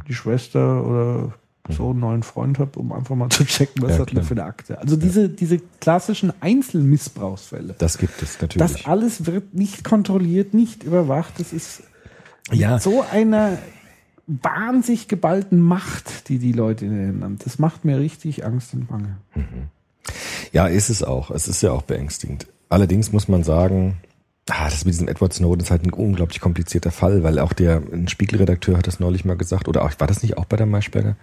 Speaker 4: die Schwester oder so einen neuen Freund hat, um einfach mal zu checken, was
Speaker 5: Ja,
Speaker 4: hat man
Speaker 5: klar.
Speaker 4: für eine Akte. Also diese, diese klassischen Einzelmissbrauchsfälle.
Speaker 5: Das gibt es natürlich.
Speaker 4: Das alles wird nicht kontrolliert, nicht überwacht. Das ist
Speaker 5: ja,
Speaker 4: so einer wahnsinnig geballten Macht, die die Leute in den Händen haben. Das macht mir richtig Angst und Bange.
Speaker 5: Ja, ist es auch. Es ist ja auch beängstigend. Allerdings muss man sagen, ah, das mit diesem Edward Snowden ist halt ein unglaublich komplizierter Fall, weil auch der Spiegelredakteur hat das neulich mal gesagt, oder auch, war das nicht auch bei der Maischberger?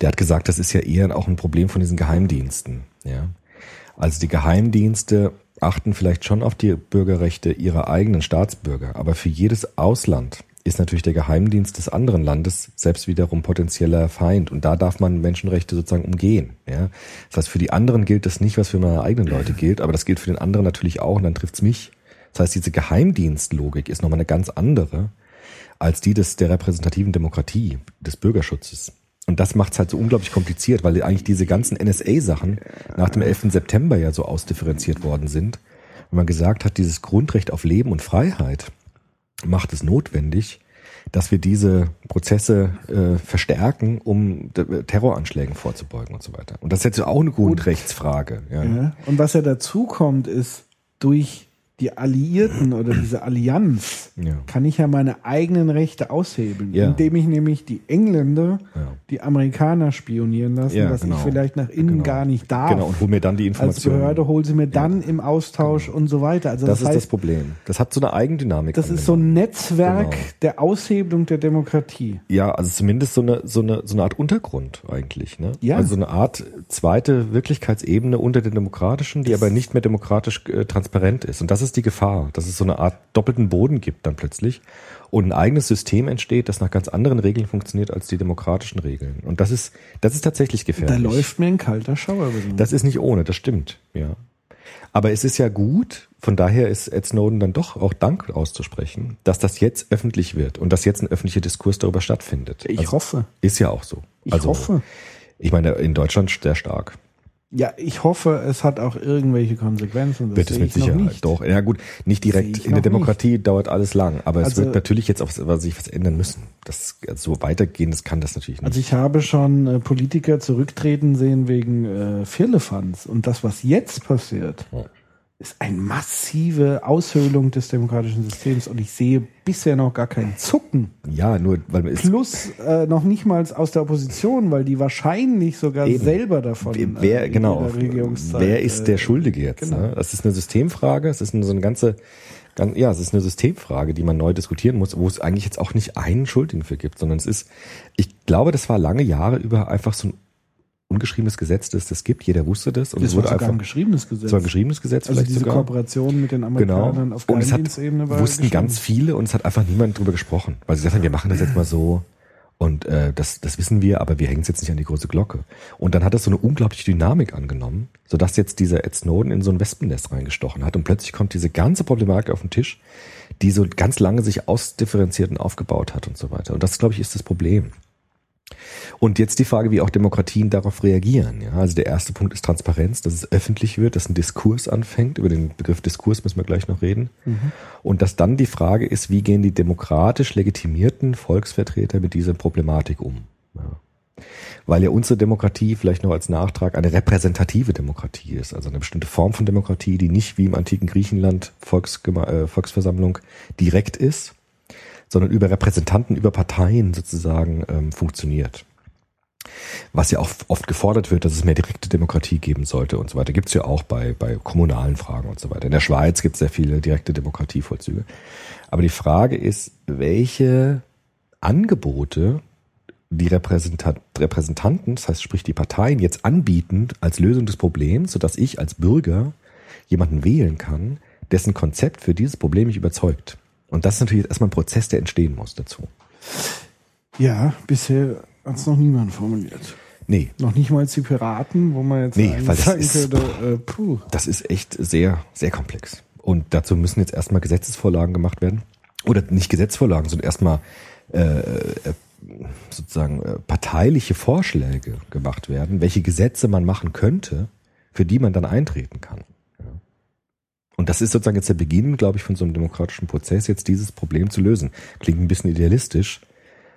Speaker 5: Der hat gesagt, das ist ja eher auch ein Problem von diesen Geheimdiensten. Ja, also die Geheimdienste achten vielleicht schon auf die Bürgerrechte ihrer eigenen Staatsbürger, aber für jedes Ausland ist natürlich der Geheimdienst des anderen Landes selbst wiederum potenzieller Feind und da darf man Menschenrechte sozusagen umgehen. Ja? Das heißt, für die anderen gilt das nicht, was für meine eigenen Leute gilt, aber das gilt für den anderen natürlich auch und dann trifft's mich. Das heißt, diese Geheimdienstlogik ist nochmal eine ganz andere als die des, der repräsentativen Demokratie, des Bürgerschutzes. Und das macht's halt so unglaublich kompliziert, weil eigentlich diese ganzen NSA-Sachen nach dem 11. September ja so ausdifferenziert worden sind. Wenn man gesagt hat, dieses Grundrecht auf Leben und Freiheit macht es notwendig, dass wir diese Prozesse äh, verstärken, um D- Terroranschlägen vorzubeugen und so weiter. Und das ist jetzt auch eine Grundrechtsfrage. Ja.
Speaker 4: Ja. Und was ja dazu kommt, ist, durch die Alliierten oder diese Allianz
Speaker 5: Ja.
Speaker 4: kann ich ja meine eigenen Rechte aushebeln,
Speaker 5: Ja.
Speaker 4: indem ich nämlich die Engländer,
Speaker 5: Ja.
Speaker 4: die Amerikaner spionieren lassen,
Speaker 5: Ja,
Speaker 4: dass
Speaker 5: genau.
Speaker 4: ich vielleicht nach innen
Speaker 5: Genau.
Speaker 4: gar nicht darf.
Speaker 5: Genau, und hol mir dann die
Speaker 4: Als
Speaker 5: Informationen.
Speaker 4: Behörde hol sie mir dann im Austausch und so weiter. Also
Speaker 5: das,
Speaker 4: das,
Speaker 5: ist das
Speaker 4: heißt,
Speaker 5: Problem. Das hat so eine Eigendynamik.
Speaker 4: das ist so ein Netzwerk
Speaker 5: Genau.
Speaker 4: der Aushebelung der Demokratie.
Speaker 5: Ja, also zumindest so eine, so eine, so eine Art Untergrund eigentlich, ne?
Speaker 4: Ja.
Speaker 5: Also so eine Art zweite Wirklichkeitsebene unter der demokratischen, die aber nicht mehr demokratisch äh, transparent ist. Und das ist die Gefahr, dass es so eine Art doppelten Boden gibt dann plötzlich und ein eigenes System entsteht, das nach ganz anderen Regeln funktioniert als die demokratischen Regeln. Und das ist, das ist tatsächlich
Speaker 4: Da
Speaker 5: gefährlich.
Speaker 4: läuft mir ein kalter Schauer über den
Speaker 5: Das ist nicht ohne, das stimmt, ja. Aber es ist ja gut, von daher ist Ed Snowden dann doch auch Dank auszusprechen, dass das jetzt öffentlich wird und dass jetzt ein öffentlicher Diskurs darüber stattfindet.
Speaker 4: Ich
Speaker 5: Also,
Speaker 4: hoffe.
Speaker 5: Ist ja auch so.
Speaker 4: Ich
Speaker 5: also,
Speaker 4: hoffe.
Speaker 5: Ich meine, in Deutschland sehr stark.
Speaker 4: Ja, ich hoffe, es hat auch irgendwelche Konsequenzen. Das
Speaker 5: wird es mit Sicherheit.
Speaker 4: nicht.
Speaker 5: Doch, ja gut, nicht direkt. In der Demokratie dauert alles lang, aber es
Speaker 4: Also-
Speaker 5: wird natürlich jetzt was, sich was ändern müssen. Das also so weitergehen, das kann das natürlich nicht.
Speaker 4: Also ich habe schon äh, Politiker zurücktreten sehen wegen äh, Firlefanz. Und das, was jetzt passiert,
Speaker 5: Ja.
Speaker 4: Ist eine massive Aushöhlung des demokratischen Systems. Und ich sehe bisher noch gar kein Zucken.
Speaker 5: ja, nur weil man ist
Speaker 4: Plus äh, noch nicht mal aus der Opposition, weil die wahrscheinlich sogar
Speaker 5: Eben.
Speaker 4: selber davon
Speaker 5: Wer,
Speaker 4: in
Speaker 5: genau, wer ist der
Speaker 4: äh,
Speaker 5: Schuldige jetzt?
Speaker 4: genau.
Speaker 5: Ne? Das ist eine Systemfrage, es ist eine, so eine ganze, ganz, ja, es ist eine Systemfrage, die man neu diskutieren muss, wo es eigentlich jetzt auch nicht einen Schuldigen für gibt, sondern es ist, ich glaube, das war lange Jahre über einfach so ein ungeschriebenes Gesetz, das das gibt. Jeder wusste das und
Speaker 4: Das
Speaker 5: es
Speaker 4: war
Speaker 5: wurde
Speaker 4: sogar
Speaker 5: einfach
Speaker 4: ein geschriebenes Gesetz.
Speaker 5: es war ein geschriebenes Gesetz
Speaker 4: also
Speaker 5: vielleicht
Speaker 4: diese
Speaker 5: sogar.
Speaker 4: Kooperation mit den Amerikanern
Speaker 5: Genau.
Speaker 4: auf
Speaker 5: es
Speaker 4: Geheimdienstebene war
Speaker 5: wussten ganz viele und es hat einfach niemand drüber gesprochen. Weil sie gesagt haben, wir machen das jetzt mal so. Und äh, das, das wissen wir, aber wir hängen es jetzt nicht an die große Glocke. Und dann hat das so eine unglaubliche Dynamik angenommen, sodass jetzt dieser Ed Snowden in so ein Wespennest reingestochen hat. Und plötzlich kommt diese ganze Problematik auf den Tisch, die so ganz lange sich ausdifferenziert und aufgebaut hat und so weiter. Und das, glaube ich, ist das Problem. Und jetzt die Frage, wie auch Demokratien darauf reagieren. Ja, also der erste Punkt ist Transparenz, dass es öffentlich wird, dass ein Diskurs anfängt. Über den Begriff Diskurs müssen wir gleich noch reden. Und dass dann die Frage ist, wie gehen die demokratisch legitimierten Volksvertreter mit dieser Problematik um? Ja. Weil ja unsere Demokratie vielleicht noch als Nachtrag eine repräsentative Demokratie ist, also eine bestimmte Form von Demokratie, die nicht wie im antiken Griechenland äh, Volksversammlung direkt ist, sondern über Repräsentanten, über Parteien sozusagen ähm, funktioniert. Was ja auch oft gefordert wird, dass es mehr direkte Demokratie geben sollte und so weiter. Gibt es ja auch bei, bei kommunalen Fragen und so weiter. In der Schweiz gibt es sehr viele direkte Demokratievollzüge. Aber die Frage ist, welche Angebote die Repräsentanten, das heißt sprich die Parteien, jetzt anbieten als Lösung des Problems, sodass ich als Bürger jemanden wählen kann, dessen Konzept für dieses Problem mich überzeugt. Und das ist natürlich jetzt erstmal ein Prozess, der entstehen muss dazu.
Speaker 4: Ja, bisher hat es noch niemand formuliert.
Speaker 5: Nee,
Speaker 4: Noch nicht mal die Piraten, wo man jetzt
Speaker 5: Nee, weil das ist-
Speaker 4: könnte, äh, puh.
Speaker 5: das ist echt sehr, sehr komplex. Und dazu müssen jetzt erstmal Gesetzesvorlagen gemacht werden. Oder nicht Gesetzesvorlagen, sondern erstmal äh, äh, sozusagen äh, parteiliche Vorschläge gemacht werden, welche Gesetze man machen könnte, für die man dann eintreten kann. Und das ist sozusagen jetzt der Beginn, glaube ich, von so einem demokratischen Prozess, jetzt dieses Problem zu lösen. Klingt ein bisschen idealistisch,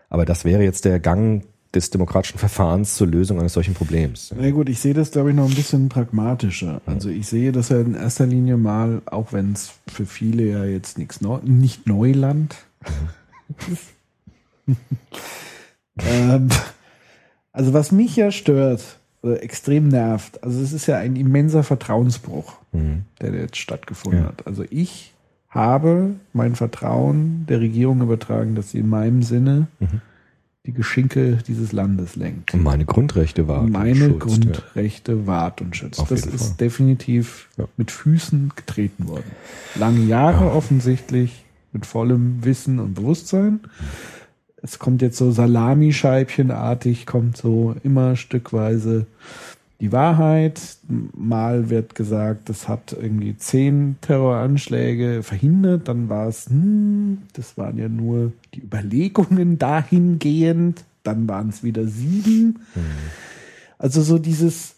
Speaker 5: aber das wäre jetzt der Gang des demokratischen Verfahrens zur Lösung eines solchen Problems.
Speaker 4: Na gut, ich sehe das, glaube ich, noch ein bisschen pragmatischer. Also ich sehe das ja in erster Linie mal, auch wenn es für viele ja jetzt nichts Neu nicht Neuland ist. ähm, also was mich ja stört, oder extrem nervt, also es ist ja ein immenser Vertrauensbruch,
Speaker 5: Mhm.
Speaker 4: der jetzt stattgefunden
Speaker 5: Ja.
Speaker 4: hat. Also ich habe mein Vertrauen der Regierung übertragen, dass sie in meinem Sinne
Speaker 5: Mhm.
Speaker 4: die Geschinke dieses Landes lenkt
Speaker 5: Und meine Grundrechte war
Speaker 4: meine Grundrechte wahrt und schützt.
Speaker 5: Auf
Speaker 4: das ist
Speaker 5: Fall.
Speaker 4: definitiv
Speaker 5: Ja.
Speaker 4: mit Füßen getreten worden. Lange Jahre offensichtlich mit vollem Wissen und Bewusstsein. Es kommt jetzt so Salamischeibchenartig, kommt so immer stückweise die Wahrheit. Mal wird gesagt, das hat irgendwie zehn Terroranschläge verhindert. Dann war es, hm, das waren ja nur die Überlegungen dahingehend. Dann waren es wieder sieben. Also so dieses,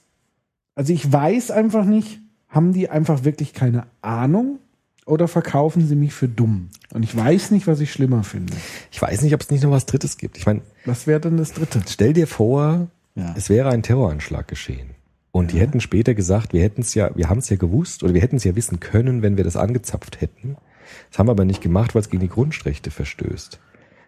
Speaker 4: also ich weiß einfach nicht, haben die einfach wirklich keine Ahnung oder verkaufen sie mich für dumm? Und ich weiß nicht, was ich schlimmer finde.
Speaker 5: Ich weiß nicht, ob es nicht noch was Drittes gibt. Ich meine,
Speaker 4: Was wäre denn das dritte?
Speaker 5: stell dir vor,
Speaker 4: Ja.
Speaker 5: es wäre ein Terroranschlag geschehen. Und die hätten später gesagt, wir hätten es ja, wir haben es ja gewusst oder wir hätten es ja wissen können, wenn wir das angezapft hätten. Das haben wir aber nicht gemacht, weil es gegen die Grundrechte verstößt.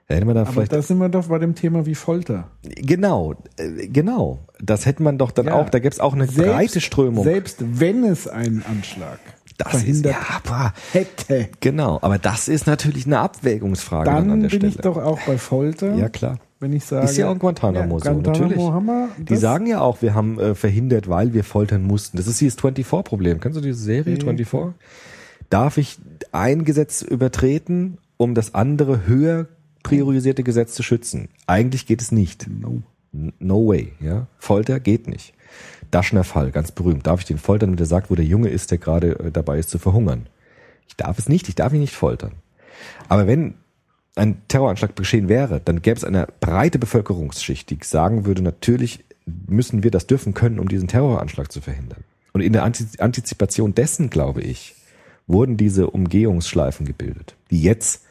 Speaker 5: Da hätte man da
Speaker 4: Aber
Speaker 5: vielleicht.
Speaker 4: da sind wir doch bei dem Thema wie Folter.
Speaker 5: genau, äh, genau. Das hätte man doch dann
Speaker 4: Ja.
Speaker 5: auch, da gäbe es auch eine breite Strömung.
Speaker 4: Selbst wenn es einen Anschlag
Speaker 5: das ist,
Speaker 4: verhindert
Speaker 5: ja, boah,
Speaker 4: hätte,
Speaker 5: genau. Aber das ist natürlich eine Abwägungsfrage dann,
Speaker 4: dann
Speaker 5: an der
Speaker 4: bin
Speaker 5: Stelle.
Speaker 4: ich doch auch bei Folter.
Speaker 5: ja, klar.
Speaker 4: Wenn ich sage.
Speaker 5: Ist ja auch Guantanamo so,
Speaker 4: Guantanamo
Speaker 5: natürlich. Die sagen ja auch, wir haben äh, verhindert, weil wir foltern mussten. Das ist dieses 24-Problem. Kennst du diese Serie
Speaker 4: Nee.
Speaker 5: 24? Darf ich ein Gesetz übertreten, um das andere höher priorisierte Gesetz zu schützen? Eigentlich geht es nicht.
Speaker 4: No.
Speaker 5: No way, ja. Folter geht nicht. Daschner Fall, ganz berühmt. Darf ich den foltern, wenn der sagt, wo der Junge ist, der gerade äh, dabei ist zu verhungern? Ich darf es nicht, ich darf ihn nicht foltern. Aber wenn ein Terroranschlag geschehen wäre, dann gäbe es eine breite Bevölkerungsschicht, die sagen würde, natürlich müssen wir das dürfen können, um diesen Terroranschlag zu verhindern. Und in der Antiz- Antizipation dessen, glaube ich, wurden diese Umgehungsschleifen gebildet, die jetzt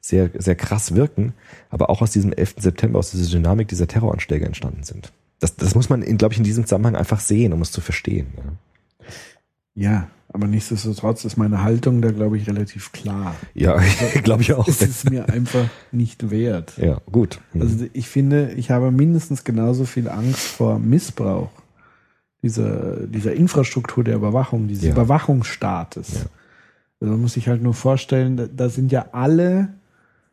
Speaker 5: sehr, sehr krass wirken, aber auch aus diesem 11. September, aus dieser Dynamik dieser Terroranschläge entstanden sind. Das, das muss man, glaube ich, in diesem Zusammenhang einfach sehen, um es zu verstehen. Ja,
Speaker 4: Ja, aber nichtsdestotrotz ist meine Haltung da, glaube ich, relativ klar.
Speaker 5: ja glaube ich auch.
Speaker 4: Es ist mir einfach nicht wert.
Speaker 5: Ja, gut.
Speaker 4: Also ich finde, ich habe mindestens genauso viel Angst vor Missbrauch dieser, dieser Infrastruktur der Überwachung, dieses
Speaker 5: Ja.
Speaker 4: Überwachungsstaates.
Speaker 5: Ja.
Speaker 4: Also man muss sich halt nur vorstellen, da, da sind ja alle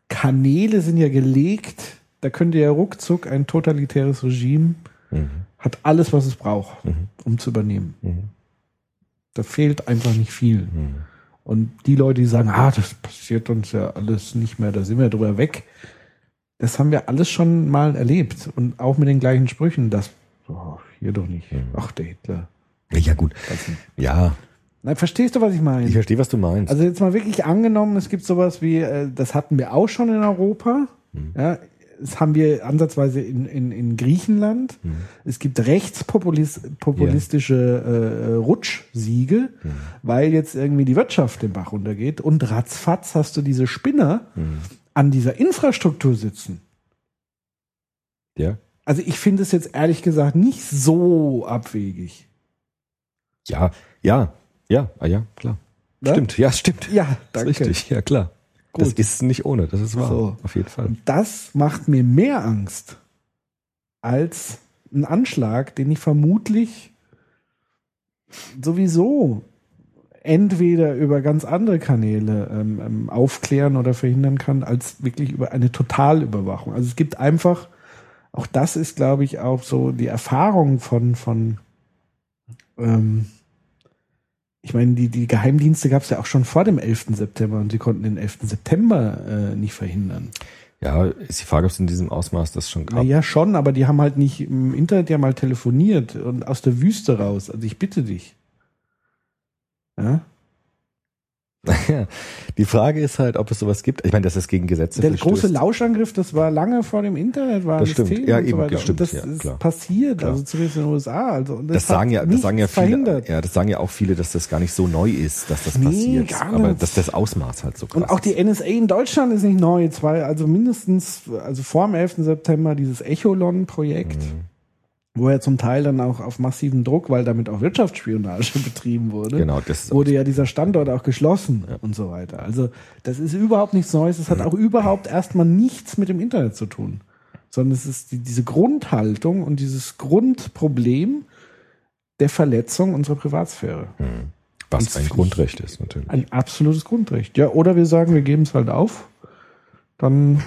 Speaker 4: Kanäle sind ja gelegt, da könnte ja ruckzuck ein totalitäres Regime
Speaker 5: Mhm.
Speaker 4: hat alles, was es braucht,
Speaker 5: Mhm.
Speaker 4: um zu übernehmen.
Speaker 5: Mhm.
Speaker 4: Da fehlt einfach nicht viel.
Speaker 5: Mhm.
Speaker 4: Und die Leute, die sagen, ah, das passiert uns ja alles nicht mehr, da sind wir drüber weg, das haben wir alles schon mal erlebt. Und auch mit den gleichen Sprüchen, das, oh, hier doch nicht.
Speaker 5: Mhm.
Speaker 4: Ach, der Hitler.
Speaker 5: Ja, gut. Ja,
Speaker 4: Na, verstehst du, was ich meine?
Speaker 5: ich verstehe, was du meinst.
Speaker 4: Also jetzt mal wirklich angenommen, es gibt sowas wie, äh, das hatten wir auch schon in Europa.
Speaker 5: Mhm.
Speaker 4: Ja, das haben wir ansatzweise in, in, in Griechenland.
Speaker 5: Mhm.
Speaker 4: Es gibt rechtspopulistische äh, Rutschsiege,
Speaker 5: Mhm.
Speaker 4: weil jetzt irgendwie die Wirtschaft den Bach runtergeht. Und ratzfatz hast du diese Spinner
Speaker 5: Mhm.
Speaker 4: an dieser Infrastruktur sitzen.
Speaker 5: Ja.
Speaker 4: Also ich finde es jetzt ehrlich gesagt nicht so abwegig.
Speaker 5: Ja, ja, ja, ah, ja, klar.
Speaker 4: Ne?
Speaker 5: Stimmt, ja, stimmt.
Speaker 4: Ja, danke.
Speaker 5: richtig, ja klar. Das
Speaker 4: Gut.
Speaker 5: ist nicht ohne, das ist wahr.
Speaker 4: So.
Speaker 5: Auf jeden Fall.
Speaker 4: Das macht mir mehr Angst als ein Anschlag, den ich vermutlich sowieso entweder über ganz andere Kanäle ähm, ähm, aufklären oder verhindern kann, als wirklich über eine Totalüberwachung. Also es gibt einfach auch das ist, glaube ich, auch so die Erfahrung von, von ähm, ich meine, die, die Geheimdienste gab es ja auch schon vor dem 11. September und sie konnten den 11. September äh, nicht verhindern.
Speaker 5: Ja, ist die Frage, ob es in diesem Ausmaß das schon gab.
Speaker 4: Naja, schon, aber die haben halt nicht im Internet ja mal telefoniert und aus der Wüste raus. Also ich bitte dich. Ja?
Speaker 5: Die Frage ist halt, ob es sowas gibt. Ich meine, dass es gegen Gesetze
Speaker 4: Der
Speaker 5: verstößt.
Speaker 4: große Lauschangriff, das war lange vor dem Internet, war
Speaker 5: Das stimmt.
Speaker 4: Thema
Speaker 5: Ja,
Speaker 4: und
Speaker 5: eben,
Speaker 4: so weiter.
Speaker 5: das stimmt,
Speaker 4: Und das
Speaker 5: ja,
Speaker 4: ist
Speaker 5: klar.
Speaker 4: passiert,
Speaker 5: Klar.
Speaker 4: also zumindest in den USA. Also,
Speaker 5: Das
Speaker 4: hat
Speaker 5: sagen ja, das sagen ja viele,
Speaker 4: verhindert.
Speaker 5: ja, das sagen ja auch viele, dass das gar nicht so neu ist, dass das
Speaker 4: Nee,
Speaker 5: passiert.
Speaker 4: gar
Speaker 5: aber dass das Ausmaß halt so krass
Speaker 4: Und auch die NSA in Deutschland ist nicht neu. Zwei, also mindestens, also vor dem 11. September dieses Echolon-Projekt,
Speaker 5: Mhm.
Speaker 4: Wo ja zum Teil dann auch auf massiven Druck, weil damit auch Wirtschaftsspionage betrieben wurde,
Speaker 5: Genau,
Speaker 4: wurde ja dieser Standort auch geschlossen und so weiter. Also das ist überhaupt nichts Neues. Das hat auch überhaupt erstmal nichts mit dem Internet zu tun. Sondern es ist die, diese Grundhaltung und dieses Grundproblem der Verletzung unserer Privatsphäre.
Speaker 5: was
Speaker 4: und
Speaker 5: ein Grundrecht ist natürlich.
Speaker 4: Ein absolutes Grundrecht. Ja, oder wir sagen, wir geben es halt auf. Dann,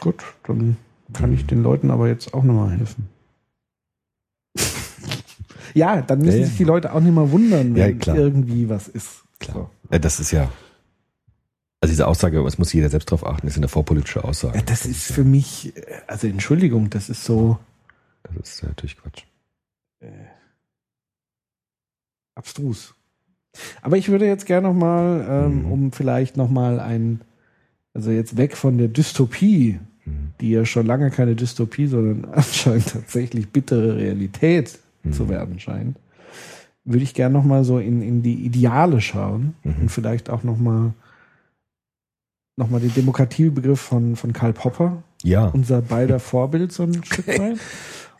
Speaker 4: gut, dann kann ich den Leuten aber jetzt auch nochmal helfen. Ja, dann müssen
Speaker 5: Ja,
Speaker 4: sich die Leute auch nicht mal wundern, wenn irgendwie was ist.
Speaker 5: Klar. Äh, Das ist ja, also diese Aussage, es muss jeder selbst drauf achten, ist eine vorpolitische Aussage.
Speaker 4: Das ist für mich, äh, also Entschuldigung, das ist so
Speaker 5: Das ist natürlich Quatsch.
Speaker 4: abstrus. Aber ich würde jetzt gerne nochmal, ähm,
Speaker 5: Mhm.
Speaker 4: um vielleicht nochmal ein, also jetzt weg von der Dystopie,
Speaker 5: Mhm.
Speaker 4: die ja schon lange keine Dystopie, sondern anscheinend tatsächlich bittere Realität
Speaker 5: Mhm.
Speaker 4: zu werden scheint, würde ich gerne nochmal so in, in die Ideale schauen
Speaker 5: Mhm.
Speaker 4: und vielleicht auch nochmal noch mal den Demokratiebegriff von, von Karl Popper,
Speaker 5: Ja,
Speaker 4: unser beider Vorbild so ein Stück weit.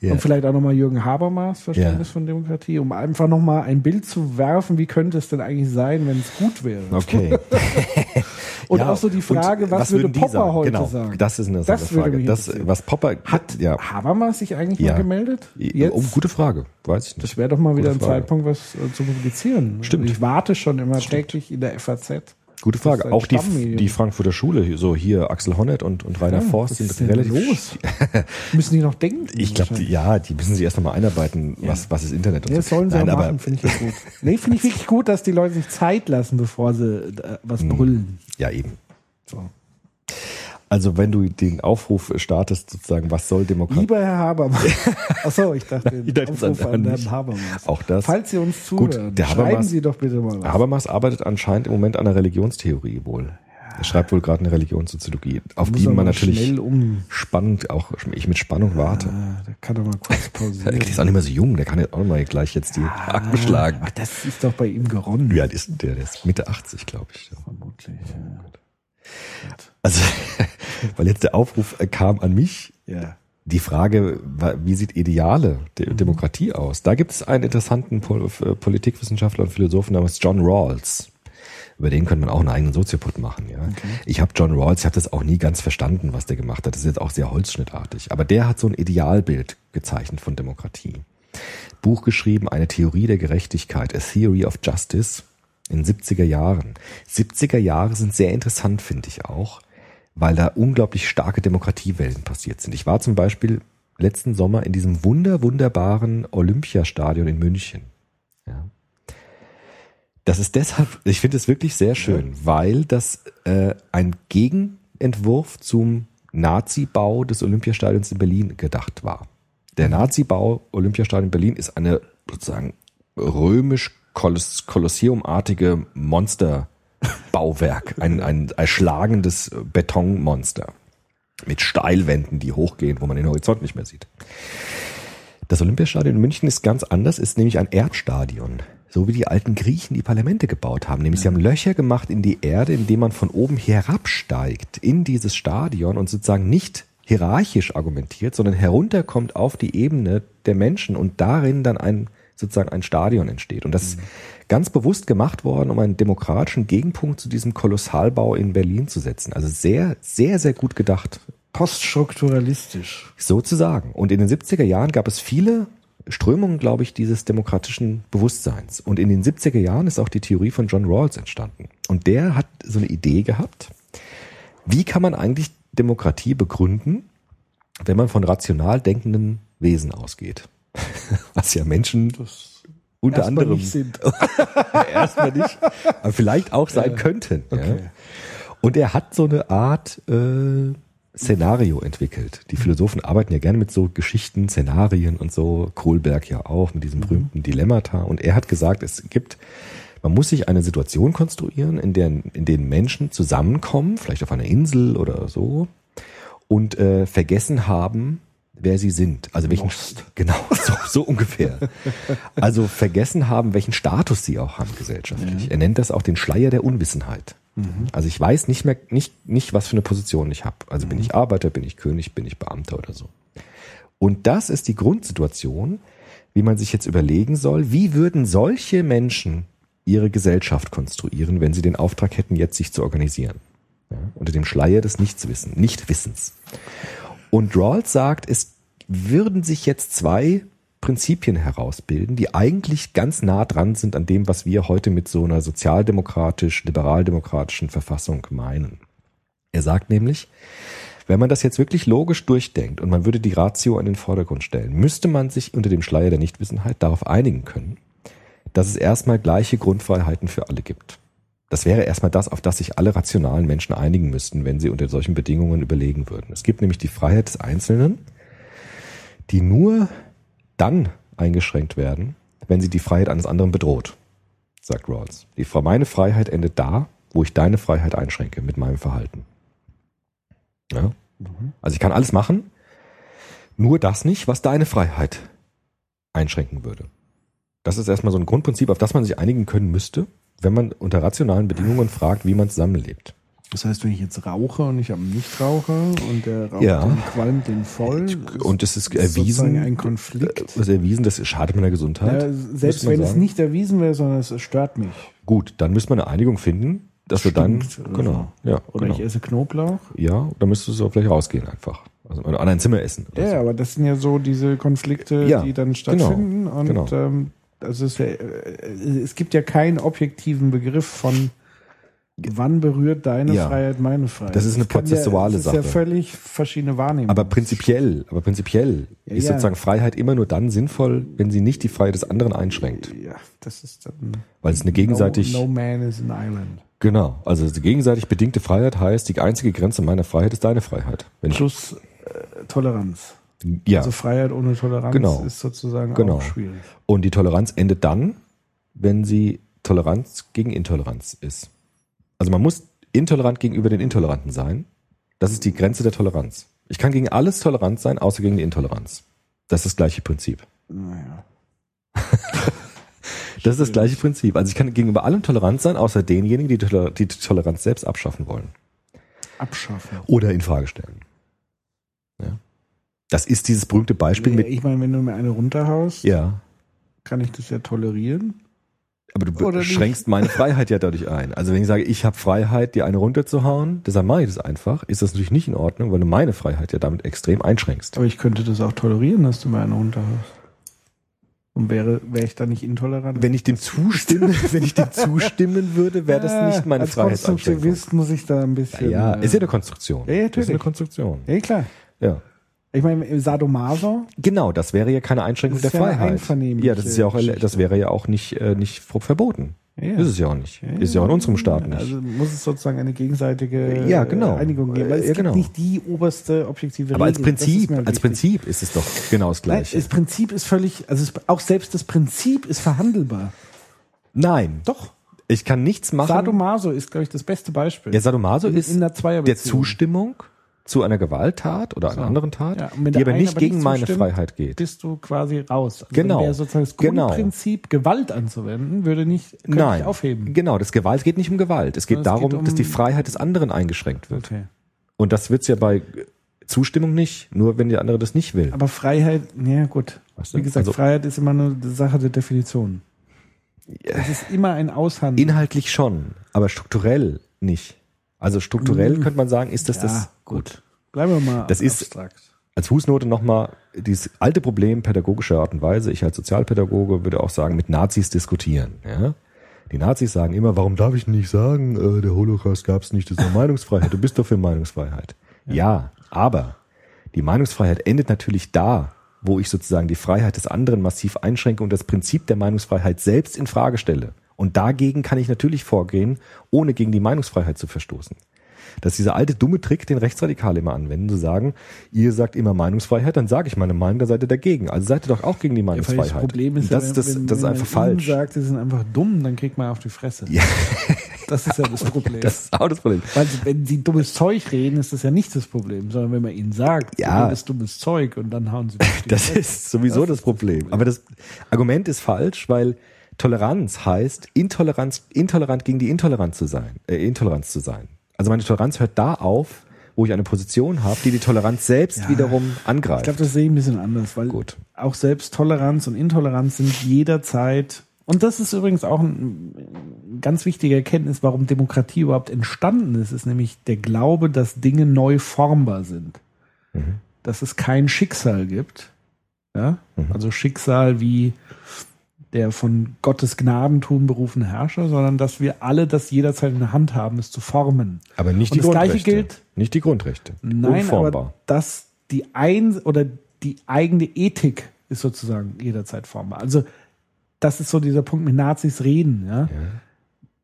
Speaker 5: Ja.
Speaker 4: Und vielleicht auch nochmal Jürgen Habermas Verständnis
Speaker 5: Ja.
Speaker 4: von Demokratie, um einfach nochmal ein Bild zu werfen, wie könnte es denn eigentlich sein, wenn es gut wäre.
Speaker 5: okay.
Speaker 4: Und
Speaker 5: Ja,
Speaker 4: auch so die Frage,
Speaker 5: und
Speaker 4: was, würde Popper
Speaker 5: sagen?
Speaker 4: heute
Speaker 5: genau,
Speaker 4: sagen?
Speaker 5: Das ist eine
Speaker 4: Das
Speaker 5: Frage. Das, was Popper
Speaker 4: Hat
Speaker 5: ja,
Speaker 4: Habermas sich eigentlich
Speaker 5: Ja.
Speaker 4: mal gemeldet?
Speaker 5: oh,
Speaker 4: Jetzt?
Speaker 5: gute Frage, weiß ich nicht.
Speaker 4: Das wäre doch mal wieder
Speaker 5: Gute
Speaker 4: ein
Speaker 5: Frage.
Speaker 4: Zeitpunkt, was äh, zu publizieren.
Speaker 5: Stimmt.
Speaker 4: Ich warte schon immer täglich in der FAZ.
Speaker 5: Gute Frage. Auch die, die Frankfurter Schule, so hier Axel Honneth und, und Rainer
Speaker 4: Ja,
Speaker 5: Forst sind relativ
Speaker 4: los? Müssen die noch denken?
Speaker 5: Ich glaube, ja, die müssen sich erst noch mal einarbeiten,
Speaker 4: Ja.
Speaker 5: was, was ist Internet und
Speaker 4: Ja, das
Speaker 5: so.
Speaker 4: sollen sie
Speaker 5: Nein, aber
Speaker 4: machen, finde ich gut. Nee, finde ich wirklich gut, dass die Leute sich Zeit lassen, bevor sie äh, was
Speaker 5: Hm.
Speaker 4: brüllen.
Speaker 5: ja eben.
Speaker 4: So.
Speaker 5: Also wenn du den Aufruf startest, sozusagen, was soll Demokratie?
Speaker 4: Lieber Herr Habermas. Achso, ich dachte,
Speaker 5: Ich dachte,
Speaker 4: Aufruf an Herrn. Habermas.
Speaker 5: Auch das.
Speaker 4: Falls Sie uns
Speaker 5: Gut,
Speaker 4: zuhören,
Speaker 5: der
Speaker 4: schreiben
Speaker 5: Habermas-
Speaker 4: Sie doch bitte mal was.
Speaker 5: Habermas arbeitet anscheinend im Moment an der Religionstheorie wohl. Er schreibt wohl gerade eine Religionssoziologie, auf die man natürlich
Speaker 4: um.
Speaker 5: spannend, auch ich mit Spannung warte.
Speaker 4: Ah, der kann doch mal kurz
Speaker 5: Der
Speaker 4: pausieren.
Speaker 5: ist auch nicht mehr so jung, der kann jetzt auch mal gleich jetzt die Haken schlagen.
Speaker 4: Ach, das ist doch bei ihm geronnen.
Speaker 5: Ja, der ist, der, der ist Mitte 80, glaube ich.
Speaker 4: Vermutlich. Ja.
Speaker 5: Also, weil jetzt der Aufruf äh, kam an mich,
Speaker 4: ja.
Speaker 5: die Frage, wie sieht ideale
Speaker 4: Mhm.
Speaker 5: De Demokratie aus? Da gibt es einen interessanten äh, Politikwissenschaftler und Philosophen namens John Rawls. Über den könnte man auch einen eigenen Soziopod machen. Ja. Ich habe John Rawls, ich habe das auch nie ganz verstanden, was der gemacht hat. Das ist jetzt auch sehr holzschnittartig. Aber der hat so ein Idealbild gezeichnet von Demokratie. Buch geschrieben, eine Theorie der Gerechtigkeit, A Theory of Justice in 70er Jahren. 70er Jahre sind sehr interessant, finde ich auch, weil da unglaublich starke Demokratiewellen passiert sind. Ich war zum Beispiel letzten Sommer in diesem wunder, wunderbaren Olympiastadion in München. Ja. Das ist deshalb, ich finde es wirklich sehr schön, weil das äh, ein Gegenentwurf zum Nazi-Bau des Olympiastadions in Berlin gedacht war. Der Nazi-Bau Olympiastadion Berlin ist eine sozusagen römisch Koloss Monsterbauwerk, ein, ein erschlagendes Betonmonster mit Steilwänden, die hochgehen, wo man den Horizont nicht mehr sieht. Das Olympiastadion in München ist ganz anders, ist nämlich ein Erdstadion. So wie die alten Griechen die Parlamente gebaut haben. Nämlich sie haben Löcher gemacht in die Erde, indem man von oben herabsteigt in dieses Stadion und sozusagen nicht hierarchisch argumentiert, sondern herunterkommt auf die Ebene der Menschen und darin dann ein sozusagen ein Stadion entsteht. Und das ist ganz bewusst gemacht worden, um einen demokratischen Gegenpunkt zu diesem Kolossalbau in Berlin zu setzen. Also sehr, sehr, sehr gut gedacht.
Speaker 4: Poststrukturalistisch.
Speaker 5: Sozusagen. Und in den 70er Jahren gab es viele Strömungen, glaube ich, dieses demokratischen Bewusstseins. Und in den 70er Jahren ist auch die Theorie von John Rawls entstanden. Und der hat so eine Idee gehabt, wie kann man eigentlich Demokratie begründen, wenn man von rational denkenden Wesen ausgeht, was ja Menschen unter
Speaker 4: Erstmal
Speaker 5: anderem
Speaker 4: nicht sind.
Speaker 5: erstmal nicht, aber vielleicht auch sein könnten. Ja. Und er hat so eine Art äh, Szenario entwickelt. Die Philosophen arbeiten ja gerne mit so Geschichten, Szenarien und so. Kohlberg ja auch mit diesem berühmten Dilemmata. Und er hat gesagt, es gibt, man muss sich eine Situation konstruieren, in der in denen Menschen zusammenkommen, vielleicht auf einer Insel oder so, und äh, vergessen haben, wer sie sind. Also welchen genau so, so ungefähr. Also vergessen haben, welchen Status sie auch haben gesellschaftlich. Er nennt das auch den Schleier der Unwissenheit. Also ich weiß nicht mehr nicht nicht was für eine Position ich habe. Also bin ich Arbeiter, bin ich König, bin ich Beamter oder so. Und das ist die Grundsituation, wie man sich jetzt überlegen soll, wie würden solche Menschen ihre Gesellschaft konstruieren, wenn sie den Auftrag hätten, jetzt sich zu organisieren. Ja, unter dem Schleier des Nichtswissen, Nichtwissens. Und Rawls sagt, es würden sich jetzt zwei Prinzipien herausbilden, die eigentlich ganz nah dran sind an dem, was wir heute mit so einer sozialdemokratisch, liberaldemokratischen Verfassung meinen. Er sagt nämlich, wenn man das jetzt wirklich logisch durchdenkt und man würde die Ratio an den Vordergrund stellen, müsste man sich unter dem Schleier der Nichtwissenheit darauf einigen können, dass es erstmal gleiche Grundfreiheiten für alle gibt. Das wäre erstmal das, auf das sich alle rationalen Menschen einigen müssten, wenn sie unter solchen Bedingungen überlegen würden. Es gibt nämlich die Freiheit des Einzelnen, die nur dann eingeschränkt werden, wenn sie die Freiheit eines anderen bedroht, sagt Rawls. Die, meine Freiheit endet da, wo ich deine Freiheit einschränke mit meinem Verhalten. Ja? Also ich kann alles machen, nur das nicht, was deine Freiheit einschränken würde. Das ist erstmal so ein Grundprinzip, auf das man sich einigen können müsste, wenn man unter rationalen Bedingungen fragt, wie man zusammenlebt.
Speaker 4: Das heißt, wenn ich jetzt rauche und ich habe einen Nichtraucher und der raucht
Speaker 5: Ja.
Speaker 4: den qualmt den voll.
Speaker 5: Und es ist
Speaker 4: ist
Speaker 5: erwiesen,
Speaker 4: ein Konflikt.
Speaker 5: es ist erwiesen, das schadet meiner Gesundheit.
Speaker 4: Ja, selbst wenn es
Speaker 5: sagen.
Speaker 4: nicht erwiesen wäre, sondern es stört mich.
Speaker 5: Gut, dann müsste man eine Einigung finden, dass wir dann,
Speaker 4: oder
Speaker 5: genau, ja,
Speaker 4: Oder
Speaker 5: genau.
Speaker 4: ich esse Knoblauch.
Speaker 5: ja, dann müsstest du auch vielleicht rausgehen einfach. Also an ein Zimmer essen.
Speaker 4: Ja,
Speaker 5: so.
Speaker 4: aber das sind ja so diese Konflikte,
Speaker 5: Ja,
Speaker 4: die dann stattfinden.
Speaker 5: genau,
Speaker 4: und
Speaker 5: genau.
Speaker 4: Ähm, also es, äh, es gibt ja keinen objektiven Begriff von wann berührt deine
Speaker 5: Ja.
Speaker 4: Freiheit meine Freiheit.
Speaker 5: Das ist eine prozessuale
Speaker 4: ja, das ist
Speaker 5: Sache.
Speaker 4: ja völlig verschiedene Wahrnehmungen.
Speaker 5: Aber prinzipiell, aber prinzipiell
Speaker 4: Ja,
Speaker 5: ist sozusagen Freiheit immer nur dann sinnvoll, wenn sie nicht die Freiheit des anderen einschränkt.
Speaker 4: ja, das ist dann
Speaker 5: Weil es eine gegenseitig,
Speaker 4: no, no man is an island.
Speaker 5: genau, also die gegenseitig bedingte Freiheit heißt, die einzige Grenze meiner Freiheit ist deine Freiheit. Wenn
Speaker 4: Plus äh, Toleranz.
Speaker 5: Ja,
Speaker 4: Also Freiheit ohne Toleranz
Speaker 5: Genau.
Speaker 4: ist sozusagen
Speaker 5: Genau.
Speaker 4: auch schwierig.
Speaker 5: und die Toleranz endet dann, wenn sie Toleranz gegen Intoleranz ist. Also man muss intolerant gegenüber den Intoleranten sein. Das ist die Grenze der Toleranz. Ich kann gegen alles tolerant sein, außer gegen die Intoleranz. Das ist das gleiche Prinzip.
Speaker 4: Naja.
Speaker 5: Das ist das gleiche Prinzip. Also ich kann gegenüber allem tolerant sein, außer denjenigen, die die Toleranz selbst abschaffen wollen.
Speaker 4: Abschaffen.
Speaker 5: Oder in Frage stellen. Ja. Das ist dieses berühmte Beispiel mit,
Speaker 4: ich meine, wenn du mir eine runterhaust,
Speaker 5: ja,
Speaker 4: kann ich das ja tolerieren.
Speaker 5: aber du
Speaker 4: Oder nicht.
Speaker 5: schränkst meine Freiheit ja dadurch ein. Also wenn ich sage, ich habe Freiheit, dir eine runterzuhauen, deshalb mache ich das einfach, ist das natürlich nicht in Ordnung, weil du meine Freiheit ja damit extrem einschränkst.
Speaker 4: Aber ich könnte das auch tolerieren, dass du mir eine runterhaust. Und wäre, wäre ich da nicht intolerant?
Speaker 5: Wenn ich dem zustimmen, wenn ich dem zustimmen würde, wäre das nicht meine
Speaker 4: Als
Speaker 5: Freiheitseinschränkung.
Speaker 4: Konstruktivist muss ich da ein bisschen.
Speaker 5: Ja,
Speaker 4: äh,
Speaker 5: ist ja eine Konstruktion.
Speaker 4: Ja, ja,
Speaker 5: Das ist eine
Speaker 4: natürlich.
Speaker 5: Konstruktion.
Speaker 4: Ja, klar.
Speaker 5: Ja.
Speaker 4: Ich meine, Sadomaso,
Speaker 5: Genau, das wäre ja keine Einschränkung der
Speaker 4: ja
Speaker 5: Freiheit. Ja, das ist ja auch,
Speaker 4: Geschichte.
Speaker 5: das wäre ja auch nicht, äh, nicht verboten.
Speaker 4: Ja.
Speaker 5: Ist es ja auch nicht. Ist ja auch in unserem Staat nicht.
Speaker 4: Also muss es sozusagen eine gegenseitige
Speaker 5: Ja, genau.
Speaker 4: äh, Einigung geben. Weil es
Speaker 5: Ja,
Speaker 4: gibt
Speaker 5: genau.
Speaker 4: nicht die oberste objektive
Speaker 5: Aber als
Speaker 4: Regel. Das ist
Speaker 5: Prinzip, als. Prinzip ist es doch genau das
Speaker 4: Nein,
Speaker 5: Gleiche.
Speaker 4: das Prinzip ist völlig, also es, auch selbst das Prinzip ist verhandelbar.
Speaker 5: Nein,
Speaker 4: Doch.
Speaker 5: ich kann nichts machen.
Speaker 4: Sadomaso ist, glaube ich, das beste Beispiel.
Speaker 5: ja, Sadomaso
Speaker 4: in,
Speaker 5: ist
Speaker 4: in
Speaker 5: der
Speaker 4: Zweierbeziehung.
Speaker 5: Zustimmung zu einer Gewalttat oder einer anderen Tat,
Speaker 4: Ja, wenn
Speaker 5: die aber nicht
Speaker 4: aber
Speaker 5: gegen
Speaker 4: nicht
Speaker 5: meine Freiheit geht.
Speaker 4: Bist du quasi raus. Also
Speaker 5: Genau.
Speaker 4: Wäre sozusagen das
Speaker 5: Genau.
Speaker 4: Grundprinzip, Gewalt anzuwenden, würde nicht,
Speaker 5: Nein,
Speaker 4: aufheben.
Speaker 5: genau, das Gewalt geht nicht um Gewalt. Es geht
Speaker 4: Sondern es
Speaker 5: darum,
Speaker 4: geht um-
Speaker 5: dass die Freiheit des anderen eingeschränkt wird.
Speaker 4: Okay.
Speaker 5: Und das wird's ja bei Zustimmung nicht, nur wenn der andere das nicht will.
Speaker 4: Aber Freiheit, ja gut.
Speaker 5: Weißt du?
Speaker 4: Wie gesagt,
Speaker 5: Also-
Speaker 4: Freiheit ist immer nur eine Sache der Definition. Es ist immer ein Aushandeln.
Speaker 5: Inhaltlich schon, aber strukturell nicht. Also strukturell
Speaker 4: Mhm.
Speaker 5: könnte man sagen, ist das
Speaker 4: ja,
Speaker 5: das
Speaker 4: gut. Bleiben wir mal
Speaker 5: Das ist-
Speaker 4: abstrakt.
Speaker 5: als Fußnote nochmal dieses alte Problem pädagogischer Art und Weise. Ich als Sozialpädagoge würde auch sagen, mit Nazis diskutieren. Ja? Die Nazis sagen immer, warum darf ich nicht sagen, äh, der Holocaust gab es nicht, das ist eine Meinungsfreiheit. Du bist doch für Meinungsfreiheit. Ja. aber Die Meinungsfreiheit endet natürlich da, wo ich sozusagen die Freiheit des anderen massiv einschränke und das Prinzip der Meinungsfreiheit selbst in Frage stelle. Und dagegen kann ich natürlich vorgehen, ohne gegen die Meinungsfreiheit zu verstoßen. Das ist dieser alte dumme Trick, den Rechtsradikale immer anwenden, zu sagen, ihr sagt immer Meinungsfreiheit, dann sage ich meine Meinung, da seid ihr dagegen. Also seid ihr doch auch gegen die
Speaker 4: Ja,
Speaker 5: Meinungsfreiheit.
Speaker 4: das Problem ist,
Speaker 5: das,
Speaker 4: ja,
Speaker 5: das,
Speaker 4: wenn,
Speaker 5: das ist
Speaker 4: wenn
Speaker 5: einfach
Speaker 4: man ihnen
Speaker 5: falsch.
Speaker 4: sagt, sie sind einfach dumm, dann kriegt man auf die Fresse.
Speaker 5: Ja.
Speaker 4: Das ist ja das Problem.
Speaker 5: Das ist auch das Problem.
Speaker 4: Weil wenn sie dummes Zeug reden, ist das ja nicht das Problem, sondern wenn man ihnen sagt,
Speaker 5: Ja.
Speaker 4: du redest dummes Zeug und dann hauen sie
Speaker 5: Das ist sowieso das,
Speaker 4: Das ist das
Speaker 5: Problem.
Speaker 4: Problem.
Speaker 5: Aber das Argument ist falsch, weil Toleranz heißt, Intoleranz, intolerant gegen die Intoleranz zu sein, äh, Intoleranz zu sein. Also meine Toleranz hört da auf, wo ich eine Position habe, die die Toleranz selbst
Speaker 4: Ja.
Speaker 5: wiederum
Speaker 4: Ich
Speaker 5: angreift.
Speaker 4: glaube, das sehe ich ein bisschen anders, weil
Speaker 5: Gut.
Speaker 4: auch selbst Toleranz und Intoleranz sind jederzeit, und das ist übrigens auch ein, ganz wichtige Erkenntnis, warum Demokratie überhaupt entstanden ist, ist nämlich der Glaube, dass Dinge neu formbar sind. Dass es kein Schicksal gibt. Ja? Also Schicksal wie der von Gottes Gnadentum berufene Herrscher, sondern dass wir alle das jederzeit in der Hand haben, es zu formen.
Speaker 5: aber nicht
Speaker 4: Und
Speaker 5: die
Speaker 4: das Gleiche
Speaker 5: Grundrechte.
Speaker 4: gilt-
Speaker 5: Nicht die Grundrechte.
Speaker 4: Nein,
Speaker 5: Unformbar.
Speaker 4: aber dass die ein oder die eigene Ethik ist sozusagen jederzeit formbar. Also das ist so dieser Punkt mit Nazis reden. Ja?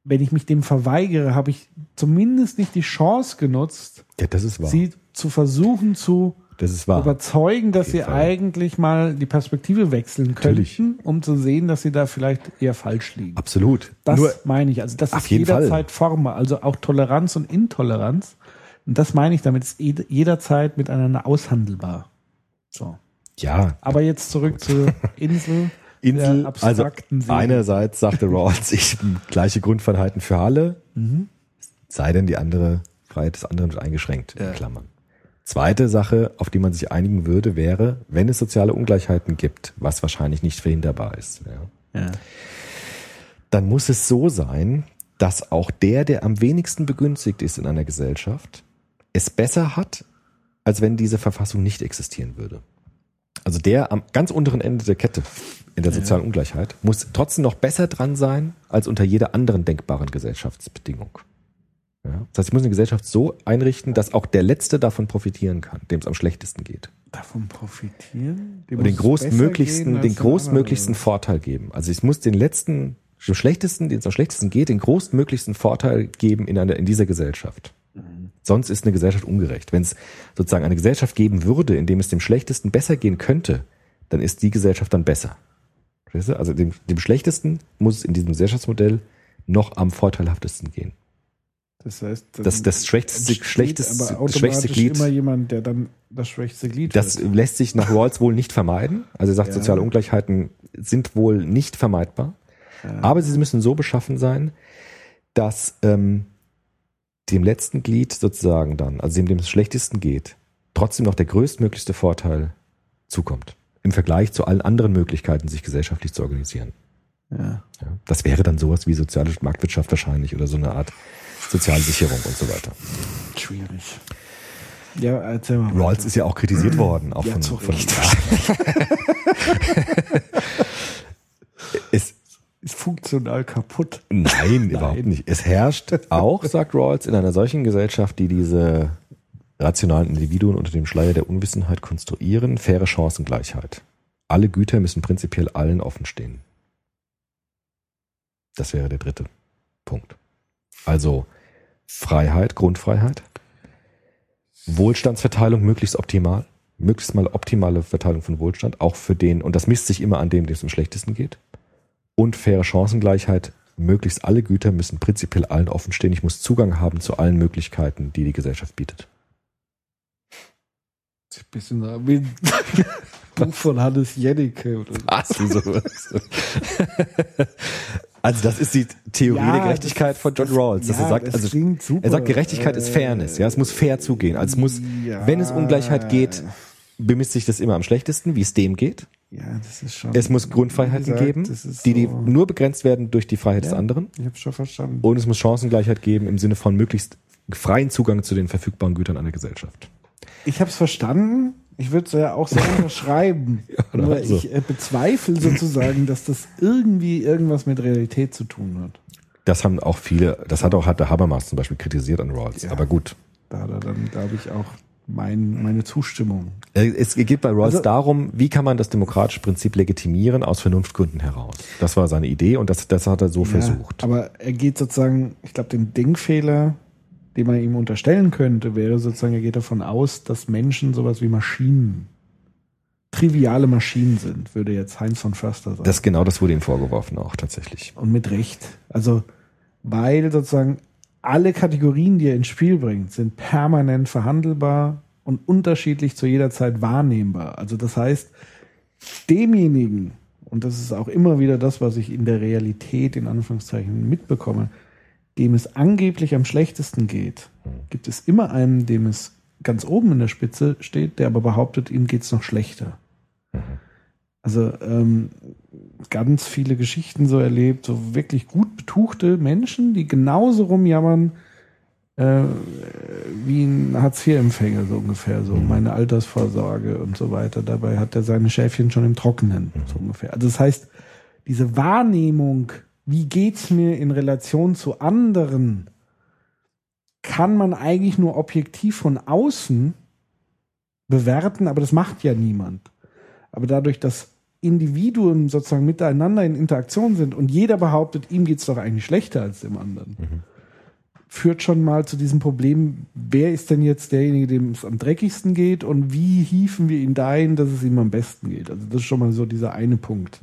Speaker 4: Wenn ich mich dem verweigere, habe ich zumindest nicht die Chance genutzt,
Speaker 5: ja, das
Speaker 4: sie zu versuchen zu
Speaker 5: das ist wahr.
Speaker 4: überzeugen, dass sie
Speaker 5: Fall.
Speaker 4: eigentlich mal die Perspektive wechseln
Speaker 5: Natürlich.
Speaker 4: könnten, um zu sehen, dass sie da vielleicht eher falsch liegen.
Speaker 5: Absolut.
Speaker 4: Das
Speaker 5: Nur,
Speaker 4: meine ich. Also das ist
Speaker 5: Fall.
Speaker 4: jederzeit formbar. Also auch Toleranz und Intoleranz. Und das meine ich damit, ist jed- jederzeit miteinander aushandelbar. So.
Speaker 5: ja,
Speaker 4: Aber jetzt zurück zur Insel.
Speaker 5: Insel, also
Speaker 4: abstrakten Seele.
Speaker 5: einerseits sagte Rawls, ich gleiche Grundfreiheiten für alle,
Speaker 4: Mhm.
Speaker 5: sei denn die andere Freiheit des anderen wird eingeschränkt, in Klammern. Zweite Sache, auf die man sich einigen würde, wäre, wenn es soziale Ungleichheiten gibt, was wahrscheinlich nicht verhinderbar ist, ja,
Speaker 4: Ja.
Speaker 5: dann muss es so sein, dass auch der, der am wenigsten begünstigt ist in einer Gesellschaft, es besser hat, als wenn diese Verfassung nicht existieren würde. Also der am ganz unteren Ende der Kette in der sozialen Ungleichheit muss trotzdem noch besser dran sein als unter jeder anderen denkbaren Gesellschaftsbedingung. Ja? Das heißt, ich muss eine Gesellschaft so einrichten, dass auch der Letzte davon profitieren kann, dem es am schlechtesten geht.
Speaker 4: Davon profitieren? Dem
Speaker 5: Und den
Speaker 4: als
Speaker 5: den größtmöglichsten
Speaker 4: anderen.
Speaker 5: Vorteil geben. Also ich muss den letzten, dem schlechtesten, den es am schlechtesten geht, den größtmöglichsten Vorteil geben in einer, in dieser Gesellschaft. Sonst ist eine Gesellschaft ungerecht. Wenn es sozusagen eine Gesellschaft geben würde, in dem es dem Schlechtesten besser gehen könnte, dann ist die Gesellschaft dann besser. Also dem, dem Schlechtesten muss es in diesem Gesellschaftsmodell noch am vorteilhaftesten gehen.
Speaker 4: Das heißt,
Speaker 5: Das, das
Speaker 4: entsteht
Speaker 5: schlechteste, das schwächste Glied.
Speaker 4: immer jemand, der dann das schwächste Glied
Speaker 5: Das
Speaker 4: wird.
Speaker 5: lässt sich nach Rawls wohl nicht vermeiden. Also er sagt,
Speaker 4: Ja.
Speaker 5: soziale Ungleichheiten sind wohl nicht vermeidbar. Aber sie müssen so beschaffen sein, dass ähm, dem letzten Glied sozusagen dann, also dem, dem es schlechtesten geht, trotzdem noch der größtmöglichste Vorteil zukommt. Im Vergleich zu allen anderen Möglichkeiten, sich gesellschaftlich zu organisieren.
Speaker 4: Ja.
Speaker 5: Ja, das wäre dann sowas wie soziale Marktwirtschaft wahrscheinlich oder so eine Art Sozialsicherung und so weiter.
Speaker 4: Schwierig. Ja, erzähl mal.
Speaker 5: Rawls ist ja auch kritisiert worden, auch
Speaker 4: Ja,
Speaker 5: von,
Speaker 4: zu
Speaker 5: von es,
Speaker 4: ist funktional kaputt.
Speaker 5: Nein, überhaupt nicht. Es herrscht auch, sagt Rawls, in einer solchen Gesellschaft, die diese rationalen Individuen unter dem Schleier der Unwissenheit konstruieren, faire Chancengleichheit. Alle Güter müssen prinzipiell allen offen stehen. Das wäre der dritte Punkt. Also Freiheit, Grundfreiheit, Wohlstandsverteilung möglichst optimal, möglichst mal optimale Verteilung von Wohlstand, auch für den, und das misst sich immer an dem, dem es am schlechtesten geht und faire Chancengleichheit. Möglichst alle Güter müssen prinzipiell allen offen stehen. Ich muss Zugang haben zu allen Möglichkeiten, die die Gesellschaft bietet.
Speaker 4: Ein bisschen wie ein Buch von Hannes Jennecke oder so.
Speaker 5: Was? Wieso? also das ist die Theorie
Speaker 4: Ja,
Speaker 5: der Gerechtigkeit
Speaker 4: das-
Speaker 5: von John Rawls. Dass
Speaker 4: ja,
Speaker 5: er sagt,
Speaker 4: das
Speaker 5: also
Speaker 4: super.
Speaker 5: er sagt, Gerechtigkeit ist
Speaker 4: Äh,
Speaker 5: Fairness. Ja, es muss fair zugehen. Also es muss,
Speaker 4: ja.
Speaker 5: wenn es Ungleichheit geht, bemisst sich das immer am schlechtesten, wie es dem geht.
Speaker 4: Ja, das ist schon.
Speaker 5: Es muss Grundfreiheiten
Speaker 4: gesagt,
Speaker 5: geben,
Speaker 4: ist
Speaker 5: die, die
Speaker 4: so-
Speaker 5: nur begrenzt werden durch die Freiheit des anderen.
Speaker 4: Ich habe schon verstanden.
Speaker 5: Und es muss Chancengleichheit geben im Sinne von möglichst freien Zugang zu den verfügbaren Gütern einer Gesellschaft.
Speaker 4: Ich habe es verstanden. Ich würde es ja auch so unterschreiben.
Speaker 5: oder
Speaker 4: Nur
Speaker 5: also.
Speaker 4: ich äh, bezweifle sozusagen, dass das irgendwie irgendwas mit Realität zu tun hat.
Speaker 5: Das haben auch viele, das hat auch hat der Habermas zum Beispiel kritisiert an Rawls.
Speaker 4: Ja.
Speaker 5: Aber gut,
Speaker 4: Da hat er dann, glaube ich, auch mein, meine Zustimmung.
Speaker 5: Äh, Es geht bei Rawls
Speaker 4: Also-
Speaker 5: darum, wie kann man das demokratische Prinzip legitimieren aus Vernunftgründen heraus. Das war seine Idee und das, das hat er so versucht.
Speaker 4: Ja, aber er geht sozusagen, ich glaube, den Denkfehler, den man ihm unterstellen könnte, wäre sozusagen, er geht davon aus, dass Menschen sowas wie Maschinen, triviale Maschinen sind, würde jetzt Heinz von Förster sagen.
Speaker 5: Das genau das wurde ihm vorgeworfen auch tatsächlich.
Speaker 4: Und mit Recht. Also, weil sozusagen alle Kategorien, die er ins Spiel bringt, sind permanent verhandelbar und unterschiedlich zu jeder Zeit wahrnehmbar. Also das heißt, demjenigen, und das ist auch immer wieder das, was ich in der Realität in Anführungszeichen mitbekomme, dem es angeblich am schlechtesten geht, gibt es immer einen, dem es ganz oben in der Spitze steht, der aber behauptet, ihm geht's noch schlechter. Also ähm, ganz viele Geschichten so erlebt, so wirklich gut betuchte Menschen, die genauso rumjammern äh, wie ein Hartz-IV-Empfänger, so ungefähr, so meine Altersvorsorge und so weiter. Dabei hat er seine Schäfchen schon im Trockenen, so ungefähr. Also das heißt, diese Wahrnehmung, wie geht's mir in Relation zu anderen, kann man eigentlich nur objektiv von außen bewerten, aber das macht ja niemand. Aber dadurch, dass Individuen sozusagen miteinander in Interaktion sind und jeder behauptet, ihm geht's doch eigentlich schlechter als dem anderen, führt schon mal zu diesem Problem, wer ist denn jetzt derjenige, dem es am dreckigsten geht und wie hieven wir ihn dahin, dass es ihm am besten geht. Also das ist schon mal so dieser eine Punkt,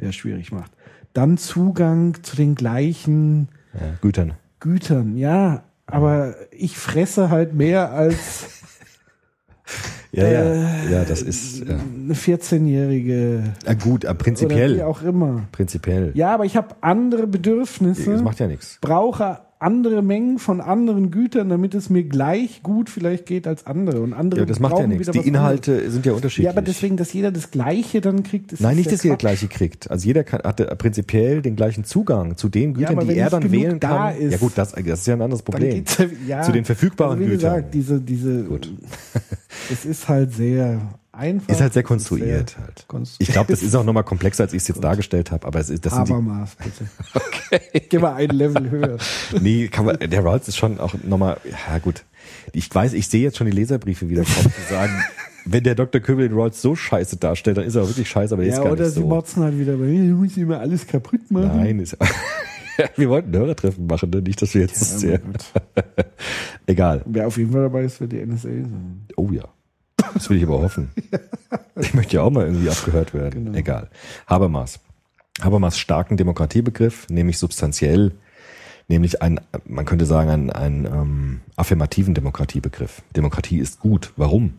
Speaker 4: der es schwierig macht. Dann Zugang zu den gleichen
Speaker 5: Ja, Gütern.
Speaker 4: Gütern, ja, aber ich fresse halt mehr als
Speaker 5: Ja, ja. Ja, das ist ja.
Speaker 4: eine 14-jährige
Speaker 5: Ah, gut, aber
Speaker 4: oder wie
Speaker 5: prinzipiell.
Speaker 4: auch immer.
Speaker 5: Prinzipiell.
Speaker 4: Ja, aber ich habe andere Bedürfnisse,
Speaker 5: Das macht ja nichts.
Speaker 4: brauche andere Mengen von anderen Gütern, damit es mir gleich gut vielleicht geht als andere. Und andere
Speaker 5: Ja, das macht ja nichts. Die Inhalte sind ja
Speaker 4: anderes.
Speaker 5: unterschiedlich.
Speaker 4: Ja, aber deswegen, dass jeder das Gleiche dann kriegt, ist
Speaker 5: Nein, nicht,
Speaker 4: ja
Speaker 5: dass jeder
Speaker 4: Quatsch.
Speaker 5: gleiche kriegt. Also jeder kann, hat prinzipiell den gleichen Zugang zu den Gütern,
Speaker 4: aber
Speaker 5: die er dann wählen
Speaker 4: da
Speaker 5: kann.
Speaker 4: ist,
Speaker 5: ja gut, das, das ist ja ein anderes Problem.
Speaker 4: ja, ja,
Speaker 5: Zu den verfügbaren
Speaker 4: also wie
Speaker 5: Gütern.
Speaker 4: gesagt, diese, diese,
Speaker 5: Gut.
Speaker 4: es ist halt sehr einfach.
Speaker 5: Ist halt sehr konstruiert
Speaker 4: sehr
Speaker 5: halt.
Speaker 4: konstruiert.
Speaker 5: Ich glaube, das ist auch nochmal komplexer, als ich es jetzt dargestellt habe, aber es ist, das sind die,
Speaker 4: Habermas, bitte. Okay. Geh mal ein Level höher.
Speaker 5: nee, kann man, der Rawls ist schon auch nochmal, ja gut. Ich weiß, ich sehe jetzt schon die Leserbriefe wieder kommen, die sagen, wenn der Dr. Köbel den Rawls so scheiße darstellt, dann ist er auch wirklich scheiße, aber der
Speaker 4: Ja,
Speaker 5: ist gar
Speaker 4: oder
Speaker 5: nicht
Speaker 4: sie
Speaker 5: so.
Speaker 4: motzen halt wieder, weil du musst immer alles kaputt machen.
Speaker 5: Nein, ist, wir wollten ein Hörertreffen machen, ne? nicht, dass wir jetzt
Speaker 4: Ja,
Speaker 5: egal.
Speaker 4: Wer auf jeden Fall dabei ist, wird die NSA sein.
Speaker 5: Oh ja. Das will ich aber hoffen. Ich möchte ja auch mal irgendwie abgehört werden.
Speaker 4: Genau.
Speaker 5: Egal. Habermas. Habermas starken Demokratiebegriff, nämlich substanziell, nämlich ein, man könnte sagen, einen, einen ähm, affirmativen Demokratiebegriff. Demokratie ist gut. Warum?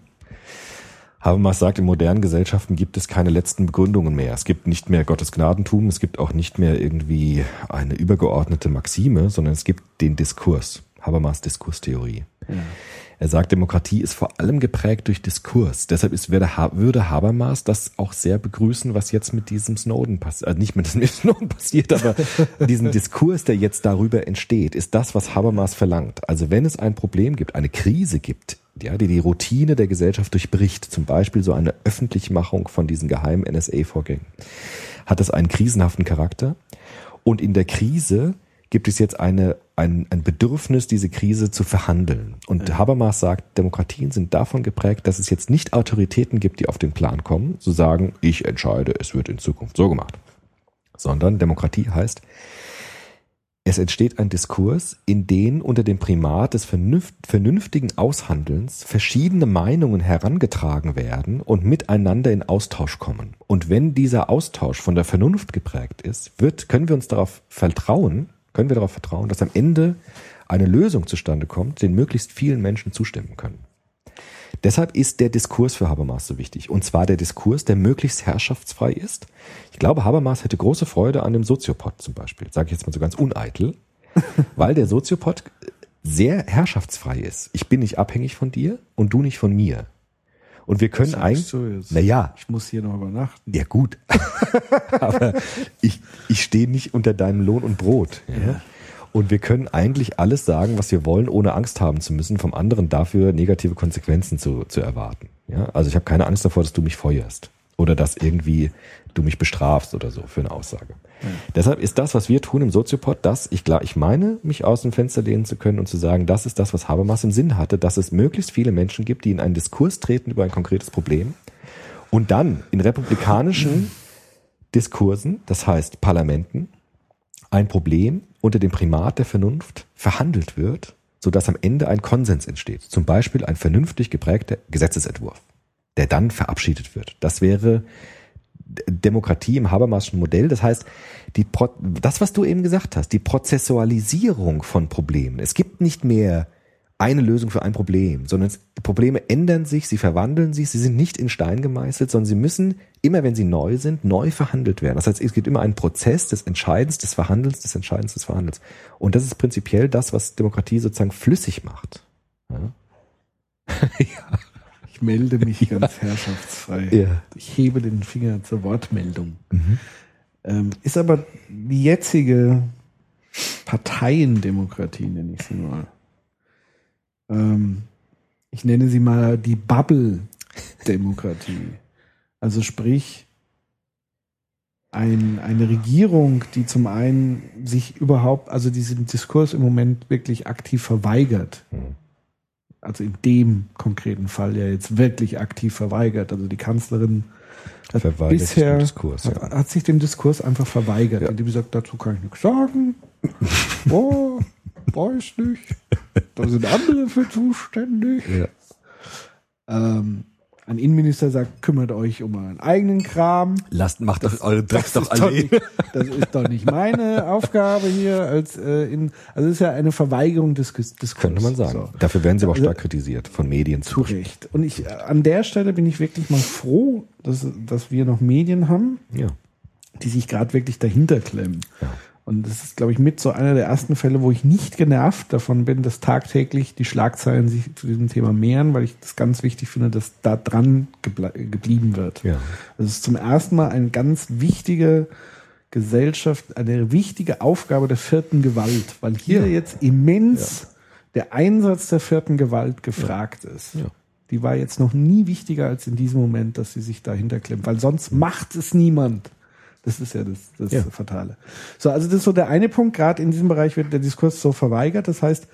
Speaker 5: Habermas sagt, in modernen Gesellschaften gibt es keine letzten Begründungen mehr. Es gibt nicht mehr Gottes Gnadentum, es gibt auch nicht mehr irgendwie eine übergeordnete Maxime, sondern es gibt den Diskurs. Habermas Diskurstheorie. Er sagt, Demokratie ist vor allem geprägt durch Diskurs. Deshalb ist, würde, Ha- würde Habermas das auch sehr begrüßen, was jetzt mit diesem Snowden passiert. Also nicht mit dem Snowden passiert, aber diesen Diskurs, der jetzt darüber entsteht, ist das, was Habermas verlangt. Also wenn es ein Problem gibt, eine Krise gibt, ja, die die Routine der Gesellschaft durchbricht, zum Beispiel so eine Öffentlichmachung von diesen geheimen NSA-Vorgängen, hat es einen krisenhaften Charakter. Und in der Krise gibt es jetzt eine, ein, ein Bedürfnis, diese Krise zu verhandeln. Und Habermas sagt, Demokratien sind davon geprägt, dass es jetzt nicht Autoritäten gibt, die auf den Plan kommen, zu sagen, ich entscheide, es wird in Zukunft so gemacht. Sondern Demokratie heißt, es entsteht ein Diskurs, in den unter dem Primat des vernünft, vernünftigen Aushandelns verschiedene Meinungen herangetragen werden und miteinander in Austausch kommen. Und wenn dieser Austausch von der Vernunft geprägt ist, wird, können wir uns darauf vertrauen, können wir darauf vertrauen, dass am Ende eine Lösung zustande kommt, den möglichst vielen Menschen zustimmen können. Deshalb ist der Diskurs für Habermas so wichtig. Und zwar der Diskurs, der möglichst herrschaftsfrei ist. Ich glaube, Habermas hätte große Freude an dem Soziopod zum Beispiel. Sage ich jetzt mal so ganz uneitel. weil der Soziopod sehr herrschaftsfrei ist. Ich bin nicht abhängig von dir und du nicht von mir. Und wir können eigentlich, naja,
Speaker 4: Ich muss hier noch übernachten.
Speaker 5: ja gut, aber ich, ich stehe nicht unter deinem Lohn und Brot. Ja? Und wir können eigentlich alles sagen, was wir wollen, ohne Angst haben zu müssen, vom anderen dafür negative Konsequenzen zu, zu erwarten. Ja? Also ich habe keine Angst davor, dass du mich feuerst oder dass irgendwie du mich bestrafst oder so für eine Aussage. Deshalb ist das, was wir tun im Soziopod, das, ich, glaub, ich meine, mich aus dem Fenster lehnen zu können und zu sagen, das ist das, was Habermas im Sinn hatte, dass es möglichst viele Menschen gibt, die in einen Diskurs treten über ein konkretes Problem und dann in republikanischen Diskursen, das heißt Parlamenten, ein Problem unter dem Primat der Vernunft verhandelt wird, sodass am Ende ein Konsens entsteht. Zum Beispiel ein vernünftig geprägter Gesetzesentwurf, der dann verabschiedet wird. Das wäre Demokratie im Habermaschen Modell. Das heißt, die Pro das, was du eben gesagt hast, die Prozessualisierung von Problemen. Es gibt nicht mehr eine Lösung für ein Problem, sondern Probleme ändern sich, sie verwandeln sich, sie sind nicht in Stein gemeißelt, sondern sie müssen, immer wenn sie neu sind, neu verhandelt werden. Das heißt, es gibt immer einen Prozess des Entscheidens, des Verhandelns, des Entscheidens, des Verhandelns. Und das ist prinzipiell das, was Demokratie sozusagen flüssig macht.
Speaker 4: Ich melde mich ganz herrschaftsfrei.
Speaker 5: Ja.
Speaker 4: Ich hebe den Finger zur Wortmeldung.
Speaker 5: Mhm.
Speaker 4: Ähm, ist aber die jetzige Parteiendemokratie, nenne ich sie mal. Ähm, ich nenne sie mal die Bubble-Demokratie. Also sprich, ein, eine Regierung, die zum einen sich überhaupt, also diesen Diskurs im Moment wirklich aktiv verweigert.
Speaker 5: Mhm.
Speaker 4: Also in dem konkreten Fall ja jetzt wirklich aktiv verweigert. Also die Kanzlerin hat
Speaker 5: Verweigert sich
Speaker 4: bisher
Speaker 5: dem Diskurs, ja.
Speaker 4: hat, hat sich dem Diskurs einfach verweigert,
Speaker 5: Ja.
Speaker 4: indem sie sagt, dazu kann ich nichts sagen. Boah, weiß nicht. Da sind andere für zuständig.
Speaker 5: Ja.
Speaker 4: Ähm, ein Innenminister sagt, kümmert euch um euren eigenen Kram.
Speaker 5: Lasst, macht doch eure Drecks
Speaker 4: Das
Speaker 5: doch alle.
Speaker 4: nicht, das ist doch nicht meine Aufgabe hier. Als, äh, in, also es ist ja eine Verweigerung des Dis- Diskurses.
Speaker 5: Könnte man sagen.
Speaker 4: So.
Speaker 5: Dafür werden sie aber auch
Speaker 4: Also-
Speaker 5: stark kritisiert von Medien
Speaker 4: Zu Recht. Und ich, an der Stelle bin ich wirklich mal froh, dass, dass wir noch Medien haben,
Speaker 5: Ja.
Speaker 4: die sich gerade wirklich dahinter klemmen.
Speaker 5: Ja.
Speaker 4: Und das ist, glaube ich, mit so einer der ersten Fälle, wo ich nicht genervt davon bin, dass tagtäglich die Schlagzeilen sich zu diesem Thema mehren, weil ich das ganz wichtig finde, dass da dran geble geblieben wird.
Speaker 5: Ja.
Speaker 4: Das ist zum ersten Mal eine ganz wichtige Gesellschaft, eine wichtige Aufgabe der vierten Gewalt, weil hier
Speaker 5: Ja.
Speaker 4: jetzt immens der Einsatz der vierten Gewalt gefragt ist.
Speaker 5: Ja.
Speaker 4: Die war jetzt noch nie wichtiger als in diesem Moment, dass sie sich dahinter klemmt, weil sonst macht es niemand. Das ist ja das, das
Speaker 5: Ja.
Speaker 4: Fatale. So, also das ist so der eine Punkt. Gerade in diesem Bereich wird der Diskurs so verweigert. Das heißt,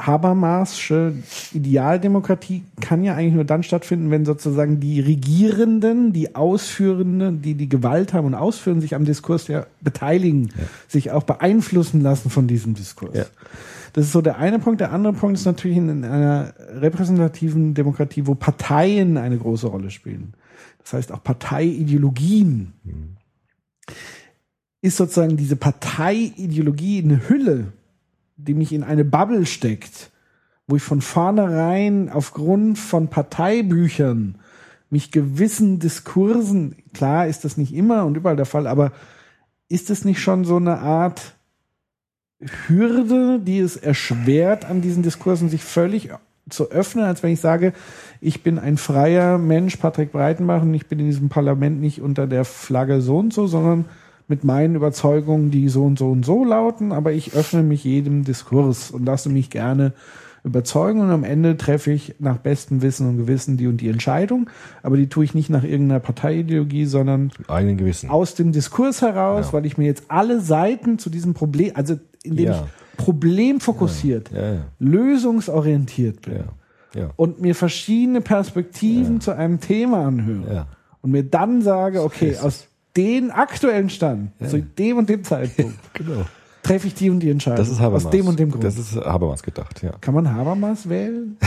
Speaker 4: Habermasche Idealdemokratie kann ja eigentlich nur dann stattfinden, wenn sozusagen die Regierenden, die Ausführenden, die die Gewalt haben und ausführen, sich am Diskurs ja beteiligen, sich auch beeinflussen lassen von diesem Diskurs.
Speaker 5: Ja.
Speaker 4: Das ist so der eine Punkt. Der andere Punkt ist natürlich in einer repräsentativen Demokratie, wo Parteien eine große Rolle spielen. Das heißt auch Parteiideologien. Ist sozusagen diese Parteiideologie eine Hülle, die mich in eine Bubble steckt, wo ich von vornherein aufgrund von Parteibüchern mich gewissen Diskursen, klar ist das nicht immer und überall der Fall, aber ist es nicht schon so eine Art Hürde, die es erschwert, an diesen Diskursen sich völlig zu öffnen, als wenn ich sage, ich bin ein freier Mensch, Patrick Breitenbach, und ich bin in diesem Parlament nicht unter der Flagge so und so, sondern mit meinen Überzeugungen, die so und so und so lauten, aber ich öffne mich jedem Diskurs und lasse mich gerne überzeugen und am Ende treffe ich nach bestem Wissen und Gewissen die und die Entscheidung, aber die tue ich nicht nach irgendeiner Parteiideologie, sondern
Speaker 5: Eigenen Gewissen.
Speaker 4: aus dem Diskurs heraus,
Speaker 5: Ja.
Speaker 4: weil ich mir jetzt alle Seiten zu diesem Problem, also indem
Speaker 5: Ja.
Speaker 4: ich problemfokussiert,
Speaker 5: Ja, ja,
Speaker 4: lösungsorientiert bin und mir verschiedene Perspektiven zu einem Thema anhöre und mir dann sage, okay, aus den aktuellen Stand, zu dem und dem Zeitpunkt,
Speaker 5: Genau.
Speaker 4: treffe ich die und die Entscheidung.
Speaker 5: Das ist Habermas.
Speaker 4: Aus dem und dem Grund.
Speaker 5: Das ist Habermas gedacht, ja.
Speaker 4: Kann man Habermas wählen?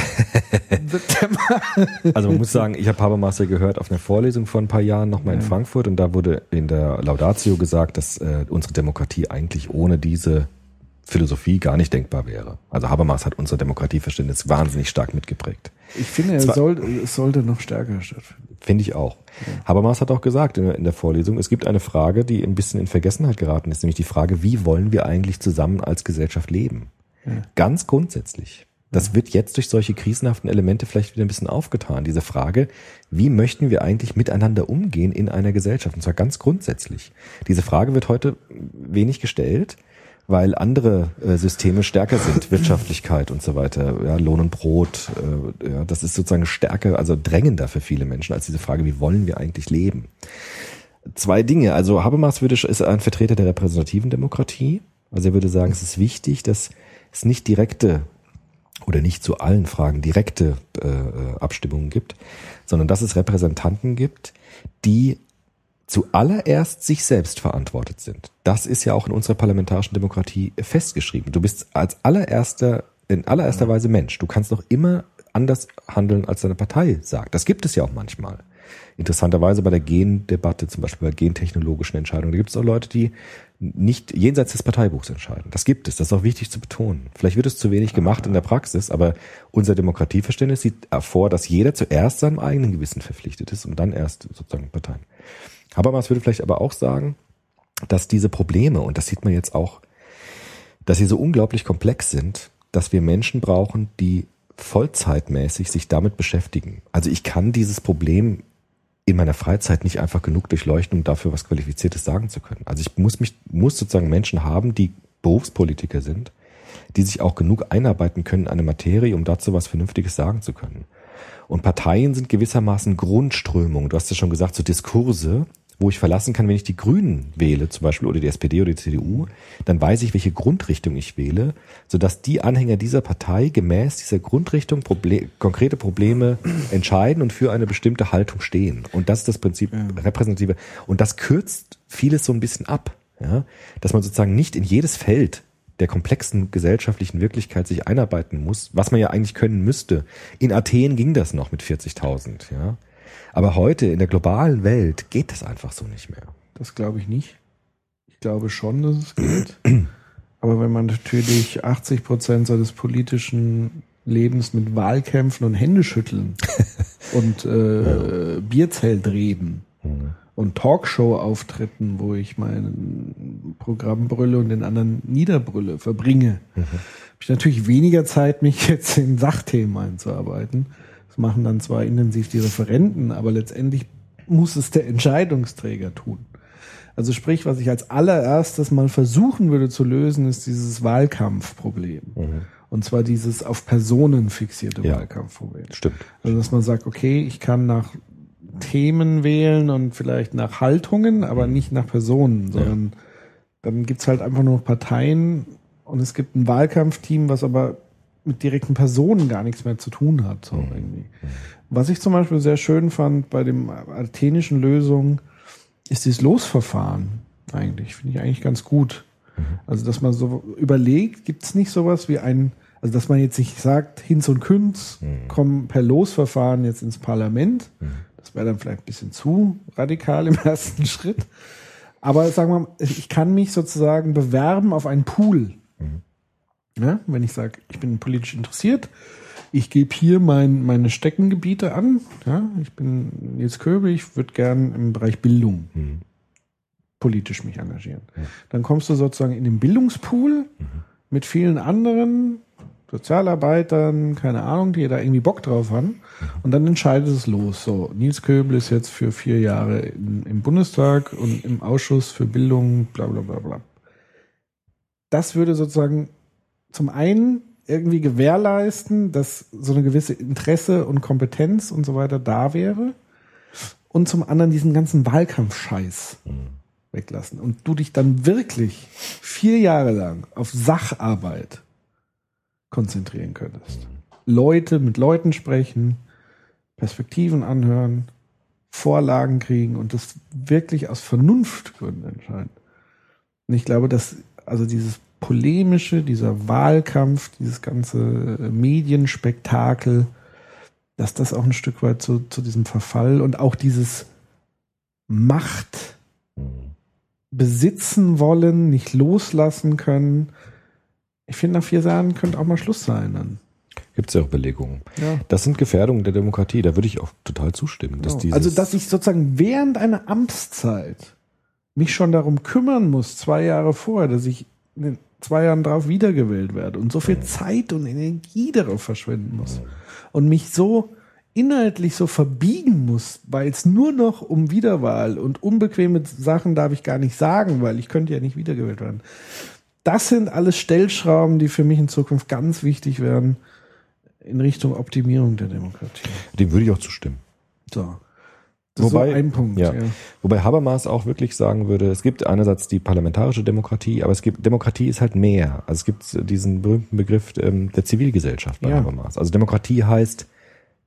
Speaker 5: Also man muss sagen, ich habe Habermas ja gehört auf einer Vorlesung vor ein paar Jahren nochmal in Frankfurt und da wurde in der Laudatio gesagt, dass äh, unsere Demokratie eigentlich ohne diese Philosophie gar nicht denkbar wäre. Also Habermas hat unser Demokratieverständnis wahnsinnig stark mitgeprägt.
Speaker 4: Ich finde, es,
Speaker 5: Zwar-
Speaker 4: soll, es sollte noch stärker stattfinden.
Speaker 5: Finde ich auch. Habermas hat auch gesagt in der, in der Vorlesung, es gibt eine Frage, die ein bisschen in Vergessenheit geraten ist, nämlich die Frage, wie wollen wir eigentlich zusammen als Gesellschaft leben? Ganz grundsätzlich. Das wird jetzt durch solche krisenhaften Elemente vielleicht wieder ein bisschen aufgetan. Diese Frage, wie möchten wir eigentlich miteinander umgehen in einer Gesellschaft? Und zwar ganz grundsätzlich. Diese Frage wird heute wenig gestellt, weil andere äh, Systeme stärker sind, Wirtschaftlichkeit und so weiter, ja, Lohn und Brot, äh, ja, das ist sozusagen stärker, also drängender für viele Menschen als diese Frage, wie wollen wir eigentlich leben? Zwei Dinge. Also Habermas würde, ist ein Vertreter der repräsentativen Demokratie. Also er würde sagen, es ist wichtig, dass es nicht direkte oder nicht zu allen Fragen direkte äh, Abstimmungen gibt, sondern dass es Repräsentanten gibt, die zuallererst sich selbst verantwortet sind. Das ist ja auch in unserer parlamentarischen Demokratie festgeschrieben. Du bist als allererster, in allererster Weise Mensch. Du kannst doch immer anders handeln, als deine Partei sagt. Das gibt es ja auch manchmal. Interessanterweise bei der Gendebatte, zum Beispiel bei gentechnologischen Entscheidungen, da gibt es auch Leute, die nicht jenseits des Parteibuchs entscheiden. Das gibt es, das ist auch wichtig zu betonen. Vielleicht wird es zu wenig gemacht in der Praxis, aber unser Demokratieverständnis sieht vor, dass jeder zuerst seinem eigenen Gewissen verpflichtet ist und dann erst sozusagen Parteien. Habermas würde vielleicht aber auch sagen, dass diese Probleme, und das sieht man jetzt auch, dass sie so unglaublich komplex sind, dass wir Menschen brauchen, die vollzeitmäßig sich damit beschäftigen. Also ich kann dieses Problem in meiner Freizeit nicht einfach genug durchleuchten, um dafür was Qualifiziertes sagen zu können. Also ich muss mich, muss sozusagen Menschen haben, die Berufspolitiker sind, die sich auch genug einarbeiten können in eine Materie, um dazu was Vernünftiges sagen zu können. Und Parteien sind gewissermaßen Grundströmungen. Du hast ja schon gesagt, so Diskurse, wo ich verlassen kann, wenn ich die Grünen wähle, zum Beispiel, oder die SPD oder die CDU, dann weiß ich, welche Grundrichtung ich wähle, sodass die Anhänger dieser Partei gemäß dieser Grundrichtung Proble konkrete Probleme entscheiden und für eine bestimmte Haltung stehen. Und das ist das Prinzip ja. repräsentative. Und das kürzt vieles so ein bisschen ab, ja, dass man sozusagen nicht in jedes Feld der komplexen gesellschaftlichen Wirklichkeit sich einarbeiten muss, was man ja eigentlich können müsste. In Athen ging das noch mit 40.000, ja. Aber heute in der globalen Welt geht das einfach so nicht mehr.
Speaker 4: Das glaube ich nicht. Ich glaube schon, dass es geht. Aber wenn man natürlich 80 Prozent seines politischen Lebens mit Wahlkämpfen und Händeschütteln und äh, ja. Bierzeltreden mhm. und Talkshow-Auftritten, wo ich mein Programm brülle und den anderen niederbrülle, verbringe, mhm. habe ich natürlich weniger Zeit, mich jetzt in Sachthemen einzuarbeiten. Machen dann zwar intensiv die Referenten, aber letztendlich muss es der Entscheidungsträger tun. Also sprich, was ich als allererstes mal versuchen würde zu lösen, ist dieses Wahlkampfproblem. Mhm. Und zwar dieses auf Personen fixierte ja, Wahlkampfproblem.
Speaker 5: Stimmt.
Speaker 4: Also dass man sagt, okay, ich kann nach Themen wählen und vielleicht nach Haltungen, aber mhm. nicht nach Personen, sondern ja. dann gibt's halt einfach nur Parteien und es gibt ein Wahlkampfteam, was aber mit direkten Personen gar nichts mehr zu tun hat. So mhm. irgendwie. Was ich zum Beispiel sehr schön fand bei dem athenischen Lösung, ist dieses Losverfahren eigentlich. Finde ich eigentlich ganz gut. Mhm. Also, dass man so überlegt, gibt es nicht sowas wie ein, also dass man jetzt nicht sagt, Hinz und Künz mhm. kommen per Losverfahren jetzt ins Parlament. Das wäre dann vielleicht ein bisschen zu radikal im ersten Schritt. Aber sagen wir mal, ich kann mich sozusagen bewerben auf einen Pool. Mhm. Ja, wenn ich sage, ich bin politisch interessiert, ich gebe hier mein, meine Steckengebiete an. Ja, ich bin Nils Köbel, ich würde gern im Bereich Bildung mhm. politisch mich engagieren. Ja. Dann kommst du sozusagen in den Bildungspool mhm. mit vielen anderen Sozialarbeitern, keine Ahnung, die da irgendwie Bock drauf haben. Und dann entscheidet es los. So, Nils Köbel ist jetzt für vier Jahre in, im Bundestag und im Ausschuss für Bildung, bla bla bla bla. Das würde sozusagen zum einen irgendwie gewährleisten, dass so eine gewisse Interesse und Kompetenz und so weiter da wäre und zum anderen diesen ganzen Wahlkampfscheiß mhm. weglassen und du dich dann wirklich vier Jahre lang auf Sacharbeit konzentrieren könntest. Mhm. Leute mit Leuten sprechen, Perspektiven anhören, Vorlagen kriegen und das wirklich aus Vernunftgründen entscheiden. Und ich glaube, dass also dieses polemische, dieser Wahlkampf, dieses ganze äh, Medienspektakel, dass das auch ein Stück weit zu, zu diesem Verfall und auch dieses Macht besitzen wollen, nicht loslassen können. Ich finde, nach vier Jahren könnte auch mal Schluss sein dann.
Speaker 5: Gibt es ja auch Belegungen. Ja. Das sind Gefährdungen der Demokratie, da würde ich auch total zustimmen. Dass
Speaker 4: genau. also, dass ich sozusagen während einer Amtszeit mich schon darum kümmern muss, zwei Jahre vorher, dass ich zwei Jahren drauf wiedergewählt werde und so viel Zeit und Energie darauf verschwenden muss und mich so inhaltlich so verbiegen muss, weil es nur noch um Wiederwahl und unbequeme Sachen darf ich gar nicht sagen, weil ich könnte ja nicht wiedergewählt werden. Das sind alles Stellschrauben, die für mich in Zukunft ganz wichtig werden in Richtung Optimierung der Demokratie.
Speaker 5: Dem würde ich auch zustimmen.
Speaker 4: So. Das ist
Speaker 5: Wobei-
Speaker 4: so ein Punkt.
Speaker 5: ja.
Speaker 4: Ja.
Speaker 5: Wobei Habermas auch wirklich sagen würde, es gibt einerseits die parlamentarische Demokratie, aber es gibt Demokratie ist halt mehr. Also es gibt diesen berühmten Begriff ähm, der Zivilgesellschaft bei
Speaker 4: Ja.
Speaker 5: Habermas. Also Demokratie heißt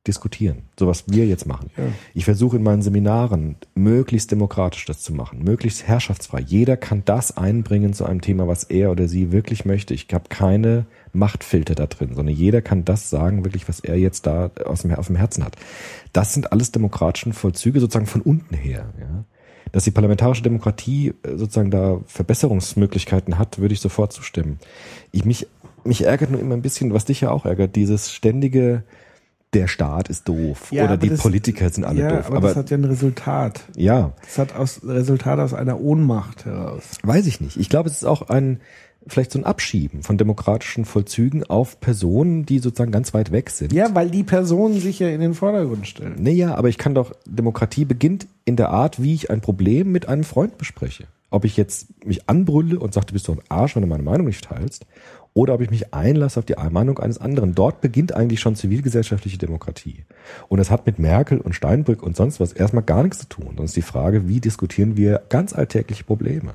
Speaker 5: diskutieren, so was wir jetzt machen. Ich versuche in meinen Seminaren möglichst demokratisch das zu machen, möglichst herrschaftsfrei. Jeder kann das einbringen zu einem Thema, was er oder sie wirklich möchte. Ich habe keine Machtfilter da drin, sondern jeder kann das sagen, wirklich, was er jetzt da aus dem, auf dem Herzen hat. Das sind alles demokratischen Vollzüge sozusagen von unten her. Ja. Dass die parlamentarische Demokratie äh, sozusagen da Verbesserungsmöglichkeiten hat, würde ich sofort zustimmen. Ich mich, mich ärgert nur immer ein bisschen, was dich ja auch ärgert, dieses ständige, der Staat ist doof
Speaker 4: Ja,
Speaker 5: oder
Speaker 4: aber
Speaker 5: die
Speaker 4: das-
Speaker 5: Politiker sind alle
Speaker 4: ja,
Speaker 5: doof.
Speaker 4: aber, das hat ja ein Resultat.
Speaker 5: ja,
Speaker 4: Das hat aus Resultat aus einer Ohnmacht heraus.
Speaker 5: weiß ich nicht. Ich glaube, es ist auch ein vielleicht so ein Abschieben von demokratischen Vollzügen auf Personen, die sozusagen ganz weit weg sind.
Speaker 4: Ja, weil die Personen sich ja in den Vordergrund stellen.
Speaker 5: Naja, aber ich kann doch, Demokratie beginnt in der Art, wie ich ein Problem mit einem Freund bespreche. Ob ich jetzt mich anbrülle und sage, du bist doch ein Arsch, wenn du meine Meinung nicht teilst, oder ob ich mich einlasse auf die Meinung eines anderen. Dort beginnt eigentlich schon zivilgesellschaftliche Demokratie. Und es hat mit Merkel und Steinbrück und sonst was erstmal gar nichts zu tun. Sondern ist die Frage, wie diskutieren wir ganz alltägliche Probleme?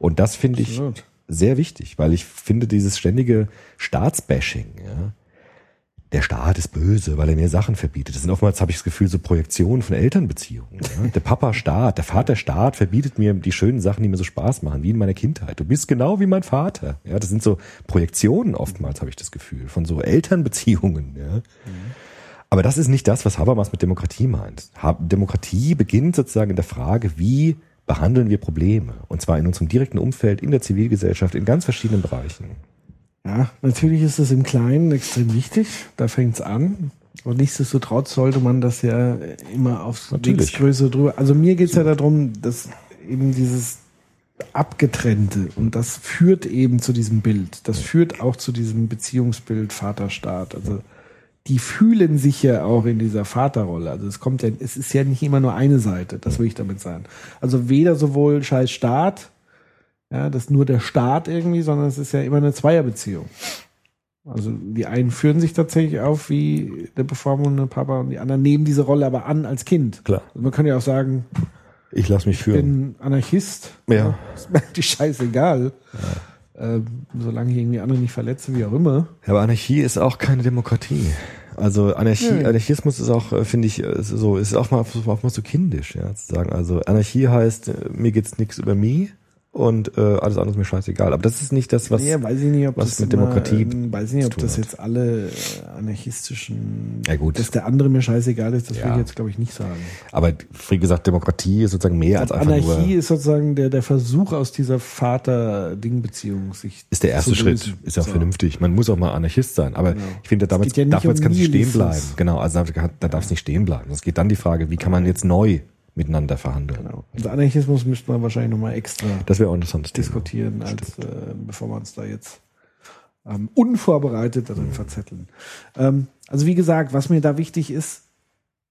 Speaker 5: Und das finde ich
Speaker 4: Absolut.
Speaker 5: Sehr wichtig, weil ich finde dieses ständige Staatsbashing, ja, der Staat ist böse, weil er mir Sachen verbietet. Das sind oftmals, habe ich das Gefühl, so Projektionen von Elternbeziehungen. Ja? Der Papa Staat, der Vater Staat verbietet mir die schönen Sachen, die mir so Spaß machen, wie in meiner Kindheit. Du bist genau wie mein Vater. Ja, das sind so Projektionen oftmals, habe ich das Gefühl, von so Elternbeziehungen. Ja? Aber das ist nicht das, was Habermas mit Demokratie meint. Demokratie beginnt sozusagen in der Frage, wie behandeln wir Probleme? Und zwar in unserem direkten Umfeld, in der Zivilgesellschaft, in ganz verschiedenen Bereichen.
Speaker 4: Ja, natürlich ist es im Kleinen extrem wichtig. Da fängt's an. Und nichtsdestotrotz sollte man das ja immer aufs
Speaker 5: Natürlich.
Speaker 4: Größe drüber. Also mir geht's ja darum, dass eben dieses Abgetrennte und das führt eben zu diesem Bild. Das führt auch zu diesem Beziehungsbild Vaterstaat. Also die fühlen sich ja auch in dieser Vaterrolle. Also es kommt ja, es ist ja nicht immer nur eine Seite, das will ich damit sagen. Also weder sowohl scheiß Staat, ja, das ist nur der Staat irgendwie, sondern es ist ja immer eine Zweierbeziehung. Also die einen führen sich tatsächlich auf wie der bevormundende Papa und die anderen nehmen diese Rolle aber an als Kind.
Speaker 5: Klar.
Speaker 4: Also man kann ja auch sagen,
Speaker 5: Ich lasse mich
Speaker 4: ich
Speaker 5: führen.
Speaker 4: bin Anarchist.
Speaker 5: Ja.
Speaker 4: Ist mir die scheißegal. Ähm, solange ich irgendwie andere nicht verletze, wie auch immer.
Speaker 5: Ja, aber Anarchie ist auch keine Demokratie. Also Anarchie,
Speaker 4: Nö.
Speaker 5: Anarchismus ist auch, äh, finde ich, äh, so, ist auch mal, auch mal so kindisch, ja, zu sagen. Also Anarchie heißt, äh, mir geht's nichts über mich und äh, alles andere ist mir scheißegal. Aber das ist nicht das, was.
Speaker 4: ja, nicht,
Speaker 5: was
Speaker 4: das
Speaker 5: mit
Speaker 4: immer,
Speaker 5: Demokratie
Speaker 4: ähm, weiß ich nicht, ob
Speaker 5: zu
Speaker 4: das
Speaker 5: hat.
Speaker 4: jetzt alle äh, anarchistischen,
Speaker 5: Ja, gut.
Speaker 4: dass der andere mir scheißegal ist, das will
Speaker 5: Ja.
Speaker 4: ich jetzt glaube ich nicht sagen.
Speaker 5: Aber wie gesagt, Demokratie ist sozusagen mehr als einfach
Speaker 4: Anarchie
Speaker 5: nur.
Speaker 4: ist sozusagen der, der Versuch aus dieser Vater-Ding-Beziehung sich
Speaker 5: Ist der erste
Speaker 4: zu
Speaker 5: Schritt,
Speaker 4: lösen.
Speaker 5: ist ja auch
Speaker 4: So.
Speaker 5: vernünftig. Man muss auch mal Anarchist sein. Aber
Speaker 4: Genau.
Speaker 5: ich finde, damit
Speaker 4: geht ja
Speaker 5: jetzt
Speaker 4: um
Speaker 5: kann es nicht stehen bleiben. Genau, also da, da darf es nicht stehen bleiben. Es geht dann die Frage, wie kann man jetzt neu miteinander verhandeln?
Speaker 4: Genau. Also Anarchismus müsste man wahrscheinlich nochmal extra
Speaker 5: Das wäre auch Thema.
Speaker 4: diskutieren, als äh, bevor wir uns da jetzt ähm, unvorbereitet darin verzetteln. Ähm, also wie gesagt, was mir da wichtig ist,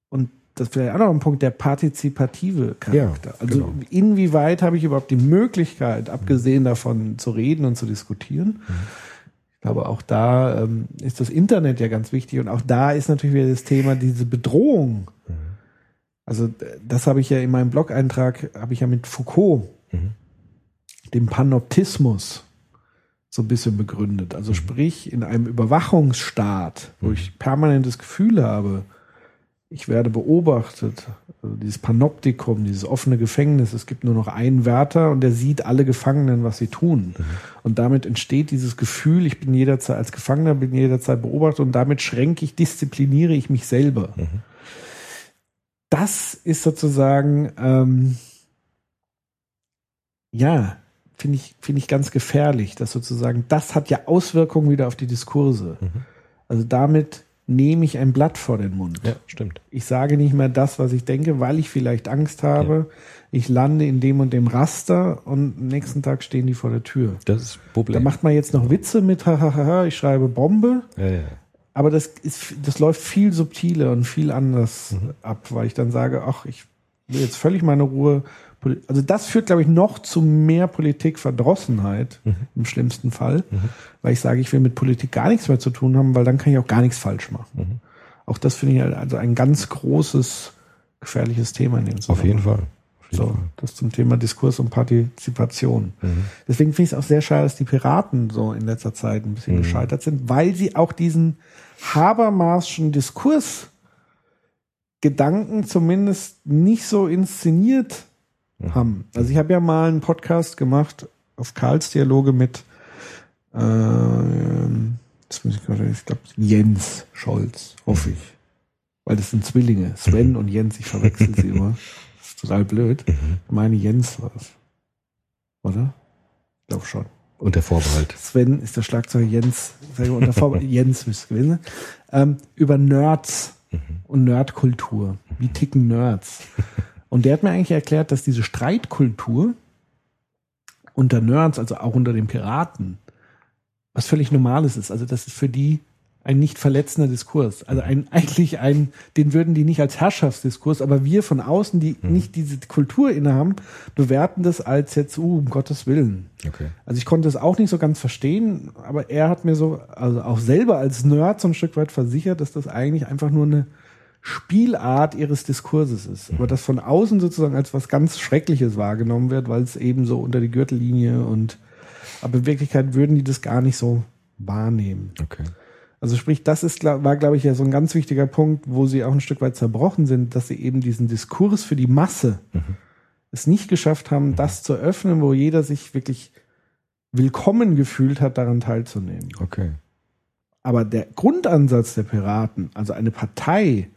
Speaker 4: und das wäre auch noch ein Punkt, der partizipative Charakter.
Speaker 5: Ja,
Speaker 4: also
Speaker 5: genau.
Speaker 4: inwieweit habe ich überhaupt die Möglichkeit, abgesehen davon zu reden und zu diskutieren? Ich glaube, auch da ähm, ist das Internet ja ganz wichtig und auch da ist natürlich wieder das Thema diese Bedrohung. Also das habe ich ja in meinem Blog-Eintrag, habe ich ja mit Foucault,
Speaker 5: Mhm.
Speaker 4: dem Panoptismus, so ein bisschen begründet. Also sprich, in einem Überwachungsstaat, wo ich permanentes Gefühl habe, ich werde beobachtet, also dieses Panoptikum, dieses offene Gefängnis, es gibt nur noch einen Wärter und der sieht alle Gefangenen, was sie tun. Und damit entsteht dieses Gefühl, ich bin jederzeit als Gefangener, bin jederzeit beobachtet und damit schränke ich, diszipliniere ich mich selber. Das ist sozusagen, ähm, ja, finde ich, finde ich ganz gefährlich, dass sozusagen, das hat ja Auswirkungen wieder auf die Diskurse. Also damit nehme ich ein Blatt vor den Mund.
Speaker 5: Ja, stimmt.
Speaker 4: Ich sage nicht mehr das, was ich denke, weil ich vielleicht Angst habe. Ich lande in dem und dem Raster und am nächsten Tag stehen die vor der Tür.
Speaker 5: Das ist das
Speaker 4: Da
Speaker 5: Problem.
Speaker 4: macht man jetzt noch Witze mit, hahaha, ich schreibe Bombe.
Speaker 5: ja, ja.
Speaker 4: Aber das ist, das läuft viel subtiler und viel anders ab, weil ich dann sage, ach, ich will jetzt völlig meine Ruhe. Also das führt, glaube ich, noch zu mehr Politikverdrossenheit im schlimmsten Fall, weil ich sage, ich will mit Politik gar nichts mehr zu tun haben, weil dann kann ich auch gar nichts falsch machen. Auch das finde ich also ein ganz großes gefährliches Thema in dem
Speaker 5: Auf
Speaker 4: Zusammenhang.
Speaker 5: jeden Fall.
Speaker 4: So, das zum Thema Diskurs und Partizipation.
Speaker 5: Mhm.
Speaker 4: Deswegen finde ich es auch sehr schade, dass die Piraten so in letzter Zeit ein bisschen
Speaker 5: Mhm.
Speaker 4: gescheitert sind, weil sie auch diesen Habermaschen Diskurs Gedanken zumindest nicht so inszeniert
Speaker 5: Mhm.
Speaker 4: haben. Also ich habe ja mal einen Podcast gemacht auf Karls Dialoge mit ähm, das muss ich ich glaube Jens Scholz, hoffe ich. Weil das sind Zwillinge, Sven und Jens, ich verwechsel sie immer. Total blöd.
Speaker 5: Mhm.
Speaker 4: Ich meine Jens war das. Oder? Ich glaube schon.
Speaker 5: Und der Vorbehalt.
Speaker 4: Sven ist der Schlagzeuger Jens, sag ich mal, unter Vor Jens müsste es gewesen sein, ähm, über Nerds und Nerdkultur. Wie ticken Nerds? Und der hat mir eigentlich erklärt, dass diese Streitkultur unter Nerds, also auch unter den Piraten, was völlig Normales ist. Also das ist für die ein nicht verletzender Diskurs. Also ein, eigentlich ein, den würden die nicht als Herrschaftsdiskurs, aber wir von außen, die nicht diese Kultur innehaben, bewerten das als jetzt, uh, um Gottes Willen.
Speaker 5: Okay.
Speaker 4: Also ich konnte es auch nicht so ganz verstehen, aber er hat mir so, also auch selber als Nerd so ein Stück weit versichert, dass das eigentlich einfach nur eine Spielart ihres Diskurses ist. Aber das von außen sozusagen als was ganz Schreckliches wahrgenommen wird, weil es eben so unter die Gürtellinie und aber in Wirklichkeit würden die das gar nicht so wahrnehmen.
Speaker 5: Okay.
Speaker 4: Also sprich, das ist, war, glaube ich, ja so ein ganz wichtiger Punkt, wo sie auch ein Stück weit zerbrochen sind, dass sie eben diesen Diskurs für die Masse es nicht geschafft haben, das zu öffnen, wo jeder sich wirklich willkommen gefühlt hat, daran teilzunehmen.
Speaker 5: Okay.
Speaker 4: Aber der Grundansatz der Piraten, also eine Partei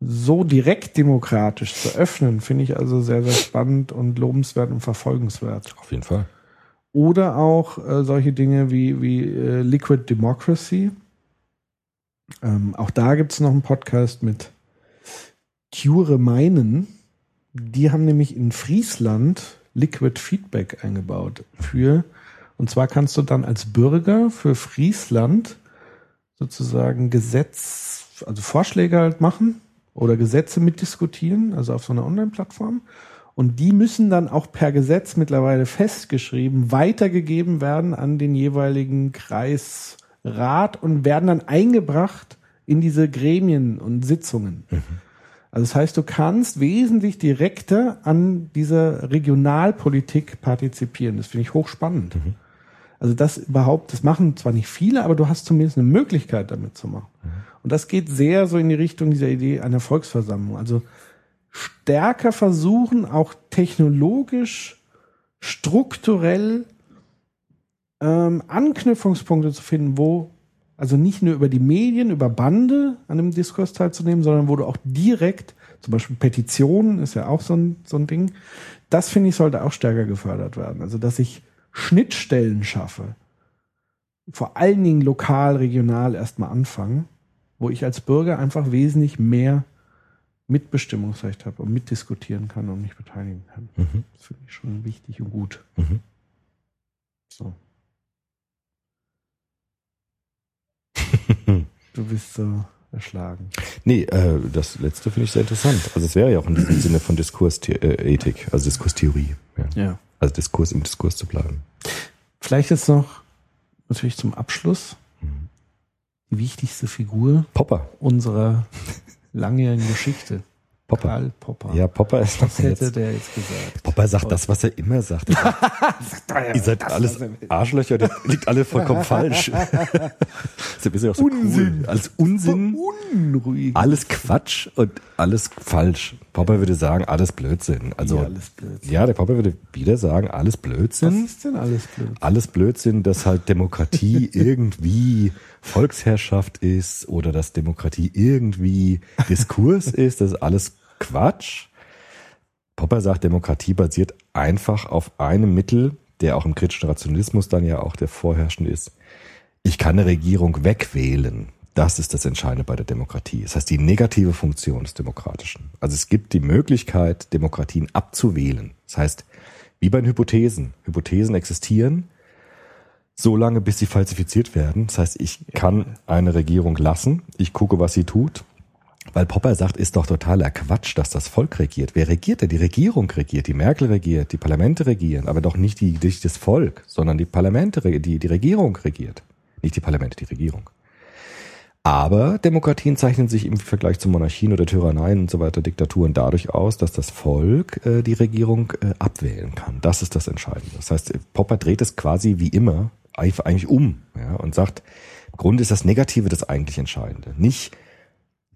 Speaker 4: so direkt demokratisch zu öffnen, finde ich also sehr, sehr spannend und lobenswert und verfolgenswert.
Speaker 5: Auf jeden Fall.
Speaker 4: Oder auch äh, solche Dinge wie, wie äh, Liquid Democracy. Ähm, auch da gibt es noch einen Podcast mit Cure Meinen. Die haben nämlich in Friesland Liquid Feedback eingebaut für, und zwar kannst du dann als Bürger für Friesland sozusagen Gesetz, also Vorschläge halt machen oder Gesetze mitdiskutieren, also auf so einer Online-Plattform. Und die müssen dann auch per Gesetz mittlerweile festgeschrieben weitergegeben werden an den jeweiligen Kreisrat und werden dann eingebracht in diese Gremien und Sitzungen. Also das heißt, du kannst wesentlich direkter an dieser Regionalpolitik partizipieren. Das finde ich hochspannend. Also das überhaupt, das machen zwar nicht viele, aber du hast zumindest eine Möglichkeit damit zu machen. Und das geht sehr so in die Richtung dieser Idee einer Volksversammlung. Also stärker versuchen, auch technologisch, strukturell ähm, Anknüpfungspunkte zu finden, wo also nicht nur über die Medien, über Bande an dem Diskurs teilzunehmen, sondern wo du auch direkt, zum Beispiel Petitionen ist ja auch so ein, so ein Ding, das finde ich sollte auch stärker gefördert werden. Also dass ich Schnittstellen schaffe, vor allen Dingen lokal, regional erstmal anfangen, wo ich als Bürger einfach wesentlich mehr Mitbestimmungsrecht habe und mitdiskutieren kann und mich beteiligen kann.
Speaker 5: Mhm.
Speaker 4: Das finde ich schon wichtig und gut.
Speaker 5: Mhm.
Speaker 4: So. Du bist so erschlagen.
Speaker 5: Nee, äh, das letzte finde ich sehr interessant. Also es wäre ja auch in diesem Sinne von Diskursethik, also Diskurstheorie. Ja.
Speaker 4: Ja.
Speaker 5: Also Diskurs im Diskurs zu bleiben.
Speaker 4: Vielleicht jetzt noch natürlich zum Abschluss
Speaker 5: Mhm.
Speaker 4: die wichtigste Figur
Speaker 5: Popper.
Speaker 4: unserer langjährigen Geschichte.
Speaker 5: Popper.
Speaker 4: Karl Popper.
Speaker 5: Ja, Popper ist
Speaker 4: Was hätte
Speaker 5: jetzt.
Speaker 4: der jetzt gesagt?
Speaker 5: Popper sagt das, was er immer sagt. Ihr seid alles Arschlöcher, das liegt alle vollkommen falsch. Das ist ja auch so
Speaker 4: Unsinn.
Speaker 5: Cool. Alles Unsinn,
Speaker 4: Unruhig.
Speaker 5: alles Quatsch und alles falsch. Popper würde sagen, alles Blödsinn. Also,
Speaker 4: Ja, alles Blödsinn.
Speaker 5: ja, der Popper würde wieder sagen, alles
Speaker 4: Was
Speaker 5: Blödsinn.
Speaker 4: ist denn alles blöd?
Speaker 5: alles Blödsinn, dass halt Demokratie irgendwie Volksherrschaft ist oder dass Demokratie irgendwie Diskurs ist, das ist alles Quatsch. Popper sagt, Demokratie basiert einfach auf einem Mittel, der auch im kritischen Rationalismus dann ja auch der vorherrschende ist. Ich kann eine Regierung wegwählen. Das ist das Entscheidende bei der Demokratie. Das heißt, die negative Funktion des Demokratischen. Also es gibt die Möglichkeit, Demokratien abzuwählen. Das heißt, wie bei den Hypothesen. Hypothesen existieren, so lange, bis sie falsifiziert werden. Das heißt, ich kann eine Regierung lassen, ich gucke, was sie tut. Weil Popper sagt, ist doch totaler Quatsch, dass das Volk regiert. Wer regiert denn? Die Regierung regiert, die Merkel regiert, die Parlamente regieren, aber doch nicht, die, nicht das Volk, sondern die Parlamente, die, die Regierung regiert. Nicht die Parlamente, die Regierung. Aber Demokratien zeichnen sich im Vergleich zu Monarchien oder Tyranneien und so weiter, Diktaturen dadurch aus, dass das Volk äh, die Regierung äh, abwählen kann. Das ist das Entscheidende. Das heißt, Popper dreht es quasi wie immer eigentlich um ja, und sagt, im Grunde ist das Negative das eigentlich Entscheidende. Nicht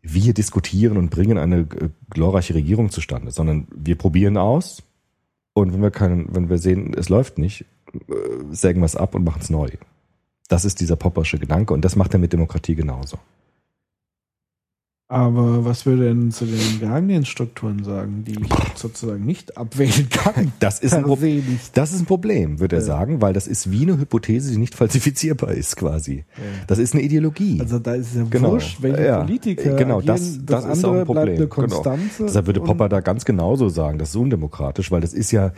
Speaker 5: wir diskutieren und bringen eine äh, glorreiche Regierung zustande, sondern wir probieren aus und wenn wir können, wenn wir sehen, es läuft nicht, äh, sägen wir es ab und machen es neu. Das ist dieser Poppersche Gedanke und das macht er mit Demokratie genauso.
Speaker 4: Aber was würde er denn zu den Geheimdienststrukturen sagen, die ich sozusagen nicht abwählen kann?
Speaker 5: Das ist ein, Pro das ist ein Problem, würde er
Speaker 4: Ja.
Speaker 5: sagen, weil das ist wie eine Hypothese, die nicht falsifizierbar ist, quasi. Das ist eine Ideologie.
Speaker 4: Also da ist es ja
Speaker 5: Genau.
Speaker 4: wurscht, welche
Speaker 5: Ja.
Speaker 4: Politiker
Speaker 5: Genau,
Speaker 4: agieren,
Speaker 5: das- das ist auch ein
Speaker 4: andere bleibt
Speaker 5: Problem.
Speaker 4: eine
Speaker 5: Genau. Deshalb würde Popper da ganz genauso sagen, das ist undemokratisch, weil das ist ja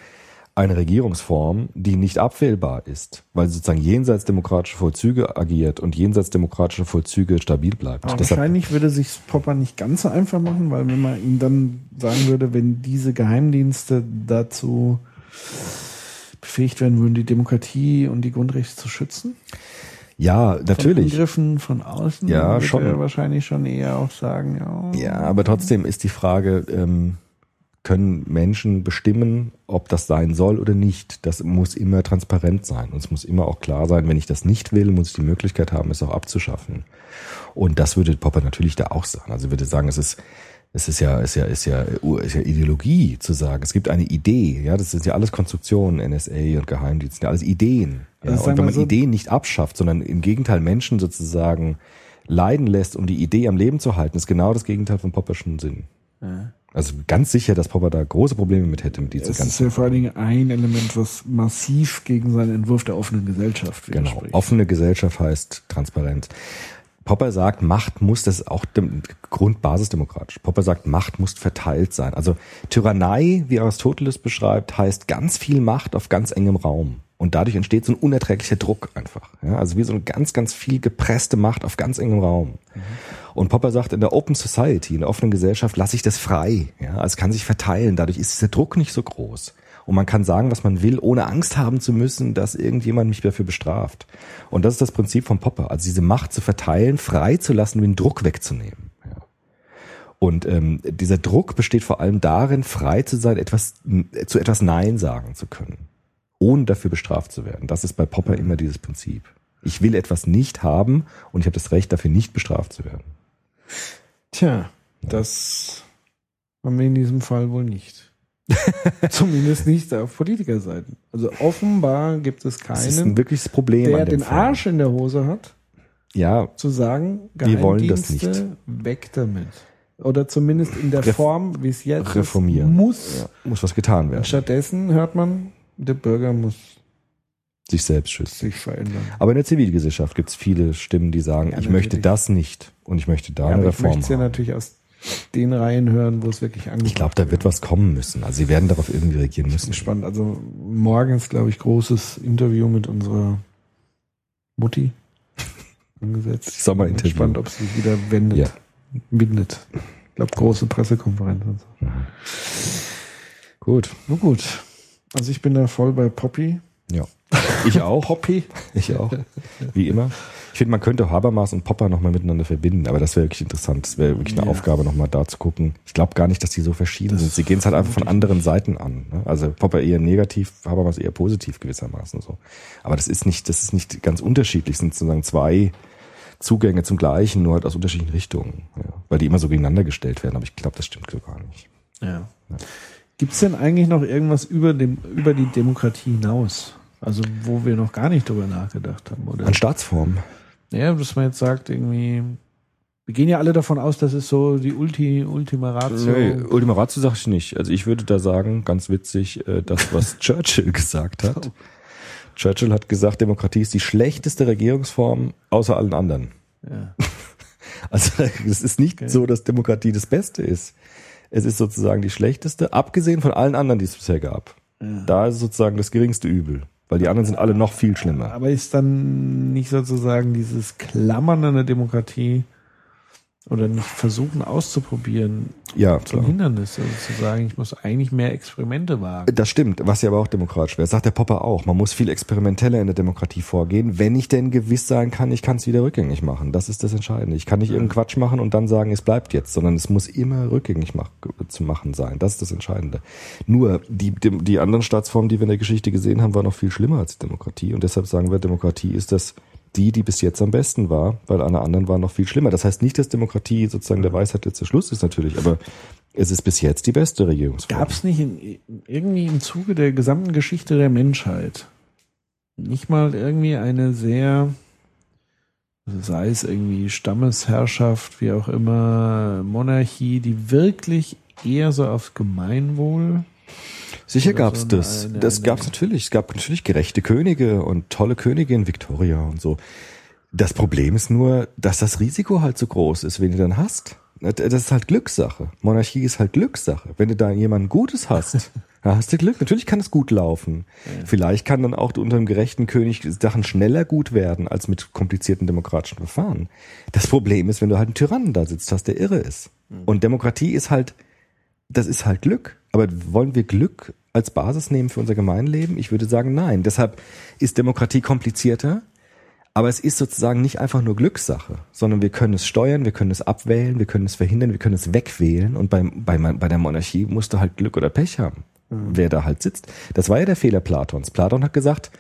Speaker 5: eine Regierungsform, die nicht abwählbar ist, weil sie sozusagen jenseits demokratischer Vollzüge agiert und jenseits demokratischer Vollzüge stabil bleibt.
Speaker 4: Aber
Speaker 5: Deshalb,
Speaker 4: wahrscheinlich würde sich Popper nicht ganz so einfach machen, weil wenn man ihm dann sagen würde, wenn diese Geheimdienste dazu befähigt werden würden, die Demokratie und die Grundrechte zu schützen,
Speaker 5: ja,
Speaker 4: von
Speaker 5: natürlich.
Speaker 4: Angriffen von außen,
Speaker 5: Ja,
Speaker 4: würde
Speaker 5: schon.
Speaker 4: er wahrscheinlich schon eher auch sagen, ja,
Speaker 5: Ja, aber trotzdem ist die Frage, ähm, können Menschen bestimmen, ob das sein soll oder nicht? Das muss immer transparent sein. Und es muss immer auch klar sein, wenn ich das nicht will, muss ich die Möglichkeit haben, es auch abzuschaffen. Und das würde Popper natürlich da auch sagen. Also würde sagen, es ist, es ist ja, ist ja, ist ja, ist ja Ideologie zu sagen. Es gibt eine Idee. Ja, das sind ja alles Konstruktionen, NSA und Geheimdienst, sind ja alles Ideen. Ja,
Speaker 4: Also
Speaker 5: und wenn man
Speaker 4: so-
Speaker 5: Ideen nicht abschafft, sondern im Gegenteil Menschen sozusagen leiden lässt, um die Idee am Leben zu halten, ist genau das Gegenteil vom Popperschen Sinn. Also ganz sicher, dass Popper da große Probleme mit hätte mit dieser
Speaker 4: es ist
Speaker 5: ganzen
Speaker 4: ja vor allen Dingen ein Element, was massiv gegen seinen Entwurf der offenen Gesellschaft
Speaker 5: genau.
Speaker 4: widerspricht.
Speaker 5: Offene Gesellschaft heißt Transparenz. Popper sagt, Macht muss, das ist auch dem grundbasisdemokratisch. Popper sagt, Macht muss verteilt sein. Also Tyrannei, wie Aristoteles beschreibt, heißt ganz viel Macht auf ganz engem Raum. Und dadurch entsteht so ein unerträglicher Druck einfach. Ja, also wie so eine ganz, ganz viel gepresste Macht auf ganz engem Raum. Und Popper sagt, in der Open Society, in der offenen Gesellschaft, lasse ich das frei. Ja, also es kann sich verteilen. Dadurch ist der Druck nicht so groß. Und man kann sagen, was man will, ohne Angst haben zu müssen, dass irgendjemand mich dafür bestraft. Und das ist das Prinzip von Popper. Also diese Macht zu verteilen, frei zu lassen, den Druck wegzunehmen. Ja. Und ähm, dieser Druck besteht vor allem darin, frei zu sein, etwas zu etwas Nein sagen zu können, ohne dafür bestraft zu werden. Das ist bei Popper immer dieses Prinzip. Ich will etwas nicht haben und ich habe das Recht, dafür nicht bestraft zu werden.
Speaker 4: Tja, das haben wir in diesem Fall wohl nicht. Zumindest nicht auf Politikerseiten. Also offenbar gibt es
Speaker 5: Das ist ein
Speaker 4: keinen,
Speaker 5: wirkliches Problem.
Speaker 4: der den
Speaker 5: Fall.
Speaker 4: Arsch in der Hose hat,
Speaker 5: Ja,
Speaker 4: zu sagen,
Speaker 5: Wir wollen das
Speaker 4: Geheimdienste, weg damit. Oder zumindest in der
Speaker 5: Ref-
Speaker 4: Form, wie es jetzt ist,
Speaker 5: reformieren.
Speaker 4: muss.
Speaker 5: ja, muss was getan werden.
Speaker 4: Und stattdessen hört man, der Bürger muss
Speaker 5: Sich selbst schützen.
Speaker 4: sich verändern.
Speaker 5: Aber in der Zivilgesellschaft gibt es viele Stimmen, die sagen,
Speaker 4: Ja,
Speaker 5: ich möchte das nicht und ich möchte da
Speaker 4: Ja,
Speaker 5: eine
Speaker 4: aber ich
Speaker 5: Reform
Speaker 4: möchte es ja natürlich aus den Reihen hören, wo es wirklich angebracht
Speaker 5: Ich glaube, da wird was kommen müssen. Also sie werden darauf irgendwie reagieren
Speaker 4: Ich
Speaker 5: müssen.
Speaker 4: bin gespannt. Also morgen ist, glaube ich, großes Interview mit unserer Mutti angesetzt.
Speaker 5: Sommerinterview.
Speaker 4: Bin gespannt, ob sie sich wieder wendet.
Speaker 5: Ja.
Speaker 4: Bindet. Ich glaube, große Pressekonferenz und so.
Speaker 5: Gut.
Speaker 4: Nur gut. Also ich bin da voll bei Poppy.
Speaker 5: Ja. Ich auch.
Speaker 4: Poppy?
Speaker 5: Ich auch. Wie immer. Ich finde, man könnte Habermas und Popper nochmal miteinander verbinden, aber das wäre wirklich interessant. Das wäre wirklich eine
Speaker 4: Ja.
Speaker 5: Aufgabe, nochmal da zu gucken. Ich glaube gar nicht, dass die so verschieden sind. Sie gehen es halt einfach von anderen Seiten an. Ne? Also Popper eher negativ, Habermas eher positiv gewissermaßen so. Aber das ist nicht, das ist nicht ganz unterschiedlich. Es sind sozusagen zwei Zugänge zum Gleichen, nur halt aus unterschiedlichen Richtungen. Ja. Weil die immer so gegeneinander gestellt werden. Aber ich glaube, das stimmt so gar nicht.
Speaker 4: Ja. Gibt es denn eigentlich noch irgendwas über, dem, über die Demokratie hinaus? Also wo wir noch gar nicht drüber nachgedacht haben, oder?
Speaker 5: An Staatsform.
Speaker 4: Ja, dass man jetzt sagt, irgendwie, wir gehen ja alle davon aus, das ist so die Ulti, Ultima Ratio.
Speaker 5: Nee, Ultima Ratio sage ich nicht. Also ich würde da sagen, ganz witzig, äh, das, was Churchill gesagt hat. Churchill hat gesagt, Demokratie ist die schlechteste Regierungsform außer allen anderen.
Speaker 4: Ja.
Speaker 5: Also es ist nicht
Speaker 4: Okay.
Speaker 5: so, dass Demokratie das Beste ist. Es ist sozusagen die schlechteste, abgesehen von allen anderen, die es bisher gab. Da ist sozusagen das geringste Übel, weil die anderen sind alle noch viel schlimmer.
Speaker 4: Aber ist dann nicht sozusagen dieses Klammern an der Demokratie oder nicht versuchen auszuprobieren
Speaker 5: Ja,
Speaker 4: zum
Speaker 5: klar.
Speaker 4: Hindernis. Also zu sagen, ich muss eigentlich mehr Experimente wagen.
Speaker 5: Das stimmt, was ja aber auch demokratisch wäre. Sagt der Popper auch. Man muss viel experimenteller in der Demokratie vorgehen, wenn ich denn gewiss sein kann, ich kann es wieder rückgängig machen. Das ist das Entscheidende. Ich kann nicht irgendeinen Quatsch machen und dann sagen, es bleibt jetzt, sondern es muss immer rückgängig mach, zu machen sein. Das ist das Entscheidende. Nur die, die, die anderen Staatsformen, die wir in der Geschichte gesehen haben, waren noch viel schlimmer als die Demokratie. Und deshalb sagen wir, Demokratie ist das die, die bis jetzt am besten war, weil alle anderen waren noch viel schlimmer. Das heißt nicht, dass Demokratie sozusagen der Weisheit letzter Schluss ist natürlich, aber es ist bis jetzt die beste Regierungsform.
Speaker 4: Gab es nicht in, irgendwie im Zuge der gesamten Geschichte der Menschheit nicht mal irgendwie eine sehr, sei es irgendwie Stammesherrschaft, wie auch immer, Monarchie, die wirklich eher so aufs Gemeinwohl
Speaker 5: Sicher gab's
Speaker 4: so
Speaker 5: das.
Speaker 4: eine-
Speaker 5: das
Speaker 4: eine-
Speaker 5: gab's natürlich. Es gab natürlich gerechte Könige und tolle Königin Victoria und so. Das Problem ist nur, dass das Risiko halt so groß ist, wenn du dann hast. Das ist halt Glückssache. Monarchie ist halt Glückssache. Wenn du da jemanden Gutes hast, dann hast du Glück. Natürlich kann es gut laufen. Vielleicht kann dann auch unter einem gerechten König Sachen schneller gut werden als mit komplizierten demokratischen Verfahren. Das Problem ist, wenn du halt einen Tyrannen da sitzt hast, der irre ist. Und Demokratie ist halt das ist halt Glück. Aber wollen wir Glück als Basis nehmen für unser Gemeinleben? Ich würde sagen, nein. Deshalb ist Demokratie komplizierter. Aber es ist sozusagen nicht einfach nur Glückssache, sondern wir können es steuern, wir können es abwählen, wir können es verhindern, wir können es wegwählen. Und beim, bei, bei der Monarchie musst du halt Glück oder Pech haben, wer da halt sitzt. Das war ja der Fehler Platons. Platon hat gesagt,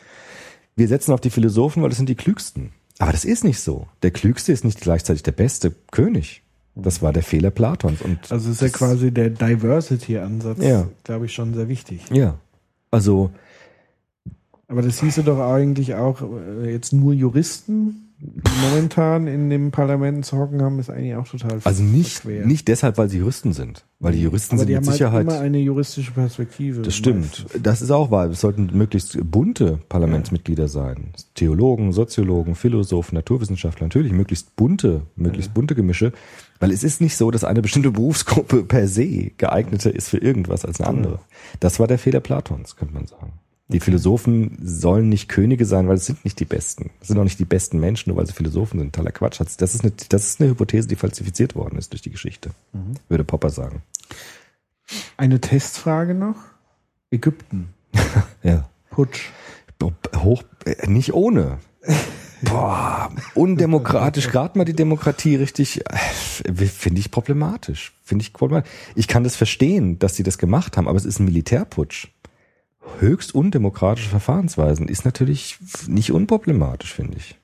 Speaker 5: wir setzen auf die Philosophen, weil das sind die Klügsten. Aber das ist nicht so. Der Klügste ist nicht gleichzeitig der beste König. Das war der Fehler Platons. Und
Speaker 4: Also ist ja quasi der Diversity-Ansatz,
Speaker 5: Ja.
Speaker 4: glaube ich, schon sehr wichtig.
Speaker 5: ja, also
Speaker 4: Aber das hieße doch eigentlich auch, äh, jetzt nur Juristen momentan in dem Parlament zu hocken haben, ist eigentlich auch total
Speaker 5: Also nicht,
Speaker 4: schwer.
Speaker 5: nicht deshalb, weil sie Juristen sind. Weil die Juristen
Speaker 4: Aber
Speaker 5: sind
Speaker 4: die
Speaker 5: mit
Speaker 4: haben halt
Speaker 5: Sicherheit.
Speaker 4: immer eine juristische Perspektive.
Speaker 5: das stimmt.
Speaker 4: meistens.
Speaker 5: Das ist auch wahr. Es sollten möglichst bunte Parlamentsmitglieder sein. Theologen, Soziologen, Philosophen, Naturwissenschaftler. Natürlich möglichst bunte, möglichst bunte Gemische. Weil es ist nicht so, dass eine bestimmte Berufsgruppe per se geeigneter ist für irgendwas als eine andere. Das war der Fehler Platons, könnte man sagen. Die Philosophen sollen nicht Könige sein, weil es sind nicht die Besten. Es sind auch nicht die besten Menschen, nur weil sie Philosophen sind. Totaler Quatsch. Das ist eine, das ist eine Hypothese, die falsifiziert worden ist durch die Geschichte. Würde Popper sagen.
Speaker 4: Eine Testfrage noch. Ägypten.
Speaker 5: Ja.
Speaker 4: Putsch.
Speaker 5: Hoch, äh, nicht ohne. Boah, undemokratisch, gerade mal die Demokratie richtig, äh, finde ich problematisch. Finde ich problematisch. Ich kann das verstehen, dass sie das gemacht haben, aber es ist ein Militärputsch. Höchst undemokratische Verfahrensweisen ist natürlich nicht unproblematisch, finde ich.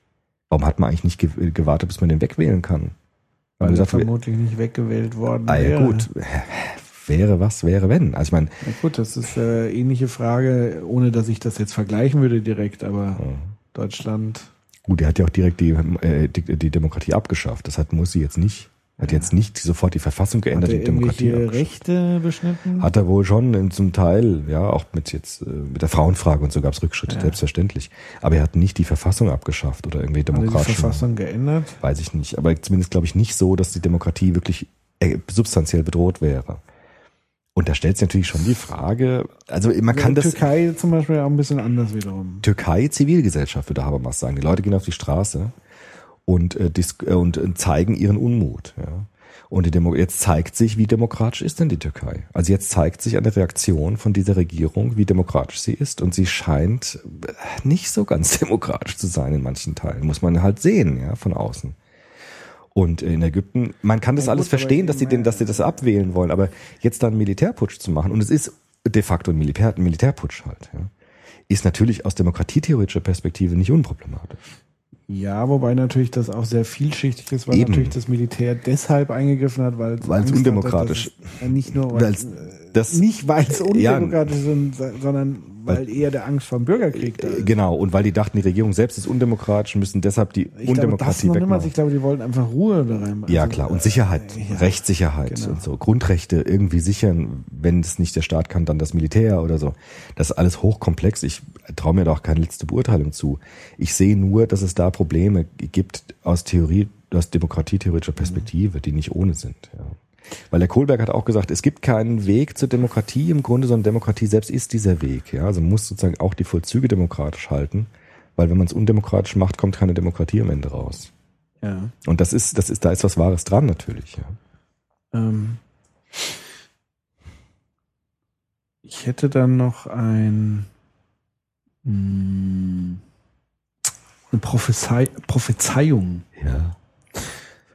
Speaker 5: Warum hat man eigentlich nicht ge- gewartet, bis man den wegwählen kann?
Speaker 4: Weil er vermutlich nicht weggewählt worden
Speaker 5: ah, ja,
Speaker 4: wäre.
Speaker 5: gut. Wäre was, wäre wenn. Also ich meine,
Speaker 4: Na gut, das ist äh, ähnliche Frage, ohne dass ich das jetzt vergleichen würde direkt, aber Deutschland.
Speaker 5: Gut, er hat ja auch direkt die, äh, die, die Demokratie abgeschafft. Das hat Mursi jetzt nicht. Hat jetzt nicht sofort die Verfassung
Speaker 4: Hat
Speaker 5: geändert,
Speaker 4: er
Speaker 5: die Demokratie.
Speaker 4: Rechte beschnitten?
Speaker 5: Hat er wohl schon zum Teil, ja, auch mit jetzt äh, mit der Frauenfrage und so gab es Rückschritte,
Speaker 4: Ja.
Speaker 5: selbstverständlich. Aber er hat nicht die Verfassung abgeschafft oder irgendwie
Speaker 4: Hat er die
Speaker 5: demokratisch.
Speaker 4: Verfassung geändert?
Speaker 5: Weiß ich nicht. Aber zumindest glaube ich nicht so, dass die Demokratie wirklich äh, substanziell bedroht wäre. Und da stellt sich natürlich schon die Frage, also man kann das.
Speaker 4: der Türkei zum Beispiel auch ein bisschen anders wiederum.
Speaker 5: Türkei Zivilgesellschaft, würde Habermas sagen. Die Leute gehen auf die Straße und, äh, äh, und äh, zeigen ihren Unmut. Ja. Und die Demo jetzt zeigt sich, wie demokratisch ist denn die Türkei? Also jetzt zeigt sich eine Reaktion von dieser Regierung, wie demokratisch sie ist. Und sie scheint äh, nicht so ganz demokratisch zu sein in manchen Teilen. Muss man halt sehen, ja, von außen. Und in Ägypten, man kann das
Speaker 4: Ja,
Speaker 5: alles
Speaker 4: gut,
Speaker 5: verstehen, dass sie den, dass sie das abwählen wollen, aber jetzt dann einen Militärputsch zu machen, und es ist de facto ein, Militär, ein Militärputsch halt, ja, ist natürlich aus demokratietheoretischer Perspektive nicht unproblematisch.
Speaker 4: Ja, wobei natürlich das auch sehr vielschichtig ist, weil
Speaker 5: Eben.
Speaker 4: natürlich das Militär deshalb eingegriffen hat, weil
Speaker 5: es undemokratisch-
Speaker 4: Hat, dass es, äh, nicht nur weil
Speaker 5: Weil's- das-
Speaker 4: nicht weil es
Speaker 5: Ja.
Speaker 4: undemokratisch ist, sondern weil eher der Angst vor dem Bürgerkrieg da
Speaker 5: Äh,
Speaker 4: ist.
Speaker 5: Genau, und weil die dachten, die Regierung selbst ist undemokratisch und müssen deshalb die
Speaker 4: Ich glaube, das
Speaker 5: Undemokratie
Speaker 4: noch. Ich glaube, die wollten einfach Ruhe da rein.
Speaker 5: Ja,
Speaker 4: Also,
Speaker 5: klar. Und
Speaker 4: äh,
Speaker 5: Sicherheit,
Speaker 4: ja.
Speaker 5: Rechtssicherheit
Speaker 4: genau.
Speaker 5: und so. Grundrechte irgendwie sichern, wenn es nicht der Staat kann, dann das Militär oder so. Das ist alles hochkomplex. Ich traue mir da auch keine letzte Beurteilung zu. Ich sehe nur, dass es da Probleme gibt aus Theorie, aus demokratietheoretischer Perspektive, die nicht ohne sind. Ja. Weil der Kohlberg hat auch gesagt, es gibt keinen Weg zur Demokratie im Grunde, sondern Demokratie selbst ist dieser Weg. Ja. Also man muss sozusagen auch die Vollzüge demokratisch halten, weil wenn man es undemokratisch macht, kommt keine Demokratie am Ende raus.
Speaker 4: Ja.
Speaker 5: Und das ist, das ist, da ist was Wahres dran natürlich. Ja.
Speaker 4: Ähm, ich hätte dann noch ein mh, eine Prophezei Prophezeiung.
Speaker 5: ja.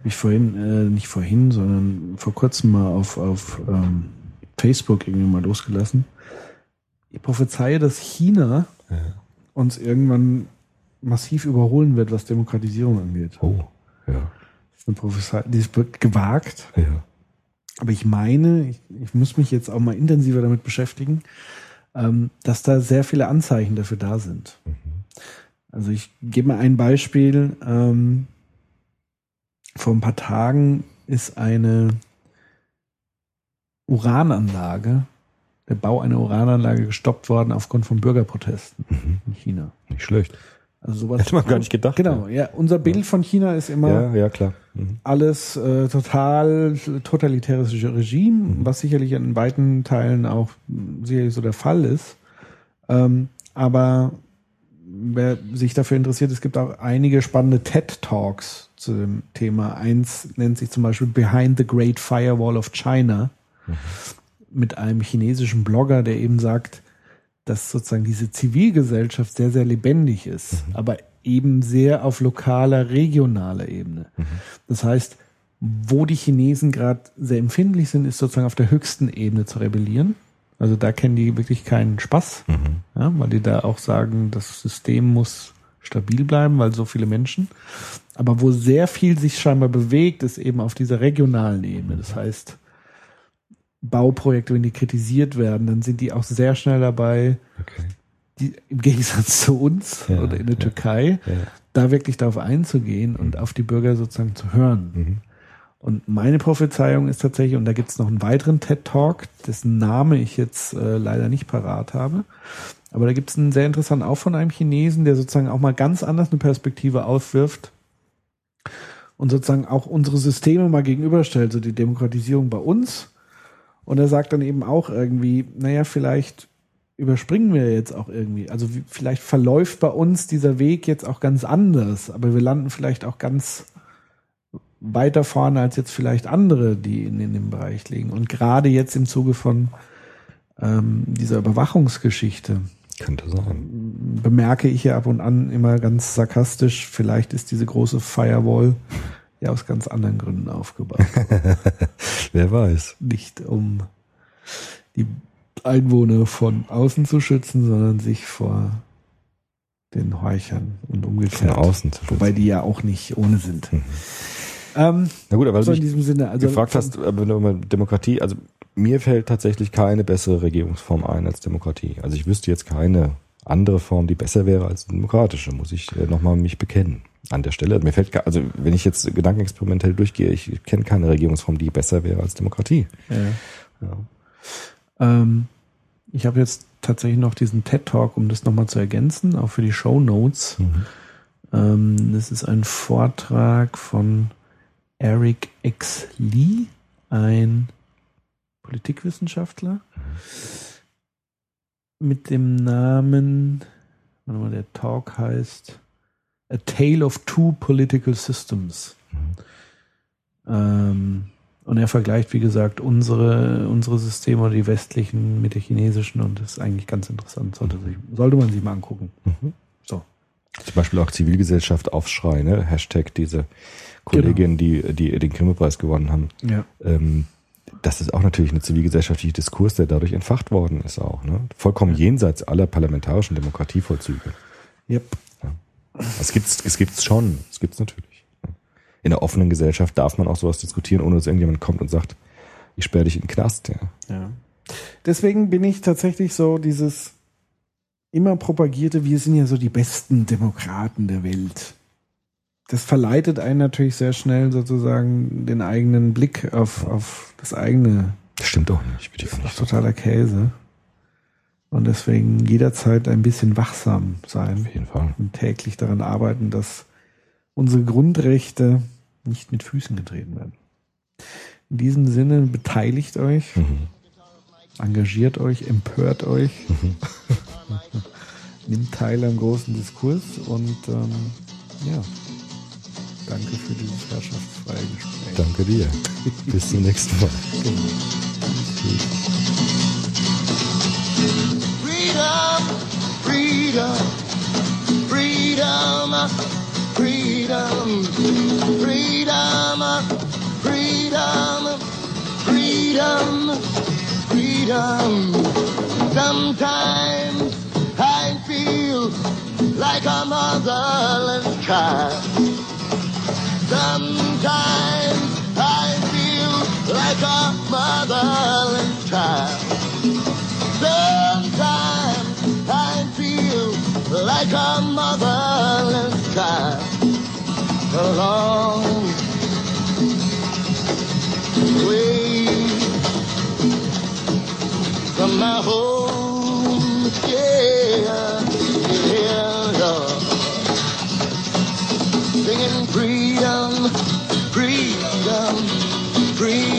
Speaker 4: Habe ich vorhin, äh, nicht vorhin, sondern vor kurzem mal auf, auf ähm, Facebook irgendwie mal losgelassen. Ich prophezeie, dass China
Speaker 5: Ja.
Speaker 4: uns irgendwann massiv überholen wird, was Demokratisierung angeht.
Speaker 5: Oh, ja.
Speaker 4: Das ist eine Prophezei die ist gewagt.
Speaker 5: Ja.
Speaker 4: Aber ich meine, ich, ich muss mich jetzt auch mal intensiver damit beschäftigen, ähm, dass da sehr viele Anzeichen dafür da sind. Also ich gebe mal ein Beispiel. Ähm, vor ein paar Tagen ist eine Urananlage, der Bau einer Urananlage gestoppt worden aufgrund von Bürgerprotesten
Speaker 5: Mhm.
Speaker 4: in China.
Speaker 5: Nicht schlecht.
Speaker 4: Also sowas.
Speaker 5: Hätte man gar nicht gedacht.
Speaker 4: Genau, ja. Unser Bild von China ist immer,
Speaker 5: Ja, ja, klar. Mhm.
Speaker 4: alles äh, total totalitäres Regime, was sicherlich in weiten Teilen auch sicherlich so der Fall ist. Ähm, aber wer sich dafür interessiert, es gibt auch einige spannende TED Talks zu dem Thema. Eins nennt sich zum Beispiel Behind the Great Firewall of China mit einem chinesischen Blogger, der eben sagt, dass sozusagen diese Zivilgesellschaft sehr, sehr lebendig ist, aber eben sehr auf lokaler, regionaler Ebene. Das heißt, wo die Chinesen gerade sehr empfindlich sind, ist sozusagen auf der höchsten Ebene zu rebellieren. Also da kennen die wirklich keinen Spaß, ja, weil die da auch sagen, das System muss stabil bleiben, weil so viele Menschen. Aber wo sehr viel sich scheinbar bewegt, ist eben auf dieser regionalen Ebene. Das heißt, Bauprojekte, wenn die kritisiert werden, dann sind die auch sehr schnell dabei,
Speaker 5: Okay.
Speaker 4: die, im Gegensatz zu uns
Speaker 5: Ja,
Speaker 4: oder in der
Speaker 5: ja.
Speaker 4: Türkei,
Speaker 5: Ja.
Speaker 4: da wirklich darauf einzugehen und auf die Bürger sozusagen zu hören.
Speaker 5: Mhm.
Speaker 4: Und meine Prophezeiung ist tatsächlich, und da gibt es noch einen weiteren TED-Talk, dessen Name ich jetzt äh, leider nicht parat habe, aber da gibt es einen sehr interessanten auch von einem Chinesen, der sozusagen auch mal ganz anders eine Perspektive aufwirft und sozusagen auch unsere Systeme mal gegenüberstellt, so die Demokratisierung bei uns. Und er sagt dann eben auch irgendwie, naja, vielleicht überspringen wir jetzt auch irgendwie. Also vielleicht verläuft bei uns dieser Weg jetzt auch ganz anders, aber wir landen vielleicht auch ganz weiter vorne als jetzt vielleicht andere, die in, in dem Bereich liegen. Und gerade jetzt im Zuge von ähm, dieser Überwachungsgeschichte
Speaker 5: Könnte sein.
Speaker 4: bemerke ich ja ab und an immer ganz sarkastisch, vielleicht ist diese große Firewall ja aus ganz anderen Gründen aufgebaut.
Speaker 5: Wer weiß.
Speaker 4: Nicht um die Einwohner von außen zu schützen, sondern sich vor den Heuchern und
Speaker 5: Von
Speaker 4: umgekehrt.
Speaker 5: außen zu
Speaker 4: Wobei die ja auch nicht ohne sind. Ähm,
Speaker 5: Na gut, aber
Speaker 4: so in
Speaker 5: du mich
Speaker 4: diesem Sinne. Also
Speaker 5: gefragt hast, wenn du über Demokratie, also mir fällt tatsächlich keine bessere Regierungsform ein als Demokratie. Also ich wüsste jetzt keine andere Form, die besser wäre als demokratische, muss ich äh, nochmal mich bekennen. An der Stelle, mir fällt, also wenn ich jetzt gedankenexperimentell durchgehe, ich, ich kenne keine Regierungsform, die besser wäre als Demokratie.
Speaker 4: Ja. Ähm, ich habe jetzt tatsächlich noch diesen TED Talk, um das nochmal zu ergänzen, auch für die Show Notes. Ähm, das ist ein Vortrag von Eric X. Lee, ein Politikwissenschaftler, mit dem Namen, warte mal, der Talk heißt A Tale of Two Political Systems. Ähm, und er vergleicht, wie gesagt, unsere, unsere Systeme oder die westlichen mit der chinesischen und das ist eigentlich ganz interessant. Sollte, sich, sollte man sich mal angucken. So.
Speaker 5: Zum Beispiel auch Zivilgesellschaft Aufschrei, ne? Hashtag diese Kolleginnen, die, die den Grimme-Preis gewonnen haben.
Speaker 4: Ja.
Speaker 5: Ähm, das ist auch natürlich ein zivilgesellschaftlicher Diskurs, der dadurch entfacht worden ist auch. Ne? Vollkommen jenseits aller parlamentarischen Demokratievollzüge.
Speaker 4: Yep.
Speaker 5: Es gibt's, es gibt's schon. Es gibt's natürlich. In einer offenen Gesellschaft darf man auch sowas diskutieren, ohne dass irgendjemand kommt und sagt, ich sperre dich in den Knast. Ja.
Speaker 4: Ja. Deswegen bin ich tatsächlich so dieses immer propagierte, wir sind ja so die besten Demokraten der Welt. Das verleitet einen natürlich sehr schnell sozusagen den eigenen Blick auf, auf das eigene
Speaker 5: Das stimmt doch nicht. Bitte
Speaker 4: Das ist
Speaker 5: nicht.
Speaker 4: doch totaler Käse. Und deswegen jederzeit ein bisschen wachsam sein
Speaker 5: Auf jeden Fall.
Speaker 4: und täglich daran arbeiten, dass unsere Grundrechte nicht mit Füßen getreten werden. In diesem Sinne beteiligt euch,
Speaker 5: Mhm.
Speaker 4: engagiert euch, empört euch, nimmt teil am großen Diskurs und ähm, ja, Danke für dieses herrschaftsfreie Gespräch.
Speaker 5: Danke dir. Bis zum nächsten Mal.
Speaker 6: Freedom, freedom, freedom, freedom, freedom, freedom, freedom, freedom. Sometimes I feel like a motherless child. Sometimes I feel like a motherless child. Sometimes I feel like a motherless child. A long way from my home, free.